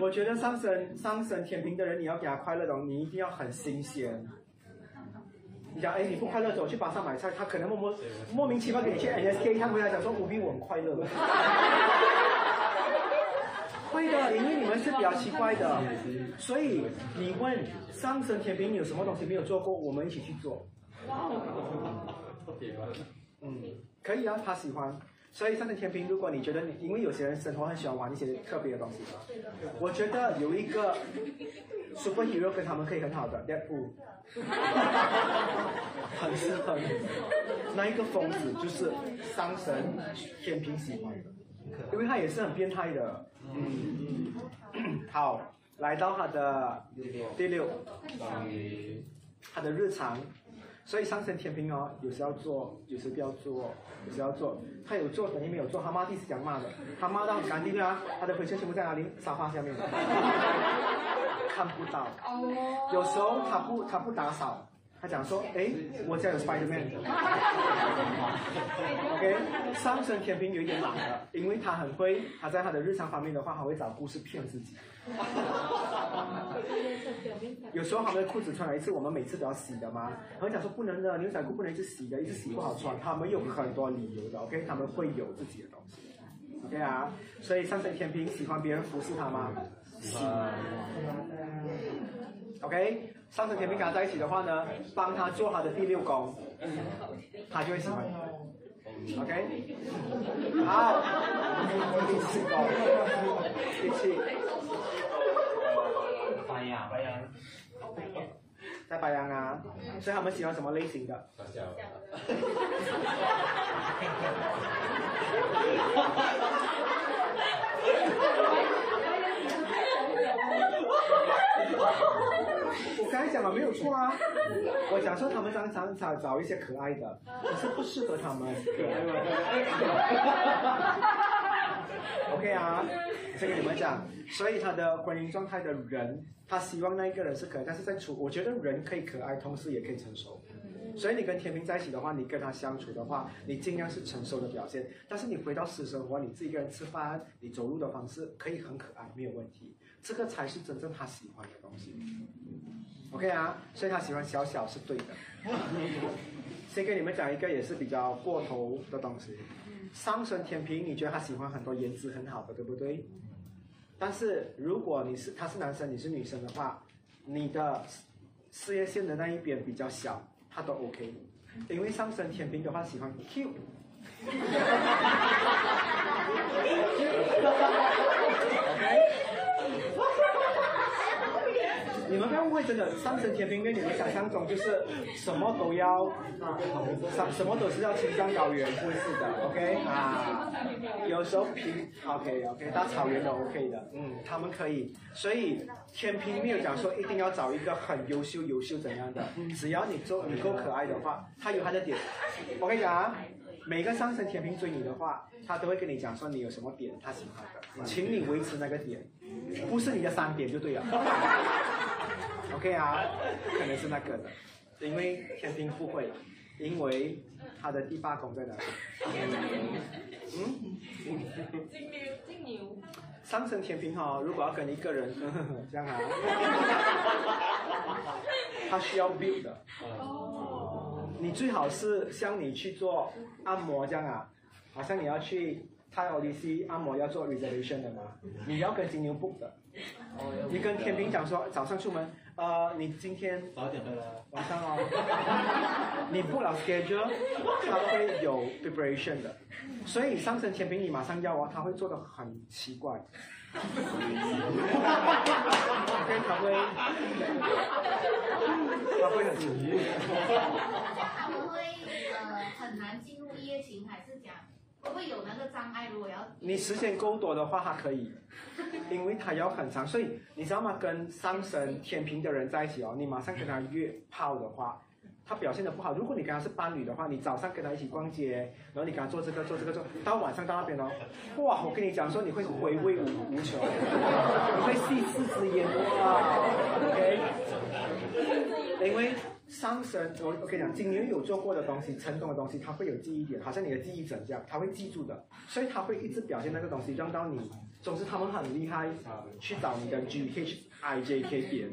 我觉得上升上升天平的人，你要给他快乐的，你一定要很新鲜。你讲，哎，你不快乐，走去巴萨买菜，他可能默默莫名其妙给你去 NSK，他回来讲说，无比我很快乐。会的，因为你们是比较奇怪的，所以你问上升天平你有什么东西没有做过，我们一起去做。特嗯，可以啊，他喜欢。所以上升天平，如果你觉得你，因为有些人生活很喜欢玩一些特别的东西嘛，我觉得有一个 superhero 跟他们可以很好的 Deadpool，很适合。你。那一个疯子就是上神天平喜欢的，因为他也是很变态的。嗯，好，来到他的第六，他的日常，所以上升天平哦，有时要做，有时不要做，有时要做。他有做等于没有做，他骂地是讲骂的，他骂到很干净啊，他的灰尘全部在哪里？沙发下面，看不到。哦有时候他不他不打扫，他讲说，哎，我家有 Spiderman。OK，上升天平有一点懒的，因为他很会，他在他的日常方面的话，他会找故事骗自己。有时候他们的裤子穿了一次，我们每次都要洗的嘛。他们讲说不能的，牛仔裤不能一直洗的，一直洗不好穿。他们有很多理由的，OK，他们会有自己的东西，OK 啊。所以上升天平喜欢别人服侍他吗？喜欢。OK，上升天平跟他在一起的话呢，帮他做他的第六宫，他就会喜欢。OK，好，第四宫，第七，白羊，白羊，在白羊啊，所以他们喜欢什么类型的？搞笑。我刚才讲了没有错啊，我假设他们常常找找一些可爱的，可是不适合他们。可爱吗？OK 啊，先跟你们讲，所以他的婚姻状态的人，他希望那一个人是可爱，但是在处，我觉得人可以可爱，同时也可以成熟。所以你跟天平在一起的话，你跟他相处的话，你尽量是成熟的表现。但是你回到私生活，你自己一个人吃饭，你走路的方式可以很可爱，没有问题。这个才是真正他喜欢的东西。OK 啊，所以他喜欢小小是对的。先给你们讲一个也是比较过头的东西。上升天平，你觉得他喜欢很多颜值很好的，对不对？但是如果你是他是男生，你是女生的话，你的事业线的那一边比较小，他都 OK。因为上升天平的话喜欢 Q。你们不要误会，真的上升天平跟你们想象中就是什么都要，什什么都是要青藏高原，不是的，OK 啊，有时候平 OK OK 大草原都 OK 的，嗯，他们可以，所以天平没有讲说一定要找一个很优秀优秀怎样的，只要你做你够可爱的话，他有他的点，我跟你讲啊。每个上升天平追你的话，他都会跟你讲说你有什么点他喜欢的，请你维持那个点，不是你的三点就对了。OK 啊，不可能是那个的，因为天平不会了，因为他的第八宫在哪里？嗯？金牛，金牛。上升天平哈，如果要跟一个人 这样啊，他需要 build 的。你最好是像你去做按摩这样啊，好像你要去泰 O D C 按摩要做 reservation 的嘛，你要跟金牛 book 的。你跟天平讲说早上出门，呃，你今天早点回来。晚上哦，你不了 schedule，他会有 preparation 的，所以上升天平你马上要啊，他会做的很奇怪。OK，他会，他会很奇他们会呃很难进入一夜情，还是讲会不会有那个障碍？如果要你时间够多的话，他可以，因为他要很长，所以你知道吗？跟上升天平的人在一起哦，你马上跟他约炮的话。他表现的不好，如果你跟他是伴侣的话，你早上跟他一起逛街，然后你跟他做这个做这个做，到晚上到那边哦，哇！我跟你讲说，你会回味无穷，你会细思之言哇，OK？因为上升，我我跟你讲，金牛有做过的东西，成功的东西，他会有记忆点，好像你的记忆枕这样，他会记住的，所以他会一直表现那个东西，让到你。总之，他们很厉害，去找你的 G H I J K 点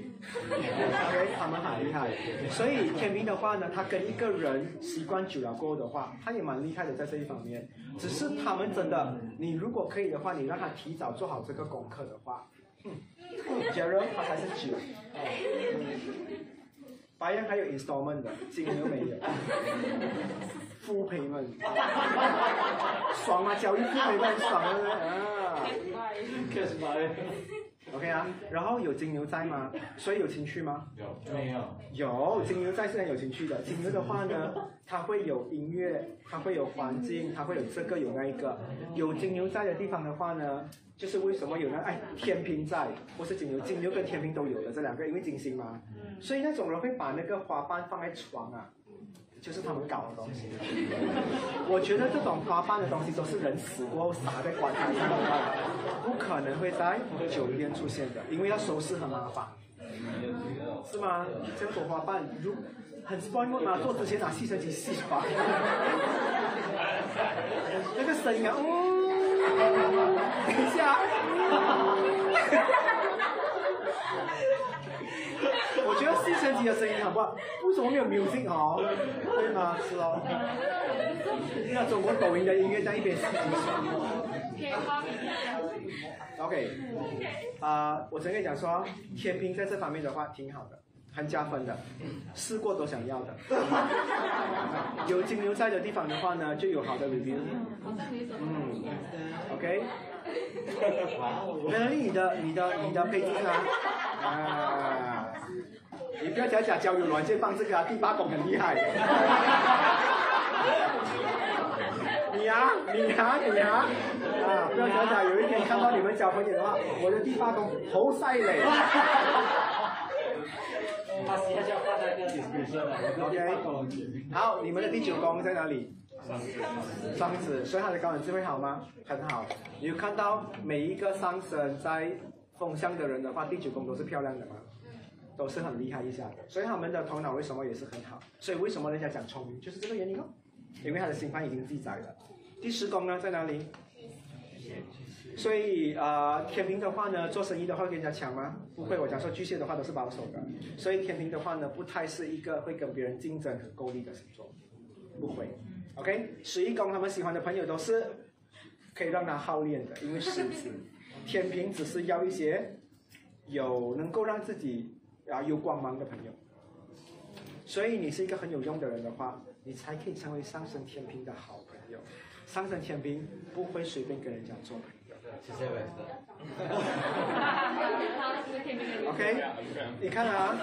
，OK，他们很厉害。所以天平的话呢，他跟一个人习惯久了过后的话，他也蛮厉害的在这一方面。只是他们真的，你如果可以的话，你让他提早做好这个功课的话，嗯，假如他才是九，白羊还有 installment 的，金牛没有。副培们，爽啊！交易副培们爽啊！啊，确实白。OK 啊，然后有金牛在吗？所以有情趣吗？有没有？有金牛在是很有情趣的。金牛的话呢，它会有音乐，它会有环境，它会有这个有那一个。有金牛在的地方的话呢，就是为什么有那哎天平在，或是金牛，金牛跟天平都有的这两个，因为金星嘛。所以那种人会把那个花瓣放在床啊。就是他们搞的东西。我觉得这种花瓣的东西都是人死过后撒在棺材上的，不可能会在酒店出现的，因为要收拾很麻烦，是吗？这朵花瓣如很 spoil 嘛，做之前拿吸尘器吸吧，那个声音啊，哦，等一下，我觉得。吸尘机的声音好不好？为什么没有 music 哦？对吗？是哦。那中国抖音的音乐在一边吸尘机。OK，啊、我曾跟你讲说，天平在这方面的话挺好的，很加分的，试过都想要的。有金牛在的地方的话呢，就有好的 review。嗯，OK。那你的、你的、你的配置啊？啊，你不要假假交友软件放这个啊，第八宫很厉害。你啊、你啊、你啊、啊，不要假假，有一天看到你们小朋友的话，我的第八宫头晒嘞。他私下放在那个 description 了，我就放过去。好，你们的第九宫在哪里？双子，所以他的高等智慧好吗？很好。你有看到每一个上升在风象的人的话，第九宫都是漂亮的吗？都是很厉害一下的，所以他们的头脑为什么也是很好？所以为什么人家讲聪明，就是这个原因哦，因为他的星盘已经记载了。第十宫呢在哪里？所以呃，天平的话呢，做生意的话跟人家抢吗？不会，我讲说巨蟹的话都是保守的，所以天平的话呢，不太是一个会跟别人竞争很够力的星座，不会。OK，十一宫他们喜欢的朋友都是可以让他好练的，因为 狮子，天平只是要一些有能够让自己啊有光芒的朋友。所以你是一个很有用的人的话，你才可以成为上升天平的好朋友。上升天平不会随便跟人家做朋友。谢谢伟哥。OK，你看啊，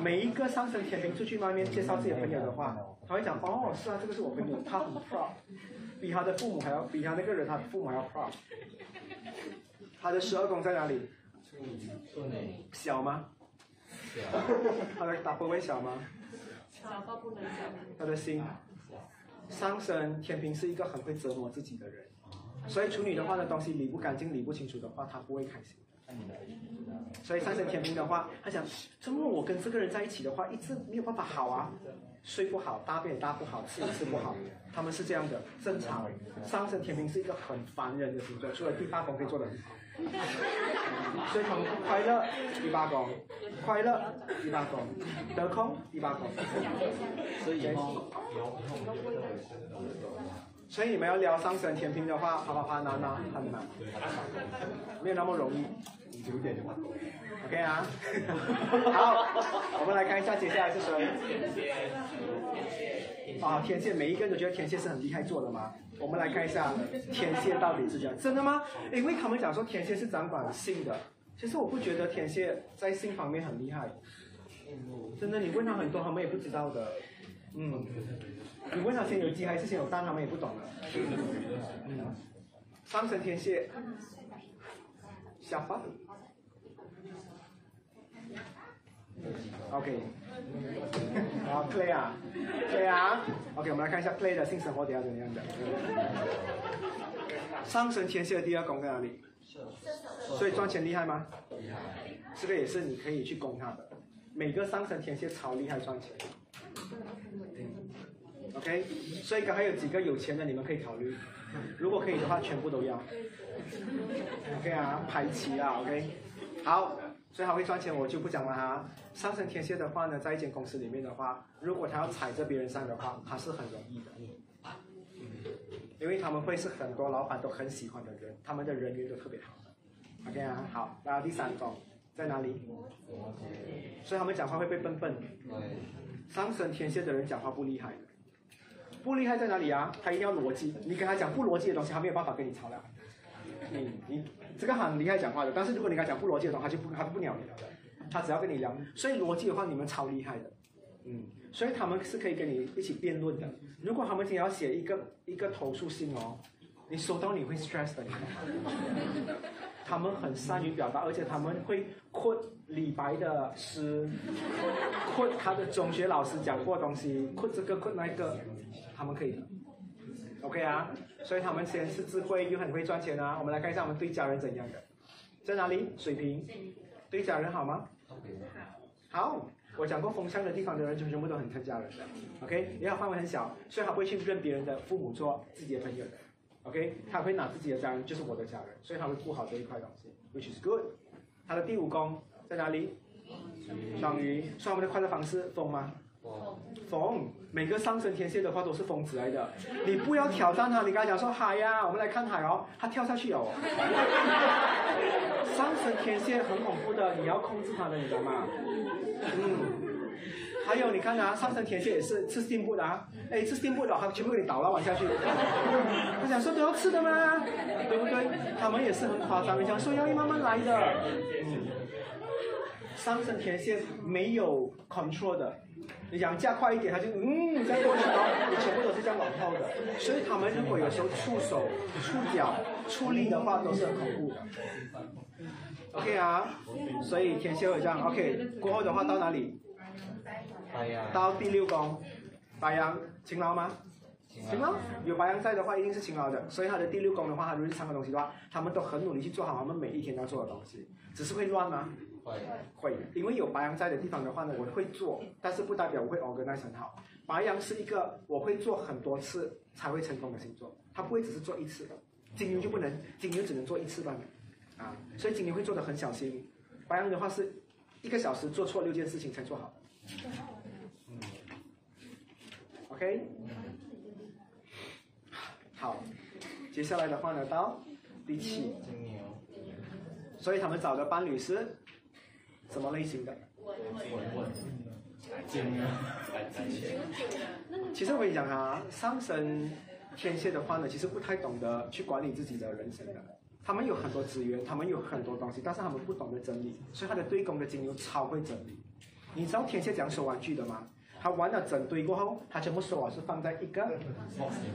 每一个上升天平出去外面介绍自己的朋友的话，他会讲哦，是啊，这个是我朋友，他很 proud，比他的父母还要，比他那个人他的父母还要 proud。他的十二宫在哪里？处女，小吗？他的大部位小吗？小到不能小他的心，上升天平是一个很会折磨自己的人，所以处女的话呢，东西理不干净、理不清楚的话，他不会开心。所以上升天平的话，他想，怎么我跟这个人在一起的话，一直没有办法好啊，睡不好，大便也大不好，吃也吃不好，他们是这样的，正常。上升天平是一个很烦人的星座，除了第八宫可以做得很好。所以他们不快乐，第八宫；快乐，第八宫；得空，第八宫。所以以后所以你们要聊上升天平的话，啪啪啪拿拿很难，没有那么容易。九点就 OK 啊，好，我们来看一下接下来是谁。啊，天蝎，每一个人都觉得天蝎是很厉害做的吗？我们来看一下天蝎到底是这样，真的吗？因为他们讲说天蝎是掌管性的，其实我不觉得天蝎在性方面很厉害，真的，你问他很多，他们也不知道的。嗯，你问他先有鸡还是先有蛋，他们也不懂的。嗯，上升天蝎，小花。OK，好，Clay 啊，Clay 啊，OK，我们来看一下 Clay 的性生活底下怎么样的。上升天蝎的第二宫在哪里？所以赚钱厉害吗？厉害这个也是你可以去攻他的。每个上升天蝎超厉害赚钱。OK，所以刚才有几个有钱的你们可以考虑，如果可以的话全部都要。OK 啊，排齐啊，OK，好。所以他会赚钱，我就不讲了哈。上升天蝎的话呢，在一间公司里面的话，如果他要踩着别人上的话，他是很容易的，因为他们会是很多老板都很喜欢的人，他们的人缘都特别好。OK 啊，好，然后第三种在哪里？所以他们讲话会被笨笨。上升天蝎的人讲话不厉害，不厉害在哪里啊？他一定要逻辑，你跟他讲不逻辑的东西，他没有办法跟你吵了。你你这个很厉害讲话的，但是如果你跟他讲不逻辑的东西，他就不他就不鸟你了的，他只要跟你聊。所以逻辑的话，你们超厉害的，嗯，所以他们是可以跟你一起辩论的。如果他们今天要写一个一个投诉信哦，你收到你会 stress 的？他们很善于表达，而且他们会 quote 李白的诗，quote 他的中学老师讲过的东西，quote 这个 quote 那个，他们可以的。OK 啊，所以他们先是智慧又很会赚钱啊。我们来看一下我们对家人怎样的，在哪里？水平，对家人好吗？好，我讲过风向的地方的人，就全部都很疼家人的。OK，因为他范围很小，所以他不会去认别人的父母做自己的朋友的。OK，他会拿自己的家人就是我的家人，所以他会顾好这一块东西，which is good。他的第五宫在哪里？双鱼，双鱼的快乐方式风吗？疯，每个上升天蝎的话都是疯子来的。你不要挑战他，你跟他讲说海呀，我们来看海哦，他跳下去哦。上升天蝎很恐怖的，你要控制他的，你知道吗？嗯。还有你看啊，上升天蝎也是吃进步的啊，哎，吃进步的，他全部给你倒了，往下去。他想说都要吃的吗？对不对？他们也是很夸张，你想说要慢慢来的。嗯。上升天蝎没有 control 的。你讲加快一点，他就嗯这样过去哦，全部都是这样往后的，所以他们如果有时候出手、出脚、出力的话，都是很恐怖的。OK 啊，所以天蝎会这样。OK，过后的话到哪里？到第六宫，白羊勤劳吗？勤劳，有白羊在的话，一定是勤劳的。所以他的第六宫的话，他日常的东西的话，他们都很努力去做好他们每一天要做的东西，只是会乱吗？会，因为有白羊在的地方的话呢，我会做，但是不代表我会 organize 很好。白羊是一个我会做很多次才会成功的星座，他不会只是做一次的。金牛就不能，金牛只能做一次罢了，啊，所以金牛会做的很小心。白羊的话是一个小时做错六件事情才做好。OK，好，接下来的话呢到第七，金牛所以他们找的伴侣是。什么类型的？稳稳，其实我跟你讲啊，上升天蝎的话呢，其实不太懂得去管理自己的人生的。他们有很多资源，他们有很多东西，但是他们不懂得整理。所以他的对宫的金牛超会整理。你知道天蝎怎样收玩具的吗？他玩了整堆过后，他全部收好是放在一个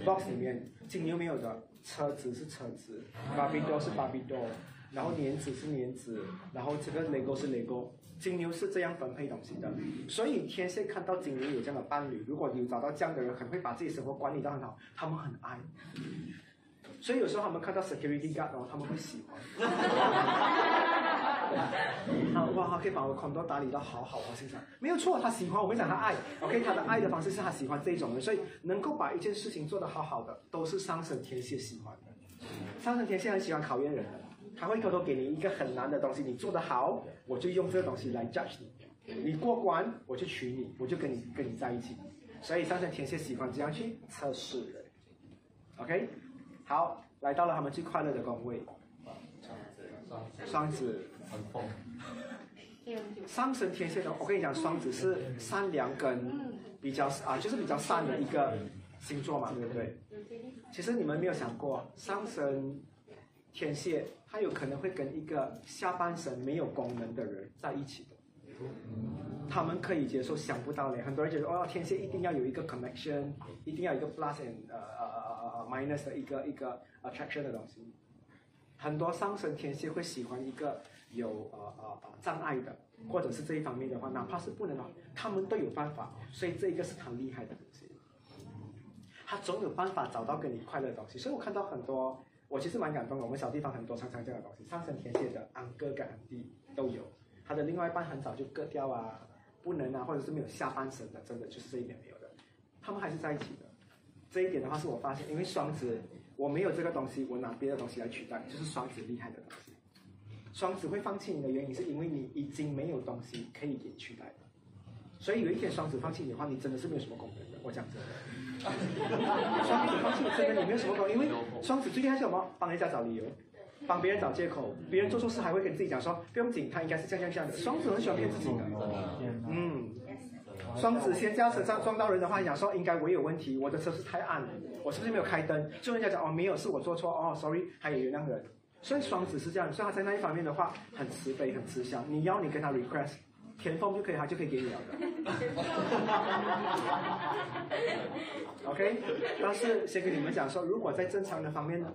box 里面。金牛没有的，车子是车子，芭比多是芭比多。然后年子是年子，然后这个雷勾是雷勾，金牛是这样分配东西的，所以天蝎看到金牛有这样的伴侣，如果你找到这样的人，很会把自己生活管理得很好，他们很爱，所以有时候他们看到 security guard 哦，他们会喜欢，好哇，他可以把我很多打理的好好啊，欣赏，没有错，他喜欢，我没讲他爱，OK，他的爱的方式是他喜欢这种人，所以能够把一件事情做得好好的，都是上升天蝎喜欢的，上升天蝎很喜欢考验人的。他会偷偷给你一个很难的东西，你做得好，我就用这个东西来 judge 你；你过关，我就娶你，我就跟你跟你在一起。所以上升天蝎喜欢这样去测试人。OK，好，来到了他们最快乐的宫位，双子，很疯。上升天蝎的，我跟你讲，双子是善良跟比较啊，就是比较善的一个星座嘛，对不对？其实你们没有想过，上升天蝎。他有可能会跟一个下半身没有功能的人在一起的，他们可以接受，想不到嘞。很多人觉得哦，天蝎一定要有一个 connection，一定要有一个 plus and 呃呃呃呃 minus 的一个一个 attraction 的东西。很多上升天蝎会喜欢一个有呃呃障碍的，或者是这一方面的话，哪怕是不能的，他们都有办法。所以这一个是很厉害的东西，他总有办法找到跟你快乐的东西。所以我看到很多。我其实蛮感动的，我们小地方很多常常这样的东西，上升天蝎的安哥跟安弟都有，他的另外一半很早就割掉啊，不能啊，或者是没有下半身的，真的就是这一点没有的，他们还是在一起的。这一点的话是我发现，因为双子我没有这个东西，我拿别的东西来取代，就是双子厉害的东西。双子会放弃你的原因是因为你已经没有东西可以给取代的，所以有一天双子放弃你的话，你真的是没有什么功能的。我讲真的。双子放弃这个也没有什么搞，因为双子最厉害是什么？帮人家找理由，帮别人找借口，别人做错事还会跟自己讲说不用紧，他应该是这样这样的。双子很喜欢骗自己的，嗯，双子先驾车上撞到人的话，讲说应该我有问题，我的车是太暗了，我是不是没有开灯？就人家讲哦没有，是我做错哦，sorry，还有原谅人。所以双子是这样，所以他在那一方面的话很慈悲很慈祥，你要你跟他 request。填缝就可以，他就可以给你了的。OK，但是先跟你们讲说，如果在正常的方面呢？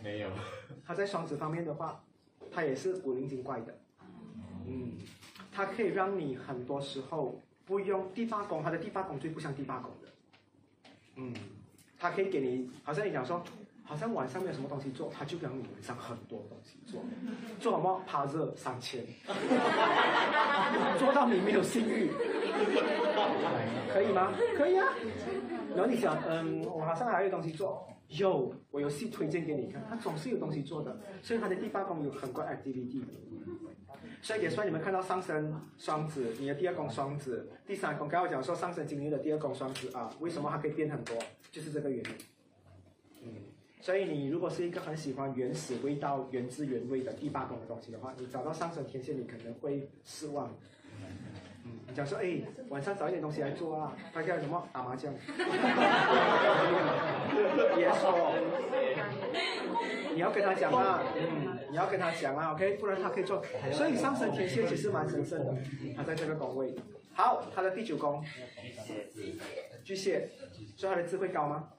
没有。他在双子方面的话，他也是古灵精怪的。嗯，他可以让你很多时候不用第八宫，他的第八宫最不像第八宫的。嗯，他可以给你，好像你讲说。好像晚上没有什么东西做，他就让你晚上很多东西做，做什么？趴热三千，做到你没有性欲，可以吗？可以啊。然后你想，嗯，我好像还有东西做，有，我有戏推荐给你看，他总是有东西做的，所以他的第八宫有很多 activity。所以也算你们看到上升双子，你的第二宫双子，第三宫，刚刚我讲说上升金牛的第二宫双子啊，为什么它可以变很多？就是这个原因。所以你如果是一个很喜欢原始味道、原汁原味的第八宫的东西的话，你找到上升天蝎，你可能会失望。嗯，你讲说，哎，晚上找一点东西来做啊，大概什么打麻将，别说，你要跟他讲啊，嗯，你要跟他讲啊，OK，不然他可以做。所以上升天蝎其实蛮神圣的，他在这个宫位。好，他的第九宫，巨蟹，所以他的智慧高吗？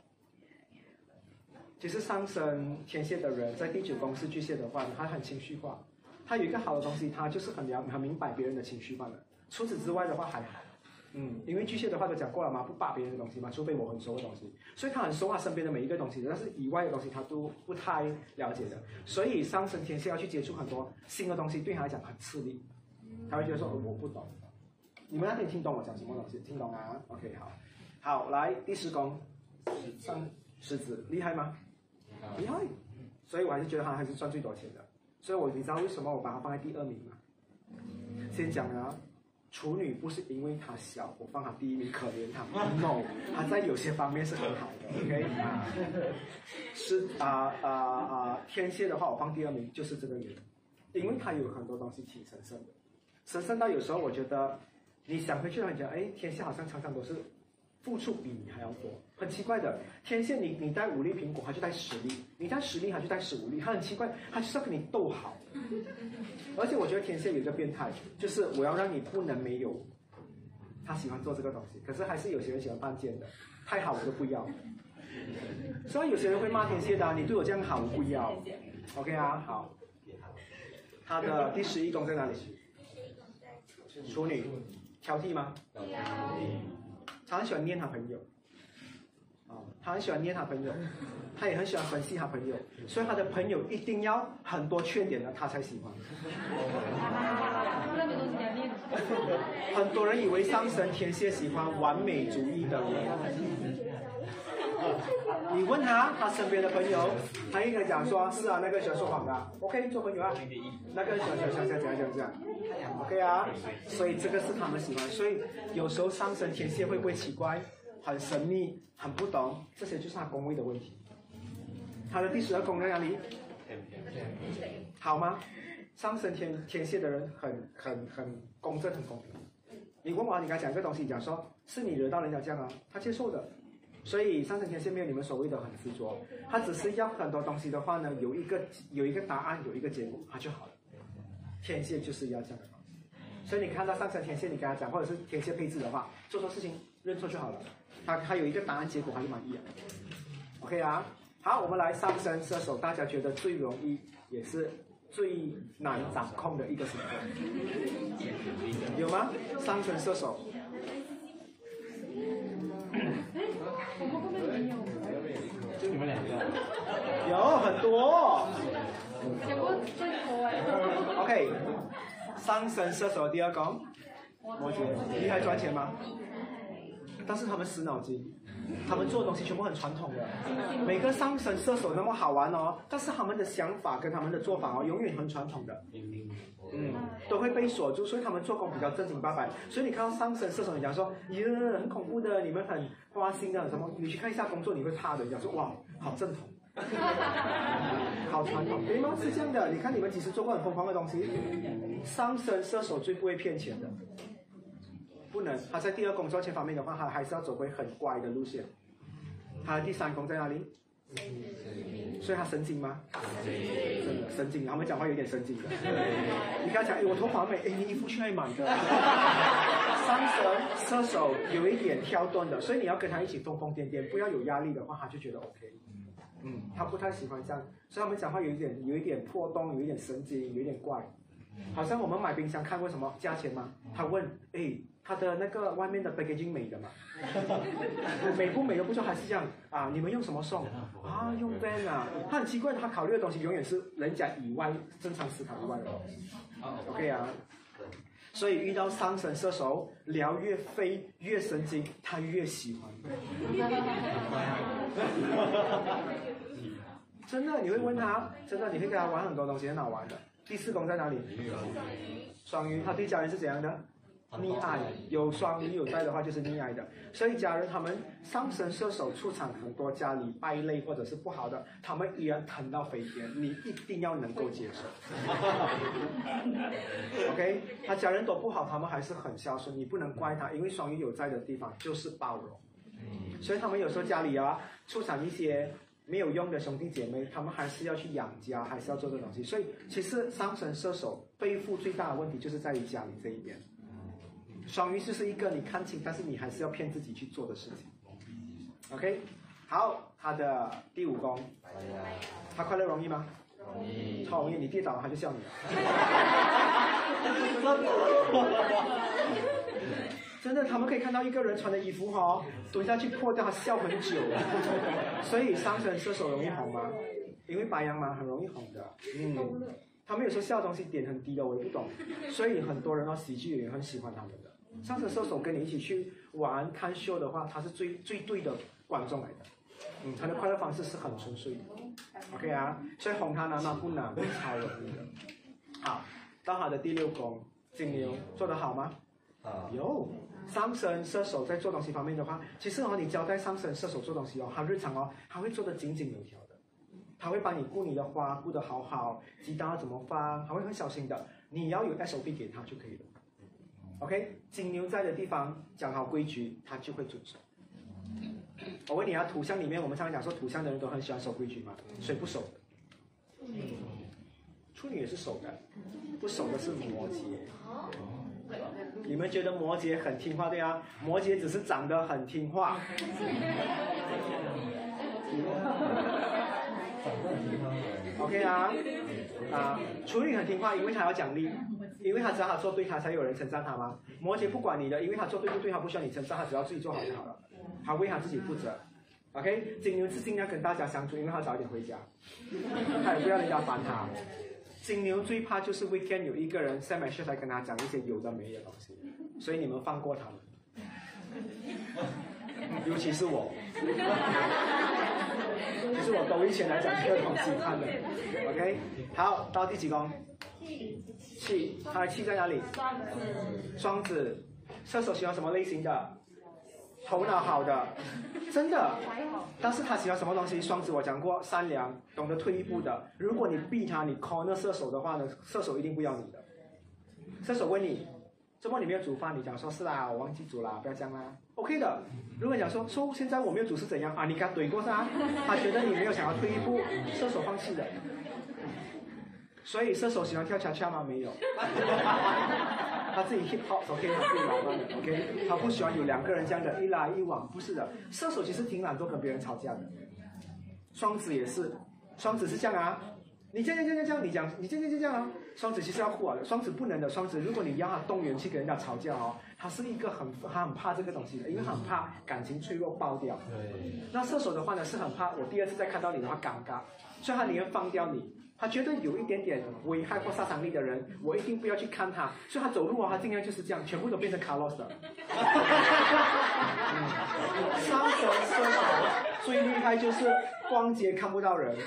其实上升天蝎的人在第九宫是巨蟹的话，他很情绪化，他有一个好的东西，他就是很了很明白别人的情绪罢了。除此之外的话还好，嗯，因为巨蟹的话都讲过了嘛，不扒别人的东西嘛，除非我很熟的东西，所以他很熟他身边的每一个东西，但是以外的东西他都不太了解的。所以上升天蝎要去接触很多新的东西，对他来讲很吃力，他会觉得说我不懂。你们那天听懂我讲什么东西？听懂啊？OK，好，好，来第十宫，上狮子厉害吗？厉害，所以我还是觉得他还是赚最多钱的。所以我你知道为什么我把它放在第二名吗？先讲啊。处女不是因为她小，我放她第一名，可怜她。No，她 在有些方面是很好的。OK，是啊啊啊，天蝎的话我放第二名就是这个原因，因为她有很多东西挺神圣的，神圣到有时候我觉得你想回去你讲，哎，天蝎好像常常都是付出比你还要多，很奇怪的。天蝎你你带五粒苹果，他就带十粒；你带十粒，他就带十五粒。他很奇怪，他就是要跟你斗好。而且我觉得天蝎有一个变态，就是我要让你不能没有。他喜欢做这个东西，可是还是有些人喜欢犯贱的，太好我都不要。所以有些人会骂天蝎的，你对我这样好我不要。OK 啊，好。他的第十一宫在哪里？处女，挑剔吗？挑剔。他很喜欢念他朋友。他很喜欢念他朋友，他也很喜欢分析他朋友，所以他的朋友一定要很多缺点的他才喜欢。很多人以为上神天蝎喜欢完美主义的人，你问他他身边的朋友，他应该讲说，是啊，那个喜欢说谎的，OK 做朋友啊，那个小小小小讲讲讲，OK 啊，所以这个是他们喜欢，所以有时候上升天蝎会不会奇怪？很神秘，很不懂，这些就是他宫位的问题。他的第十二宫在哪里？好吗？上升天天蝎的人很很很公正，很公平。你问我，你刚讲一个东西，讲说是你惹到人家这样啊，他接受的。所以上升天蝎没有你们所谓的很执着，他只是要很多东西的话呢，有一个有一个答案，有一个结果，他就好了。天蝎就是要这样的。所以你看到上升天蝎，你跟他讲，或者是天蝎配置的话，做错事情认错就好了。他他有一个答案，结果还是满意了。OK 啊，好，我们来上升射手，大家觉得最容易也是最难掌控的一个星座，有吗？上升射手。就你们两个。有很多。OK，上升射手第二宫，摩羯，厉害赚钱吗？但是他们死脑筋，他们做的东西全部很传统的。每个上升射手那么好玩哦，但是他们的想法跟他们的做法哦，永远很传统的。嗯，都会被锁住，所以他们做工比较正经八百。所以你看到上升射手，你讲说，耶，很恐怖的，你们很花心的，什么？你去看一下工作，你会怕的。讲说，哇，好正统，好传统，对吗？是这样的。你看你们其实做过很疯狂的东西，上升射手最不会骗钱的。不能，他在第二工作钱方面的话，他还是要走回很乖的路线。他的第三宫在哪里？所以他神经吗？真的神经，他们讲话有点神经的。你跟他讲，哎，我头发美，哎，你衣服去哪里买的？三神射手有一点挑断的，所以你要跟他一起疯疯癫癫，不要有压力的话，他就觉得 OK。嗯，他不太喜欢这样，所以他们讲话有一点有一点破洞，有一点神经，有一点怪。好像我们买冰箱看过什么价钱吗？他问，哎。他的那个外面的 packaging 美的嘛，美不美的不说，还是这样啊？你们用什么送 啊？用 van 啊？他很奇怪，他考虑的东西永远是人家以外正常思考以外的。OK 啊，所以遇到上升射手，聊越飞越神经，他越喜欢。真的，你会问他，真的，你会跟他玩很多东西，很好玩的。第四宫在哪里？双鱼，他对家人是怎样的？溺爱，有双鱼有在的话就是溺爱的。所以家人他们上升射手出场很多，家里败类或者是不好的，他们依然疼到飞天，你一定要能够接受。OK，他家人都不好，他们还是很孝顺，你不能怪他，因为双鱼有在的地方就是包容。所以他们有时候家里啊出场一些没有用的兄弟姐妹，他们还是要去养家，还是要做这东西。所以其实上升射手背负最大的问题就是在于家里这一边。双鱼就是一个你看清，但是你还是要骗自己去做的事情。OK，好，他的第五宫，他快乐容易吗？容易。超容易，你跌倒了他就笑你了。真的，他们可以看到一个人穿的衣服哈、蹲下去破掉，他笑很久。所以上升射手容易红吗？因为白羊嘛，很容易红的。嗯，他们有时候笑的东西点很低的，我也不懂。所以很多人哦，喜剧演员很喜欢他们的。上升射手跟你一起去玩看秀的话，他是最最对的观众来的。嗯，他的快乐方式是很纯粹的。OK 啊，所以哄他难吗？不难，超容易的。好，到他的第六宫，金牛做得好吗？啊，有。上升射手在做东西方面的话，其实哦，你交代上升射手做东西哦，他日常哦，他会做的井井有条的，他会帮你顾你的花，顾得好好，鸡蛋要怎么放，他会很小心的。你要有 SOP 给他就可以了。OK，金牛在的地方讲好规矩，他就会遵守。我问你啊，土象里面我们常常讲说土象的人都很喜欢守规矩嘛，谁不守的？处女也是守的，不守的是摩羯。你们觉得摩羯很听话对啊？摩羯只是长得很听话。OK 啊，啊，处女很听话，因为他要奖励，因为他知道他做对，他才有人称赞他嘛。摩羯不管你的，因为他做对不对，他不需要你称赞，他只要自己做好就好了，他为他自己负责。OK，金牛是尽量跟大家相处，因为他早点回家，他也不要人家烦他。金牛最怕就是 weekend 有一个人 send message 来跟他讲一些有的没的东西，所以你们放过他们，尤其是我，其 实我都以前来讲这个东西看的。OK，好，到第几宫？气，他的气在哪里？双子，双子，射手喜欢什么类型的？头脑好的，真的。但是他喜欢什么东西？双子我讲过，善良，懂得退一步的。如果你逼他，你 call 那射手的话呢，射手一定不要你的。射手问你，周末你没有煮饭？你讲说是啦，我忘记煮啦，不要这样啦。OK 的。如果讲说说现在我没有煮是怎样啊？你给他怼过是吧？他觉得你没有想要退一步，射手放弃的。所以射手喜欢跳恰恰吗？没有。他自己 hip hop OK，他自己玩玩的 OK，他不喜欢有两个人这样的一来一往，不是的。射手其实挺懒惰跟别人吵架的，双子也是，双子是这样啊，你这样这样这样，你讲你这样这样这样啊，双子其实要护我的，双子不能的，双子如果你要他动员去跟人家吵架哦，他是一个很他很怕这个东西的，因为他很怕感情脆弱爆掉。对，那射手的话呢，是很怕我第二次再看到你的话尴尬，所以他宁愿放掉你。他觉得有一点点危害或杀伤力的人，我一定不要去看他。所以他走路啊，他尽量就是这样，全部都变成卡洛斯的。上神射手最厉害就是逛街看不到人。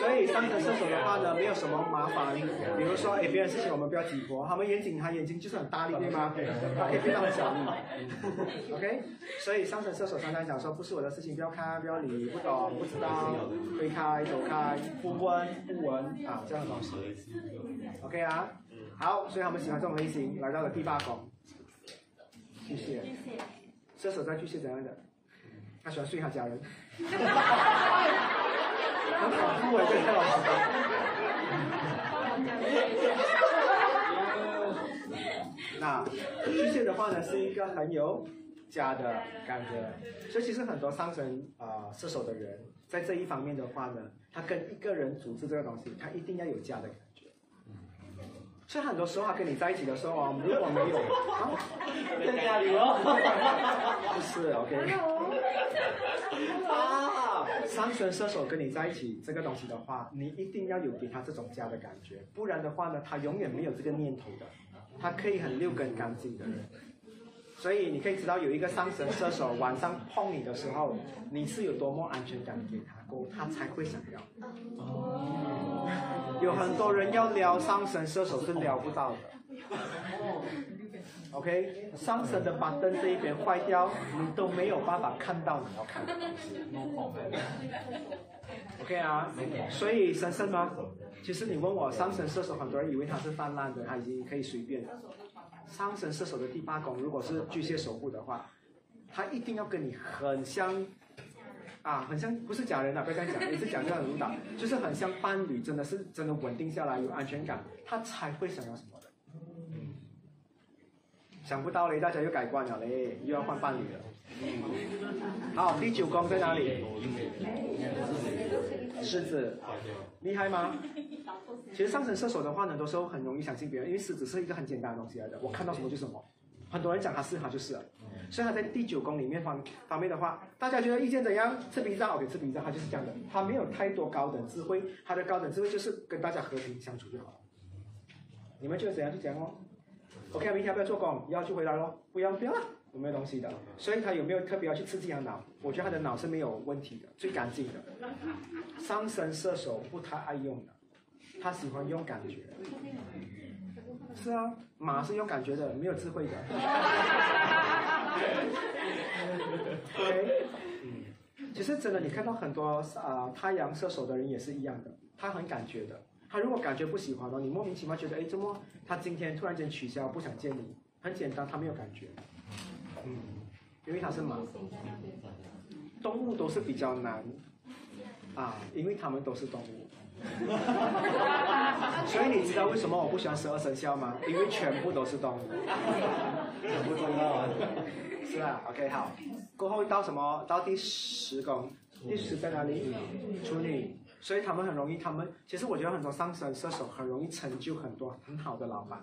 所以上神射手的话呢，没有什么麻烦。比如说，哎，别人事情我们不要急迫。他们眼睛，他眼睛就是很大力，对吗？他可以变到很小力。OK，所以上神射手常常讲说，不是我的事情，不要看，不要理，不懂，不知道，推开，走开，不问，不闻啊，这样的东西。OK 啊，好，所以他们喜欢这种类型。来到了第八宫，巨蟹，射手在巨蟹怎样的？他喜欢睡他家人。很反复哎，这个太老实了。那巨蟹的话呢，是一个很有家的感觉，所以其实很多上升啊、射手的人，在这一方面的话呢，他跟一个人组织这个东西，他一定要有家的感觉。所以很多时候他跟你在一起的时候啊，如果没有 啊，在家里哦，不是是 OK。啊，上升射手跟你在一起这个东西的话，你一定要有给他这种家的感觉，不然的话呢，他永远没有这个念头的。他可以很六根干净的人，所以你可以知道有一个上神射手晚上碰你的时候，你是有多么安全感给他过，他才会想要。有很多人要撩上神射手是撩不到的。OK，上神的板凳这一边坏掉，你都没有办法看到你要看的东西。OK 啊，所以神圣吗？其实你问我上神射手，很多人以为他是泛滥的，他已经可以随便。上神射手的第八宫，如果是巨蟹守护的话，他一定要跟你很像，啊，很像，不是假人啊，不要这样讲，也是讲这样的舞蹈，就是很像伴侣，真的是真的稳定下来，有安全感，他才会想要什么的。想不到嘞，大家又改观了嘞，又要换伴侣了。好，第九宫在哪里？狮子，厉害吗？其实上升射手的话呢，都是很容易相信别人，因为狮子是一个很简单的东西来的，我看到什么就什么。很多人讲他是，他就是了。所以他在第九宫里面方方面的话，大家觉得意见怎样？吃鼻子，OK，吃鼻子，他就是这样的，他没有太多高等智慧，他的高等智慧就是跟大家和平相处就好了。你们觉得怎样就讲哦。OK，明天不要做工，要就回来咯，不要不要了，有没有东西的？所以他有没有特别要去刺激他脑？我觉得他的脑是没有问题的，最干净的。上升射手不太爱用的，他喜欢用感觉。是啊，马是用感觉的，没有智慧的。OK，嗯，其实真的，你看到很多啊太阳射手的人也是一样的，他很感觉的。他如果感觉不喜欢了，你莫名其妙觉得，哎，怎么他今天突然间取消，不想见你？很简单，他没有感觉。嗯，因为他是马。动物都是比较难啊，因为他们都是动物。所以你知道为什么我不喜欢十二生肖吗？因为全部都是动物。不重要啊。是啊，OK，好。过后到什么？到第十宫，第十在哪里？处女。所以他们很容易，他们其实我觉得很多上升射手很容易成就很多很好的老板，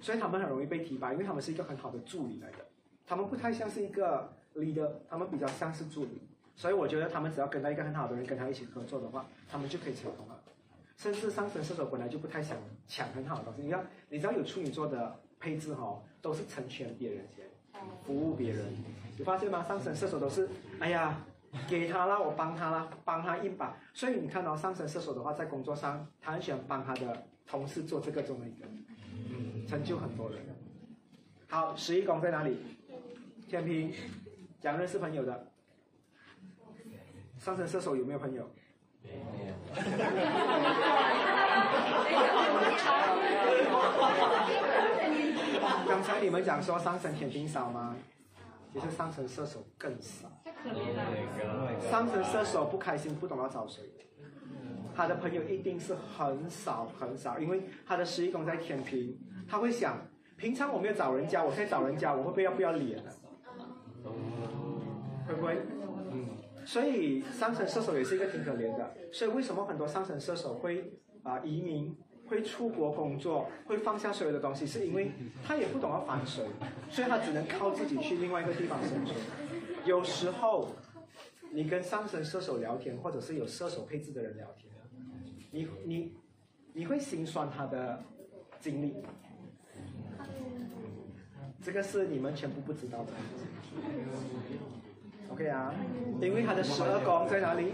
所以他们很容易被提拔，因为他们是一个很好的助理来的，他们不太像是一个 leader，他们比较像是助理，所以我觉得他们只要跟到一个很好的人跟他一起合作的话，他们就可以成功了。甚至上升射手本来就不太想抢很好的东西，你要你知道有处女座的配置哈，都是成全别人先，服务别人，你发现吗？上升射手都是，哎呀。给他啦，我帮他啦，帮他一把。所以你看到上升射手的话，在工作上，他很喜欢帮他的同事做这个做那个，成就很多人。好，十一宫在哪里？天平，讲认识朋友的。上升射手有没有朋友？没有。刚才你们讲说上升天平少吗？其实上升射手更少。上升射手不开心，不懂要找谁，他的朋友一定是很少很少，因为他的十一宫在天平，他会想，平常我没有。找人家，我在找人家，我会不会要不要脸呢？会不会？所以上升射手也是一个挺可怜的，所以为什么很多上升射手会啊移民，会出国工作，会放下所有的东西，是因为他也不懂要防谁，所以他只能靠自己去另外一个地方生存。有时候，你跟上升射手聊天，或者是有射手配置的人聊天，你你你会心酸他的经历，这个是你们全部不知道的。OK 啊，因为他的十二宫在哪里？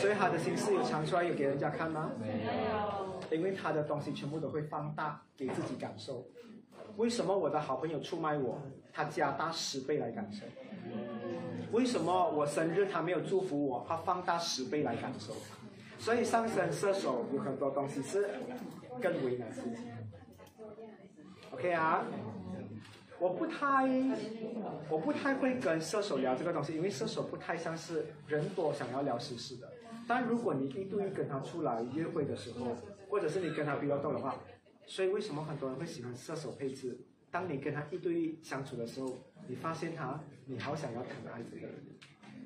所以他的心思有藏出来有给人家看吗？没有。因为他的东西全部都会放大给自己感受。为什么我的好朋友出卖我？他加大十倍来感受。为什么我生日他没有祝福我？他放大十倍来感受。所以上升射手有很多东西是更为难自己。OK 啊，我不太，我不太会跟射手聊这个东西，因为射手不太像是人多想要聊实事的。但如果你一对一跟他出来约会的时候，或者是你跟他比较多的话，所以为什么很多人会喜欢射手配置？当你跟他一对一相处的时候，你发现他，你好想要疼爱这个人，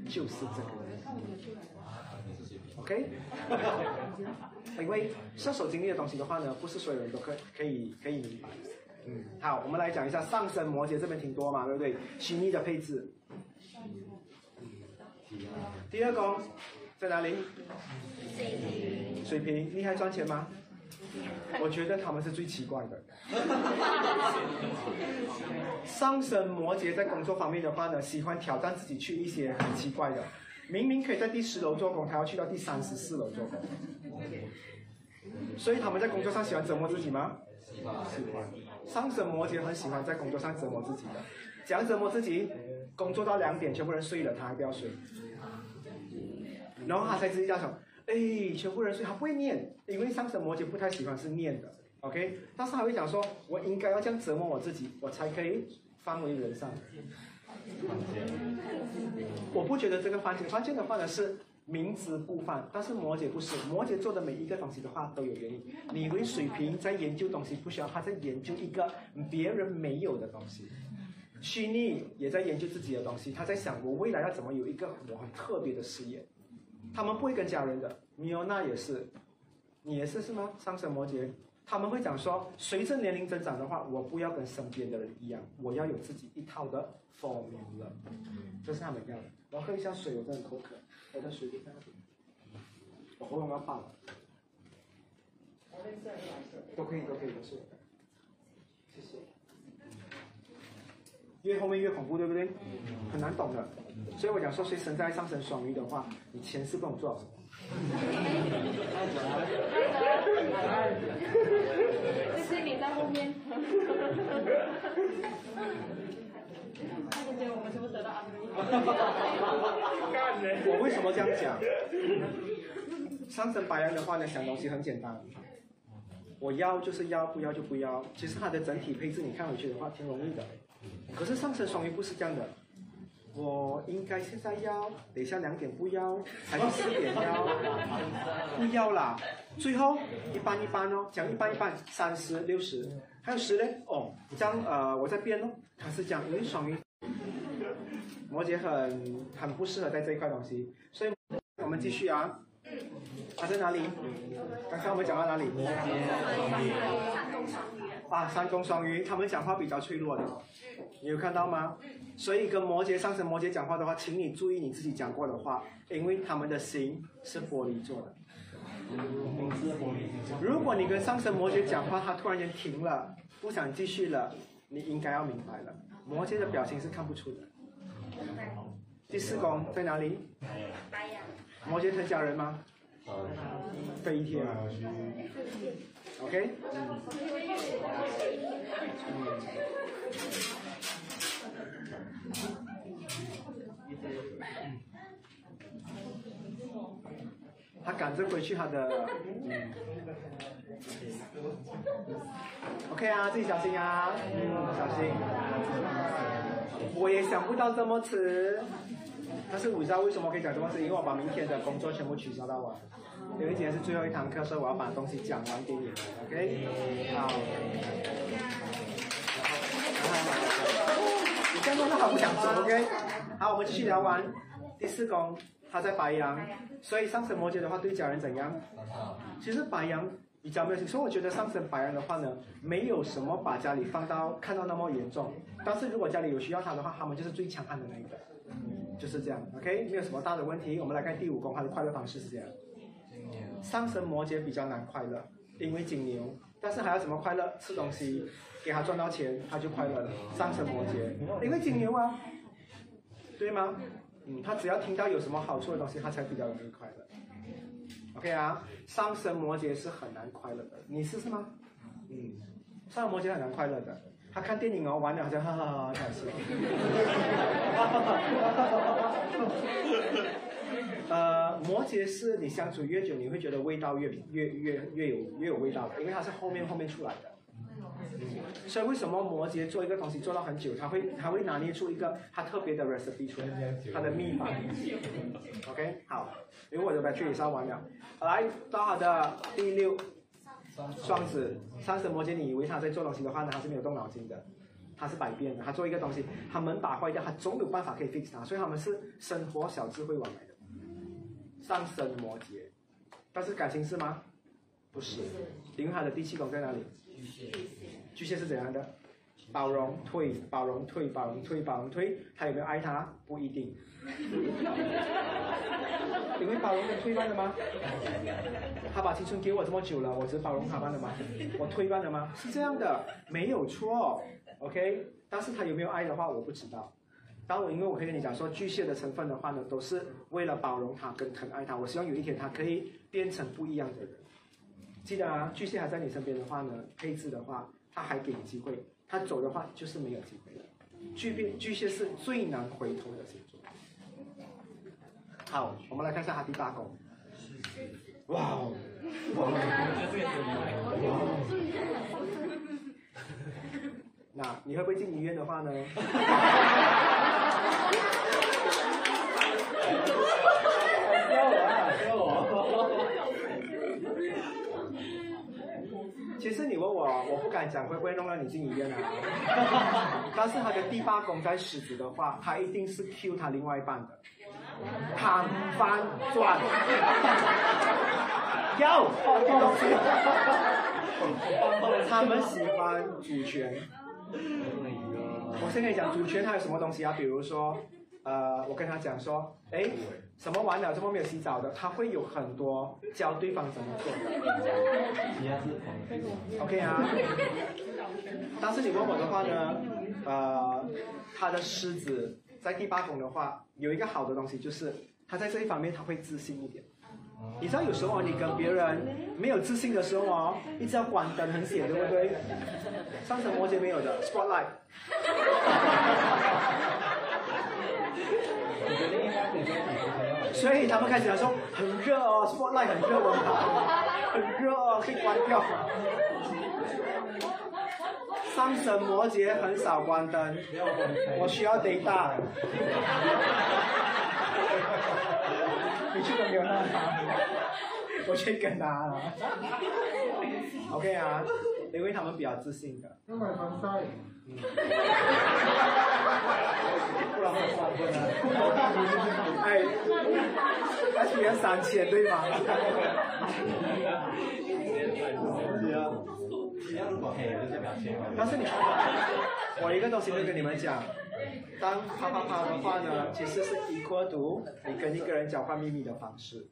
就是这个人。OK？因为射手经历的东西的话呢，不是所有人都可可以可以明白。嗯，好，我们来讲一下上升摩羯这边挺多嘛，对不对？心意的配置。第二宫在哪里？水瓶，厉害赚钱吗？我觉得他们是最奇怪的。上升摩羯在工作方面的话呢，喜欢挑战自己，去一些很奇怪的。明明可以在第十楼做工，他要去到第三十四楼做工。所以他们在工作上喜欢折磨自己吗？喜欢。上升摩羯很喜欢在工作上折磨自己的，怎样折磨自己？工作到两点，全部人睡了，他还不要睡。然后他才自己在想，哎，全部人睡，他不会念，因为上升摩羯不太喜欢是念的，OK？但是他会讲说，我应该要这样折磨我自己，我才可以方为人上。我不觉得这个犯贱，犯贱的话呢是明知故犯，但是摩羯不是，摩羯做的每一个东西的话都有原因。你为水瓶在研究东西不需要，他在研究一个别人没有的东西。虚拟也在研究自己的东西，他在想我未来要怎么有一个我很特别的事业。他们不会跟家人的，米欧娜也是，你也是是吗？上升摩羯，他们会讲说，随着年龄增长的话，我不要跟身边的人一样，我要有自己一套的 formula，这是他们要的。我喝一下水，我真的口渴，我的水在那边，我喉咙要爆了。都可以，都可以，都是。谢谢。越后面越恐怖，对不对？很难懂的。所以我讲说，谁生在上升双鱼的话，你前世不懂做什么。就是你在后面。看不见我们是不是得到安慰？我为什么这样讲？上升白羊的话呢，想东西很简单，我要就是要，不要就不要。其实它的整体配置你看回去的话，挺容易的。可是上升双鱼不是这样的。我应该现在要，等一下两点不要，还是四点要？不要啦，最后一般一般哦，讲一般一般，三十六十，还有十呢？哦，这样呃，我在变哦，他是讲因为双鱼，摩羯很很不适合在这一块东西，所以我们继续啊。他在哪里？刚才我们讲到哪里？啊，三宫双鱼，他们讲话比较脆弱的，你有看到吗？所以跟摩羯上升摩羯讲话的话，请你注意你自己讲过的话，因为他们的心是玻璃做的。如果你跟上升摩羯讲话，他突然间停了，不想继续了，你应该要明白了，摩羯的表情是看不出的。第四宫在哪里？摩羯疼家人吗？飞天。OK。他赶着回去他的。OK 啊，自己小心啊，嗯，小心。我也想不到这么迟，但是我知道为什么可以讲这么迟，因为我把明天的工作全部取消到完，因为今天是最后一堂课，所以我要把东西讲完给你们。OK，好。你刚刚好不想走，OK？好，我们继续聊完。第四宫，他在白羊，所以上升摩羯的话对家人怎样？其实白羊比较没有，所以我觉得上升白羊的话呢，没有什么把家里放到看到那么严重。但是如果家里有需要他的话，他们就是最强悍的那一个，就是这样，OK？没有什么大的问题。我们来看第五宫，他的快乐方式是这样。上升摩羯比较难快乐，因为金牛，但是还要怎么快乐？吃东西。给他赚到钱，他就快乐了。上升摩羯，因为金牛啊，对吗？嗯，他只要听到有什么好处的东西，他才比较容易快乐。OK 啊，上升摩羯是很难快乐的，你试试吗？嗯，上升摩羯很难快乐的。他看电影哦，玩的好像哈哈哈开心。呃，摩羯是你相处越久，你会觉得味道越越越越有越有味道的，因为它是后面后面出来的。所以为什么摩羯做一个东西做到很久，他会他会拿捏出一个他特别的 recipe 出来，他的秘法。OK，好，因为我的 battery 也烧完了，来到他的第六，双子，双子摩羯，你以为他在做东西的话呢，他是没有动脑筋的，他是百变的，他做一个东西，他门打坏掉，他总有办法可以 fix 它，所以他们是生活小智慧往来的。上升摩羯，但是感情是吗？不是，因为他的第七宫在哪里？巨蟹是怎样的？包容退，包容退，包容退，包容退，他有没有爱他？不一定。你会包容跟退让的吗？他把青春给我这么久了，我只包容他罢了吗？我退让了吗？是这样的，没有错，OK。但是他有没有爱的话，我不知道。当我因为我可以跟你讲说，巨蟹的成分的话呢，都是为了包容他跟疼爱他。我希望有一天他可以变成不一样的人。记得啊，巨蟹还在你身边的话呢，配置的话，他还给你机会。他走的话，就是没有机会了。巨变巨蟹是最难回头的星座。好，我们来看一下他第八宫。哇哦！那你会不会进医院的话呢？教我啊，教我。其实你问我，我不敢讲会不会弄到你进医院啊。但是他的第八宫在狮子的话，他一定是 Q 他另外一半的，躺翻转，要东西，他们喜欢主权。我先跟你讲，主权它有什么东西啊？比如说，呃，我跟他讲说，哎，什么完了，这么没有洗澡的，他会有很多教对方怎么做的。OK 啊，但是你问我的话呢，呃，他的狮子在第八宫的话，有一个好的东西就是，他在这一方面他会自信一点。你知道有时候你跟别人没有自信的时候哦，一直要关灯很险，对不对？上层摩羯没有的，spotlight。所以他们开始讲说很热哦，spotlight 很热哦，很热哦，可以关掉。上神摩羯很少关灯，我需要 data。你去跟刘娜他，我去跟他了。OK 啊，因为他们比较自信的。要买防晒。嗯。不然会算分的。哎，他需要三千对吗？但是你，我一个东西会跟你们讲，当啪啪啪的话呢，其实是 equal to 你跟一个人交换秘密的方式。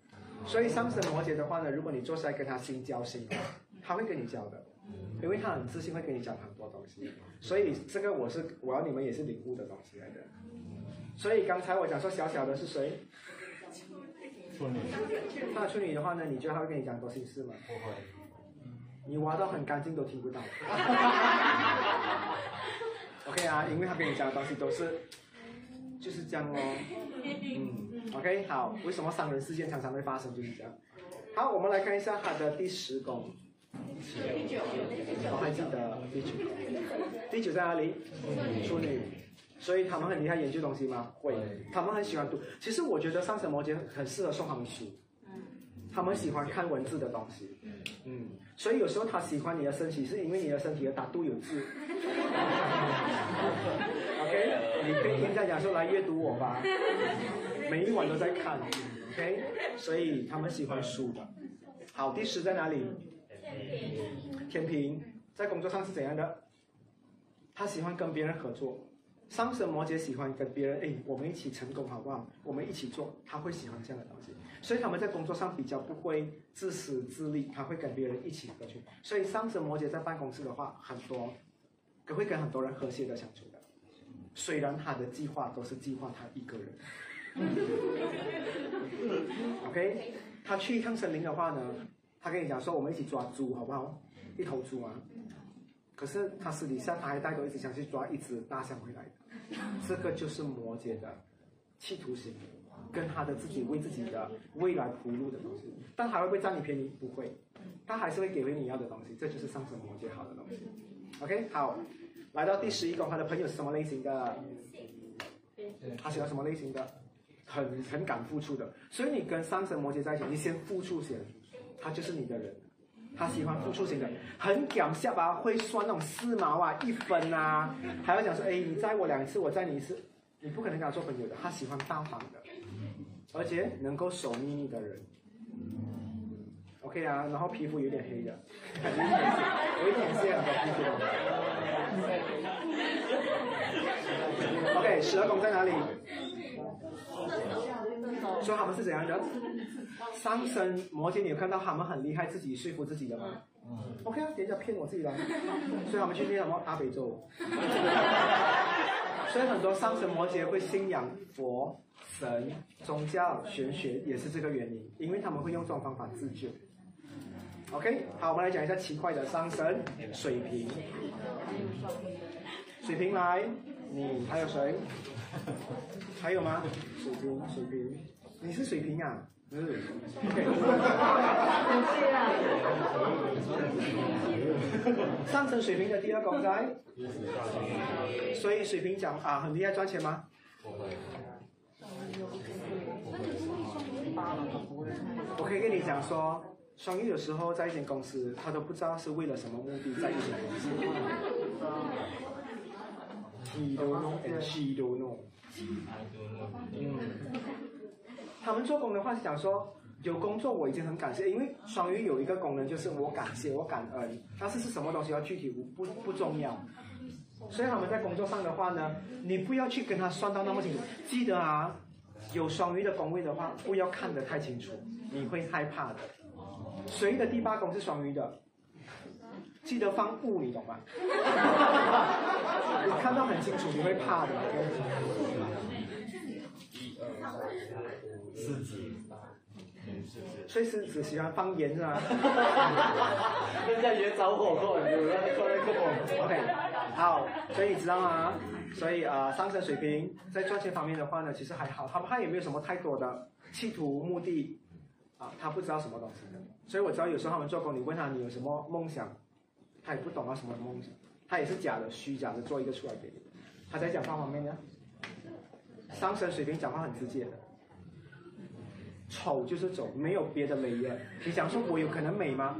所以上升摩羯的话呢，如果你坐下来跟他心交心，他会跟你交的，因为他很自信，会跟你讲很多东西。所以这个我是我要你们也是领悟的东西来的。所以刚才我讲说小小的是谁？处女。那处女的话呢，你觉得他会跟你讲很多心事吗？不会。你挖到很干净都听不到。OK 啊，因为他跟你讲的东西都是就是这样哦。嗯，OK 好，为什么伤人事件常常会发生就是这样？好，我们来看一下他的第十宫。第九。我还记得第九。第九在哪里？处女。所以他们很厉害研究东西吗？会。他们很喜欢读。其实我觉得上升摩羯很适合送他们书。他们喜欢看文字的东西。嗯。所以有时候他喜欢你的身体，是因为你的身体的打度有字。OK，你可以听在讲说来阅读我吧，每一晚都在看。OK，所以他们喜欢书的。好，第十在哪里？天平，在工作上是怎样的？他喜欢跟别人合作。上升摩羯喜欢跟别人，哎，我们一起成功好不好？我们一起做，他会喜欢这样的东西。所以他们在工作上比较不会自私自利，他会跟别人一起合作。所以上升摩羯在办公室的话，很多，会跟很多人和谐的相处的。虽然他的计划都是计划他一个人。OK，他去一趟森林的话呢，他跟你讲说我们一起抓猪好不好？一头猪啊。可是他私底下他还带着一直想去抓一只大象回来。这个就是摩羯的企图心，跟他的自己为自己的未来铺路的东西。但他会不会占你便宜？不会，他还是会给回你要的东西。这就是上升摩羯好的东西。OK，好，来到第十一宫，他的朋友是什么类型的？他喜欢什么类型的？很很敢付出的。所以你跟上升摩羯在一起，你先付出先，他就是你的人。他喜欢付出型的，很搞笑啊，会算那种四毛啊、一分啊，还要讲说，哎，你载我两次，我载你一次，你不可能跟他做朋友的。他喜欢大方的，而且能够守秘密的人。OK 啊，然后皮肤有点黑的，有一点线的皮肤。十二宫在哪里？说他们是怎样的？上升摩羯，你有看到他们很厉害，自己说服自己的吗？OK 啊，人家骗我自己了，所以他们去念什么阿北咒。所以很多上升摩羯会信仰佛、神、宗教、玄学，也是这个原因，因为他们会用这种方法自救。OK，好，我们来讲一下奇怪的上升水瓶。水瓶来，你还有谁？还有吗？水瓶，水瓶，你是水瓶啊？嗯，OK。上升水平的第二宫在，所以水瓶讲啊，很厉害，赚钱吗？我可以跟你讲说，双鱼有时候在一间公司，他都不知道是为了什么目的在一间公司。He don't know and she don't know。嗯，他们做工的话是讲说，有工作我已经很感谢，因为双鱼有一个功能就是我感谢我感恩，但是是什么东西要具体不不不重要。所以他们在工作上的话呢，你不要去跟他算到那么清楚。记得啊，有双鱼的宫位的话，不要看得太清楚，你会害怕的。谁的第八宫是双鱼的？记得放物，你懂吗？你看到很清楚，你会怕的。狮子，所以狮子喜欢方言是吧 人家也找火过，有人过来跟我。？OK，好，所以你知道吗？所以呃，上升水平在赚钱方面的话呢，其实还好，他们他也没有什么太多的企图目的啊，他不知道什么东西的。所以我知道有时候他们做工，你问他你有什么梦想，他也不懂啊什么梦想，他也是假的、虚假的做一个出来给你。他在讲话方面呢，上升水平讲话很直接的，丑就是丑，没有别的美的。你想说我有可能美吗？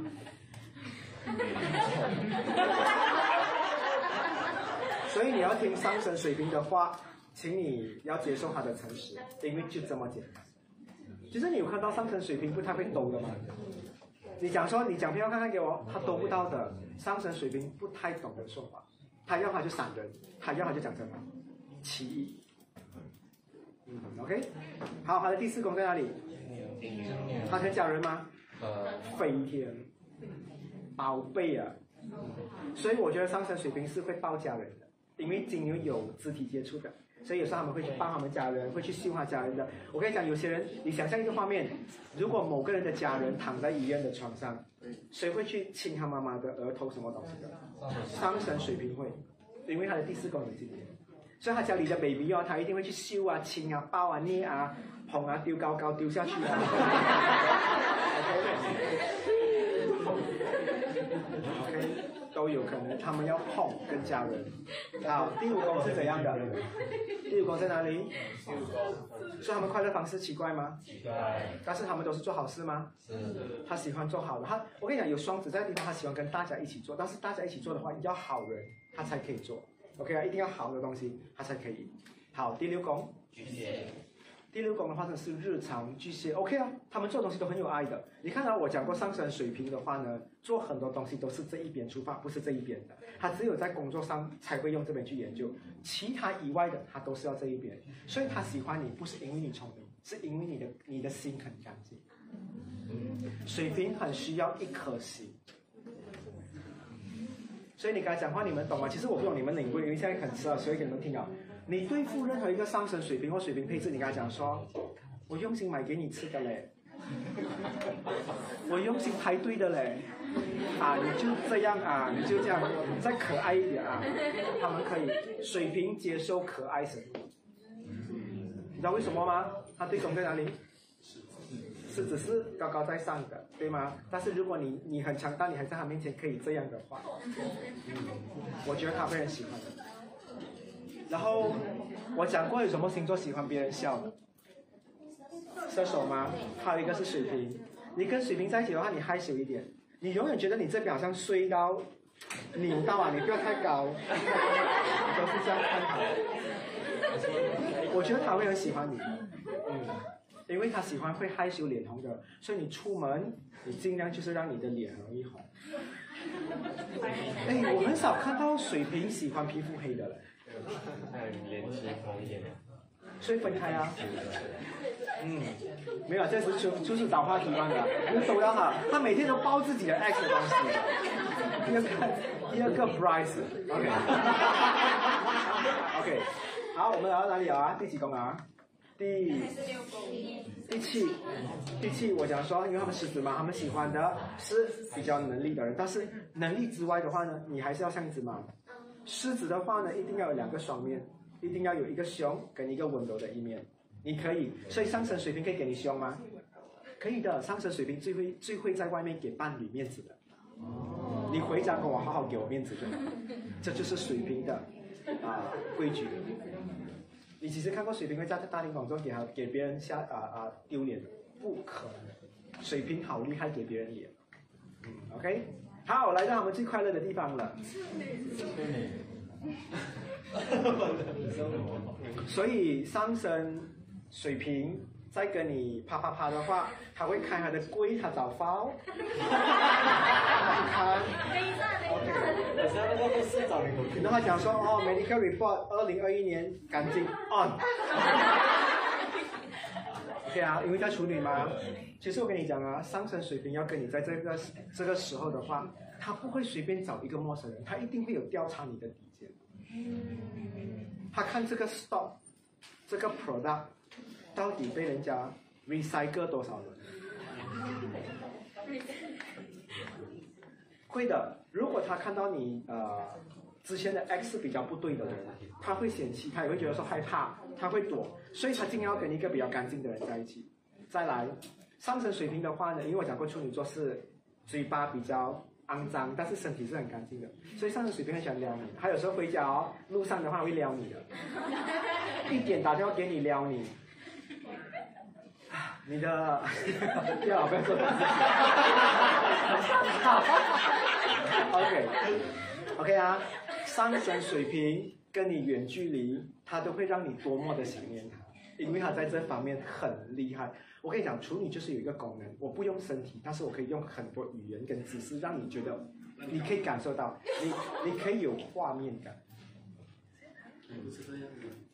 所以你要听上升水平的话，请你要接受他的诚实，因为就这么简单。其实你有看到上升水平不太会兜的吗？你讲说你讲票看看给我，他兜不到的。上升水平不太懂得说法，他要他就闪人，他要他就讲真话，奇异。嗯，OK，好，他的第四宫在哪里？他可以讲人吗？呃，飞天，宝贝啊！所以我觉得上升水平是会抱家人的，因为金牛有肢体接触的，所以有时候他们会去抱他们家人，会去训话家人的。我跟你讲，有些人，你想象一个画面，如果某个人的家人躺在医院的床上，谁会去亲他妈妈的额头什么东西的？上升水平会，因为他的第四宫有金牛，所以他家里的 baby 哦，他一定会去秀啊、亲啊、抱啊、捏啊、捧啊、丢高高丢下去啊。OK，都有可能，他们要碰跟家人。好，第五宫是怎样的？第五宫在哪里？所以他们快乐方式奇怪吗？但是他们都是做好事吗？他喜欢做好的，他我跟你讲，有双子在的地方，他喜欢跟大家一起做，但是大家一起做的话，要好人他才可以做，OK 啊，一定要好的东西他才可以。好，第六宫，巨蟹，第六宫的话呢是日常巨蟹，OK 啊，他们做东西都很有爱的。你看到我讲过上升水平的话呢，做很多东西都是这一边出发，不是这一边的。他只有在工作上才会用这边去研究，其他以外的他都是要这一边。所以他喜欢你，不是因为你聪明，是因为你的你的心很干净。水平很需要一颗心。所以你刚才讲话，你们懂吗？其实我不懂你们领会，因为现在很迟了，所以给你们听啊。你对付任何一个上升水平或水平配置，你跟他讲说，我用心买给你吃的嘞，我用心排队的嘞，啊，你就这样啊，你就这样，再可爱一点啊，他们可以水平接受可爱什么？你知道为什么吗？他对宫在哪里？狮子是高高在上的，对吗？但是如果你你很强大，你还在他面前可以这样的话，我觉得他会很喜欢的。然后我讲过有什么星座喜欢别人笑的？射手吗？还有一个是水瓶。你跟水瓶在一起的话，你害羞一点，你永远觉得你这边好像衰到扭到啊，你不要太高，都是这样看他。我觉得他会很喜欢你，因为他喜欢会害羞脸红的，所以你出门你尽量就是让你的脸容易红。哎，我很少看到水瓶喜欢皮肤黑的了。很年轻方言。所以分开啊。嗯，没有，这是就就是找话题嘛的，你走到他，他每天都包自己的 X 的东西。第二个，第二个 Bryce，OK。OK，好，我们来到哪里啊？第几宫啊？第第七，第七，我讲说，因为他们狮子嘛，他们喜欢的是比较能力的人，但是能力之外的话呢，你还是要像只马。狮子的话呢，一定要有两个双面，一定要有一个凶跟一个温柔的一面。你可以，所以上升水平可以给你凶吗？可以的，上升水平最会最会在外面给伴侣面子的。你回家跟我好好给我面子就好，这就是水平的啊规矩。你其实看过水瓶会在大庭广众给他给别人下啊啊丢脸？不可能，水瓶好厉害给别人脸。嗯，OK，好，来到我们最快乐的地方了。所以上升水瓶在跟你啪啪啪的话，他会开他的柜，他找包。看，OK。好像那个市长你跟他讲说哦，medical report 二零二一年干净 on。OK 啊，因为在处女嘛。其实我跟你讲啊，上升水平要跟你在这个这个时候的话，他不会随便找一个陌生人，他一定会有调查你的底线。他看这个 stock，这个 product 到底被人家 recycle 多少人？会的，如果他看到你呃之前的 X 比较不对的人，他会嫌弃，他也会觉得说害怕，他会躲，所以他尽量要跟一个比较干净的人在一起。再来，上升水平的话呢，因为我讲过处女座是嘴巴比较肮脏，但是身体是很干净的，所以上升水平很喜欢撩你。他有时候回家哦，路上的话会撩你的，一点打电话给你撩你。啊你的，不要不要说自己。OK OK 啊，上升水平跟你远距离，他都会让你多么的想念他，因为他在这方面很厉害。我跟你讲，处女就是有一个功能，我不用身体，但是我可以用很多语言跟姿势，让你觉得，你可以感受到，你你可以有画面感。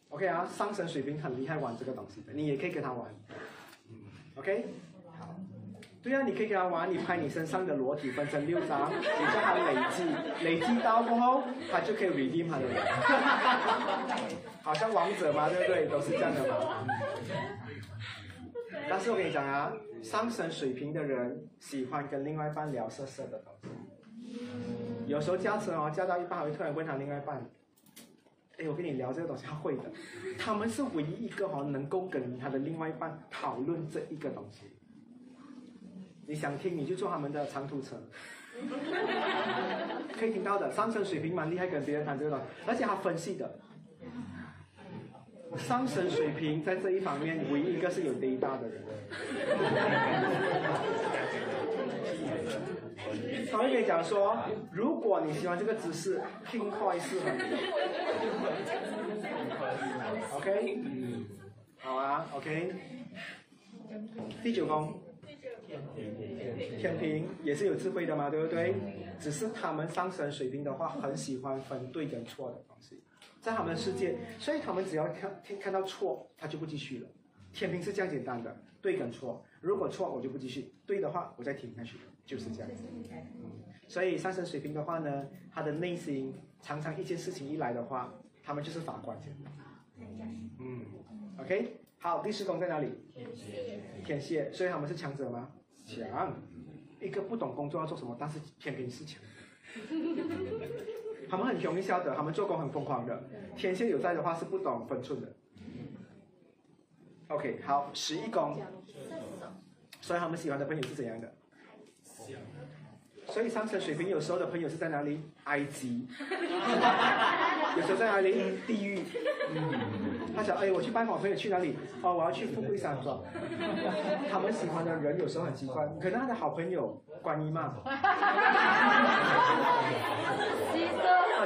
OK 啊，上升水平很厉害玩这个东西的，你也可以跟他玩。OK，好，对啊，你可以跟他玩，你拍你身上的裸体分成六张，你叫他累积，累积到过后，他就可以 redeem 他的人。好像王者嘛，对不对？都是这样的嘛。但是我跟你讲啊，上升水平的人喜欢跟另外一半聊色色的东西。有时候驾车哦，驾到一半会突然问他另外一半。哎，我跟你聊这个东西，他会的。他们是唯一一个哈能够跟他的另外一半讨论这一个东西。你想听，你就坐他们的长途车，可以听到的。上升水平蛮厉害，跟别人谈这个东西，而且他分析的。上升水平在这一方面，唯一一个是有 data 的人。他会跟你讲说，如果你喜欢这个姿势，拼快适合你。OK，好啊，OK。第九宫，天平也是有智慧的嘛，对不对？只是他们上升水平的话，很喜欢分对跟错的东西，在他们的世界，所以他们只要看看到错，他就不继续了。天平是这样简单的，对跟错，如果错我就不继续，对的话我再听下去，就是这样子。所以上升水平的话呢，他的内心常常一件事情一来的话，他们就是法官先。嗯，OK，好，第四宫在哪里？天蝎，所以他们是强者吗？强，一个不懂工作要做什么，但是偏偏是强。他们很容易笑的，他们做工很疯狂的。天蝎有在的话是不懂分寸的。OK，好，十一宫，所以他们喜欢的朋友是怎样的？所以上升水平有时候的朋友是在哪里？埃及，有时候在哪里？地狱。他想，哎，我去拜访朋友去哪里？哦，我要去富贵山庄。他们喜欢的人有时候很奇怪，可能他的好朋友观音嘛。啊，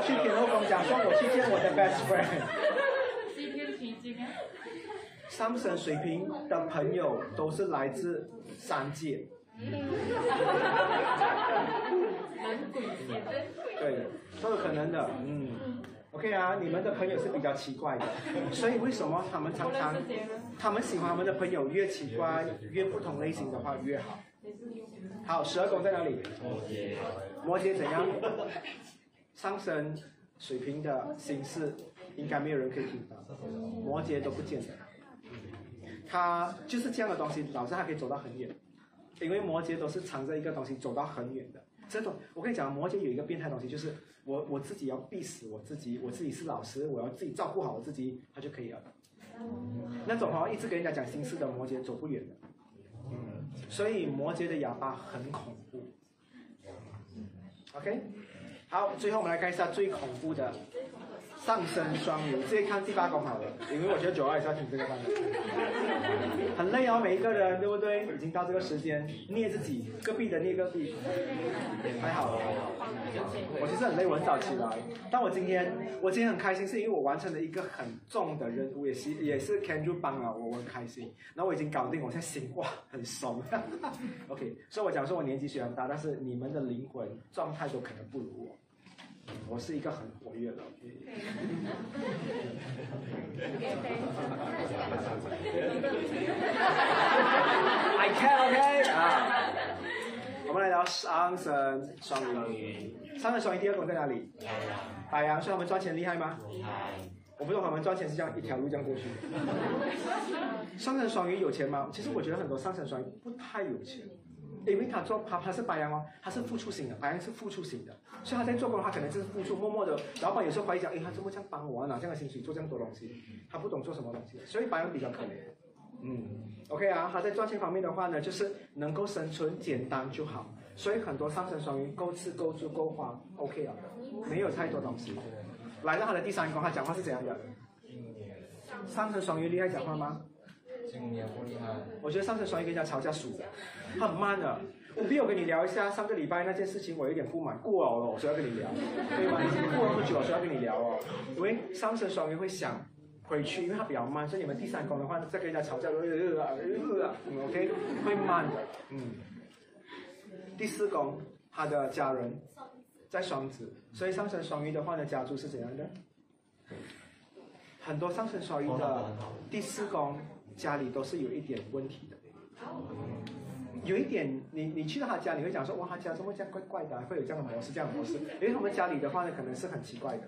去天后宫讲说，我去见我的 best friend。今天提今天。上升水平的朋友都是来自三界。对，都有可能的，嗯 OK 啊，你们的朋友是比较奇怪的，所以为什么他们常常他们喜欢他们的朋友越奇怪越不同类型的话越好。好，十二宫在哪里？摩羯怎样？上升水平的心事，应该没有人可以听到，摩羯都不见得。他就是这样的东西，导致他可以走到很远，因为摩羯都是藏着一个东西走到很远的。这种我跟你讲，摩羯有一个变态东西，就是我我自己要逼死我自己，我自己是老师，我要自己照顾好我自己，他就可以了。那种哦，一直跟人家讲心事的摩羯走不远的。所以摩羯的哑巴很恐怖。OK，好，最后我们来看一下最恐怖的上升双鱼，直接看第八宫好了，因为我觉得九二也是要听这个班的。很累哦，每一个人对不对？已经到这个时间，捏自己，隔壁的捏隔壁，还好了。我其实很累，我很早起来，但我今天我今天很开心，是因为我完成了一个很重的任务，也是也是 Kendra 帮了我，我很开心。然后我已经搞定，我现在心哇很松。OK，所以我讲说我年纪虽然大，但是你们的灵魂状态都可能不如我。我是一个很活跃的。I can OK 啊，我们来聊上升双鱼。上升双鱼第二宫在哪里？海洋，所以他们赚钱厉害吗？我不知道他们赚钱是这样一条路这样过去。上升双鱼有钱吗？其实我觉得很多上升双鱼不太有钱。因为他做他他是白羊哦，他是付出型的，白羊是付出型的，所以他在做工，的话可能就是付出，默默的。老板有时候怀疑讲，哎，他怎么这样帮我啊？拿这样的薪水做这样多东西，他不懂做什么东西，所以白羊比较可怜。嗯，OK 啊，他在赚钱方面的话呢，就是能够生存简单就好，所以很多上升双鱼够吃够住够花，OK 啊，没有太多东西。来到他的第三宫，他讲话是怎样的？上升双鱼厉害讲话吗？今年不厉害。我觉得上升双鱼跟人家吵架输的，很慢的。我必有跟你聊一下上个礼拜那件事情，我有点不满，过了哦，所以要跟你聊，对吗？已经过了那么久，所以要跟你聊哦。因为上升双鱼会想回去，因为他比较慢，所以你们第三宫的话，再跟人家吵架，呃呃呃呃，OK，会慢的，嗯。第四宫，他的家人在双子，所以上升双鱼的话呢，家族是怎样的？很多上升双鱼的第四宫家里都是有一点问题的。有一点，你你去到他家，你会讲说，哇，他家怎么这样怪怪的，会有这样的模式，这样的模式。因为他们家里的话呢，可能是很奇怪的，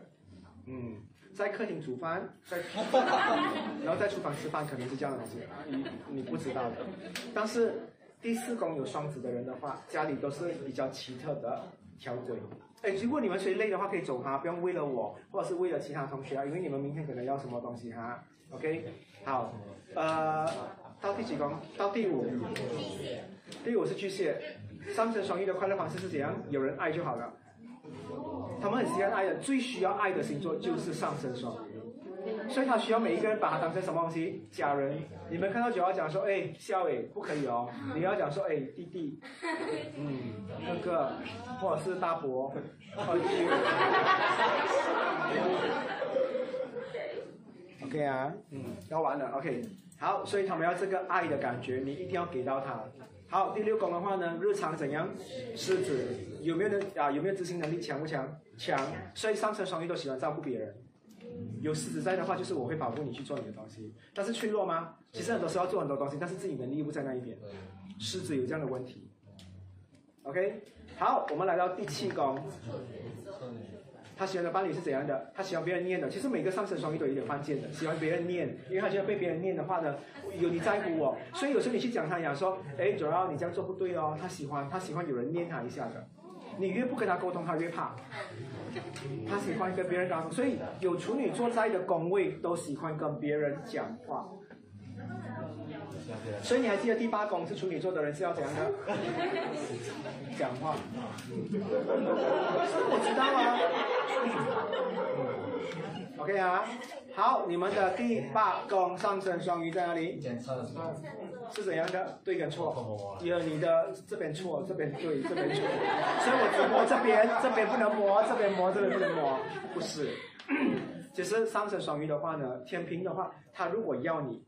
嗯，在客厅煮饭，在，然后在厨房吃饭，可能是这样的东西，你你不知道的。但是第四宫有双子的人的话，家里都是比较奇特的条规。哎，如果你们谁累的话，可以走哈，不用为了我，或者是为了其他同学啊，因为你们明天可能要什么东西哈，OK，好，呃，到第几宫？到第五。第五是巨蟹，上升双鱼的快乐方式是怎样？有人爱就好了。他们很喜欢爱的，最需要爱的星座就是上升双鱼，所以他需要每一个人把他当成什么东西？家人。你们看到九号讲说，哎，笑伟，不可以哦。你要讲说，哎，弟弟，嗯，哥哥，或者是大伯。OK 啊，嗯，要完了，OK，好，所以他们要这个爱的感觉，你一定要给到他。好，第六宫的话呢，日常怎样？狮子有没有能啊？有没有执行能力强不强？强。所以上升双鱼都喜欢照顾别人。有狮子在的话，就是我会保护你去做你的东西。但是脆弱吗？其实很多时候要做很多东西，但是自己能力不在那一边。狮子有这样的问题。OK，好，我们来到第七宫。他喜欢的伴侣是怎样的？他喜欢别人念的。其实每个上升双鱼都有点犯贱的，喜欢别人念，因为他觉得被别人念的话呢，有你在乎我。所以有时候你去讲他讲说，哎，主要你这样做不对哦。他喜欢，他喜欢有人念他一下的。你越不跟他沟通，他越怕。他喜欢跟别人沟通，所以有处女座在的宫位都喜欢跟别人讲话。所以你还记得第八宫是处女座的人是要怎样的？讲话。我知道啊。OK 啊，好，你们的第八宫上升双鱼在哪里？是怎样的？对跟错？有你的这边错，这边对，这边错。所以我只摸这边，这边不能摸，这边摸，这边不能摸，不是。其 实上升双鱼的话呢，天平的话，他如果要你。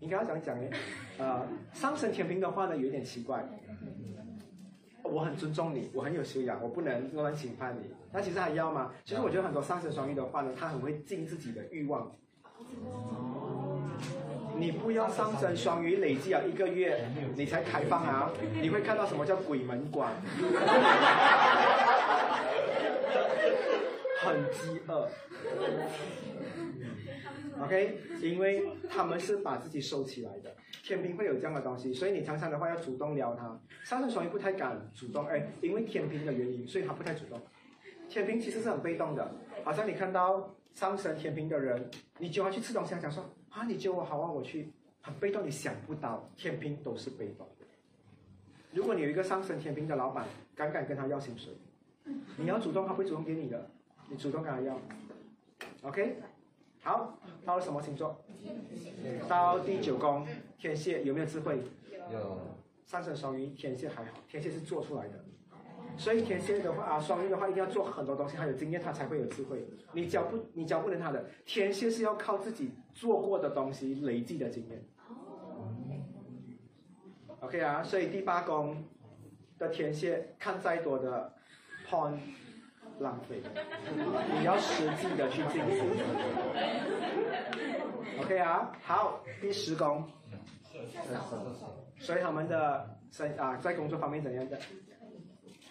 应该要讲讲诶，呃，上升天平的话呢，有点奇怪。我很尊重你，我很有修养，我不能乱侵犯你。那其实还要吗？其实我觉得很多上升双鱼的话呢，他很会尽自己的欲望。你不要上升双鱼累积了一个月，你才开放啊！你会看到什么叫鬼门关，很饥饿。OK，因为他们是把自己收起来的，天平会有这样的东西，所以你常常的话要主动撩他。上升双鱼不太敢主动，哎，因为天平的原因，所以他不太主动。天平其实是很被动的，好像你看到上升天平的人，你叫他去吃东西，他讲说啊，你叫我好啊，我去，很被动，你想不到天平都是被动。如果你有一个上升天平的老板，敢敢跟他要薪水，你要主动，他不会主动给你的，你主动跟他要，OK。好，到了什么星座？到第九宫，天蝎有没有智慧？有。上升双鱼，天蝎还好，天蝎是做出来的。所以天蝎的话啊，双鱼的话一定要做很多东西，他有经验，他才会有智慧。你教不，你教不能他的。天蝎是要靠自己做过的东西累积的经验。OK 啊，所以第八宫的天蝎看再多的 porn。浪费，你要实际的去进行。OK 啊，好，第十宫，所以他们的生啊，在工作方面怎样的？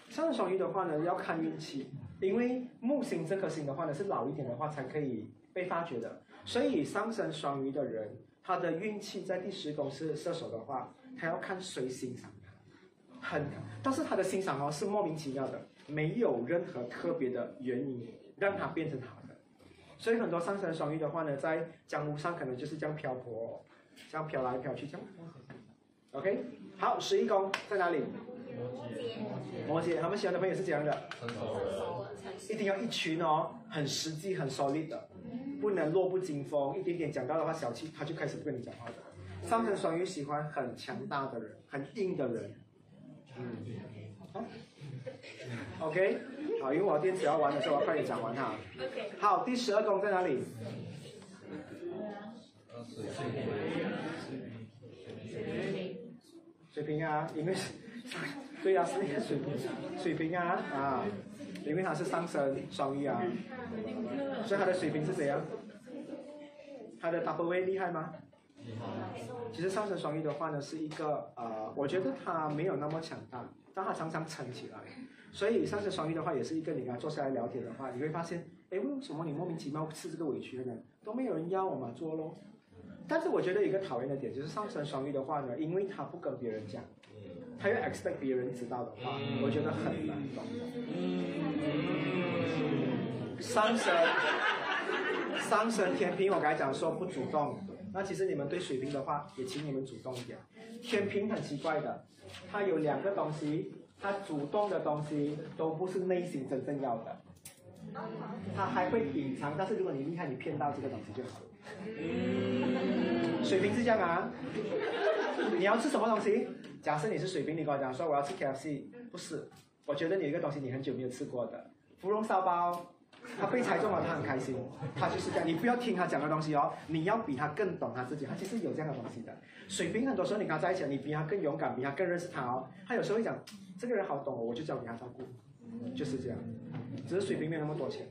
上升双鱼的话呢，要看运气，因为木星这颗星的话呢，是老一点的话才可以被发掘的，所以上升双鱼的人，他的运气在第十宫是射手的话，他要看谁欣赏他，很，但是他的欣赏哦是莫名其妙的。没有任何特别的原因让它变成好的，所以很多上升双鱼的话呢，在江湖上可能就是这样漂泊，这样飘来飘去这样。OK，好，十一宫在哪里？摩羯。摩羯，他们喜欢的朋友是怎样的？一定要一群哦，很实际、很 solid 的，不能弱不禁风，一点点讲到的话小气，他就开始不跟你讲话的。上升双鱼喜欢很强大的人，很硬的人。嗯。OK，好，因为我电池要完的时候，我要快点讲完它。OK。好，第十二宫在哪里？水平啊，因为对啊，是那个水平，水瓶啊啊，因为它是上升双鱼啊，所以它的水平是怎样？它的 double way 厉害吗？其实上升双鱼的话呢，是一个呃，我觉得它没有那么强大，但它常常撑起来。所以上升双鱼的话，也是一个你跟他坐下来聊天的话，你会发现，哎，为什么你莫名其妙吃这个委屈的呢？都没有人要我嘛，做咯。但是我觉得一个讨厌的点就是上升双鱼的话呢，因为他不跟别人讲，他又 expect 别人知道的话，我觉得很难懂。上升上升天平，我刚才讲说不主动，那其实你们对水瓶的话，也请你们主动一点。天平很奇怪的，它有两个东西。他主动的东西都不是内心真正要的，他还会隐藏。但是如果你厉害，你骗到这个东西就好了。水瓶是这样啊，你要吃什么东西？假设你是水瓶，你跟我讲说我要吃 KFC，不是，我觉得你一个东西你很久没有吃过的，芙蓉烧包。他被猜中了，他很开心。他就是这样，你不要听他讲的东西哦，你要比他更懂他自己。他其实有这样的东西的。水平很多时候你跟他在一起，你比他更勇敢，比他更认识他哦。他有时候会讲，这个人好懂，我就交给他照顾，就是这样。只是水平没有那么多钱。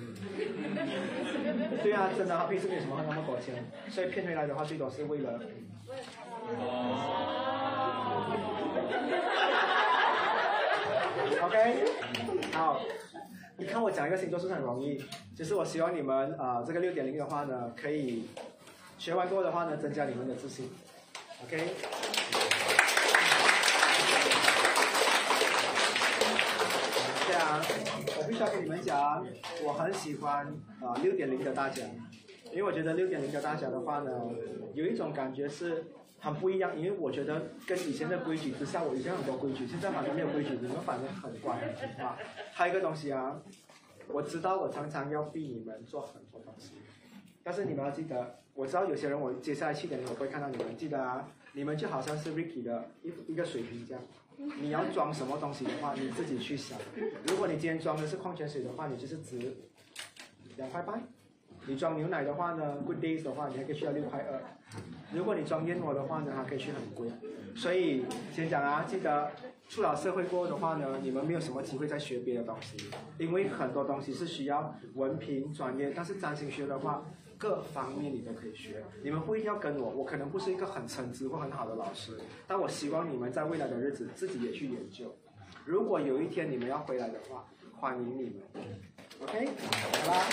对啊，真的，他平时没有什么那么多钱，所以骗回来的话，最多是为了。OK，好。你看我讲一个星座是不是很容易，就是我希望你们啊，这个六点零的话呢，可以学完过的话呢，增加你们的自信。OK。对啊，我必须要跟你们讲，我很喜欢啊六点零的大奖，因为我觉得六点零的大奖的话呢，有一种感觉是。很不一样，因为我觉得跟以前的规矩之下，我以前很多规矩，现在反正没有规矩，你们反正很乖很听话。还有一个东西啊，我知道我常常要逼你们做很多东西，但是你们要记得，我知道有些人我接下来七点我会看到你们，记得啊，你们就好像是 Ricky 的一一个水瓶这样，你要装什么东西的话，你自己去想。如果你今天装的是矿泉水的话，你就是值两块半。你装牛奶的话呢，Good Days 的话，你还可以去到六块二。如果你装燕窝的话呢，还可以去很贵。所以先讲啊，记得出了社会过后的话呢，你们没有什么机会再学别的东西，因为很多东西是需要文凭专业，但是占星学的话，各方面你都可以学。你们不一定要跟我，我可能不是一个很称职或很好的老师，但我希望你们在未来的日子自己也去研究。如果有一天你们要回来的话，欢迎你们。OK，好啦。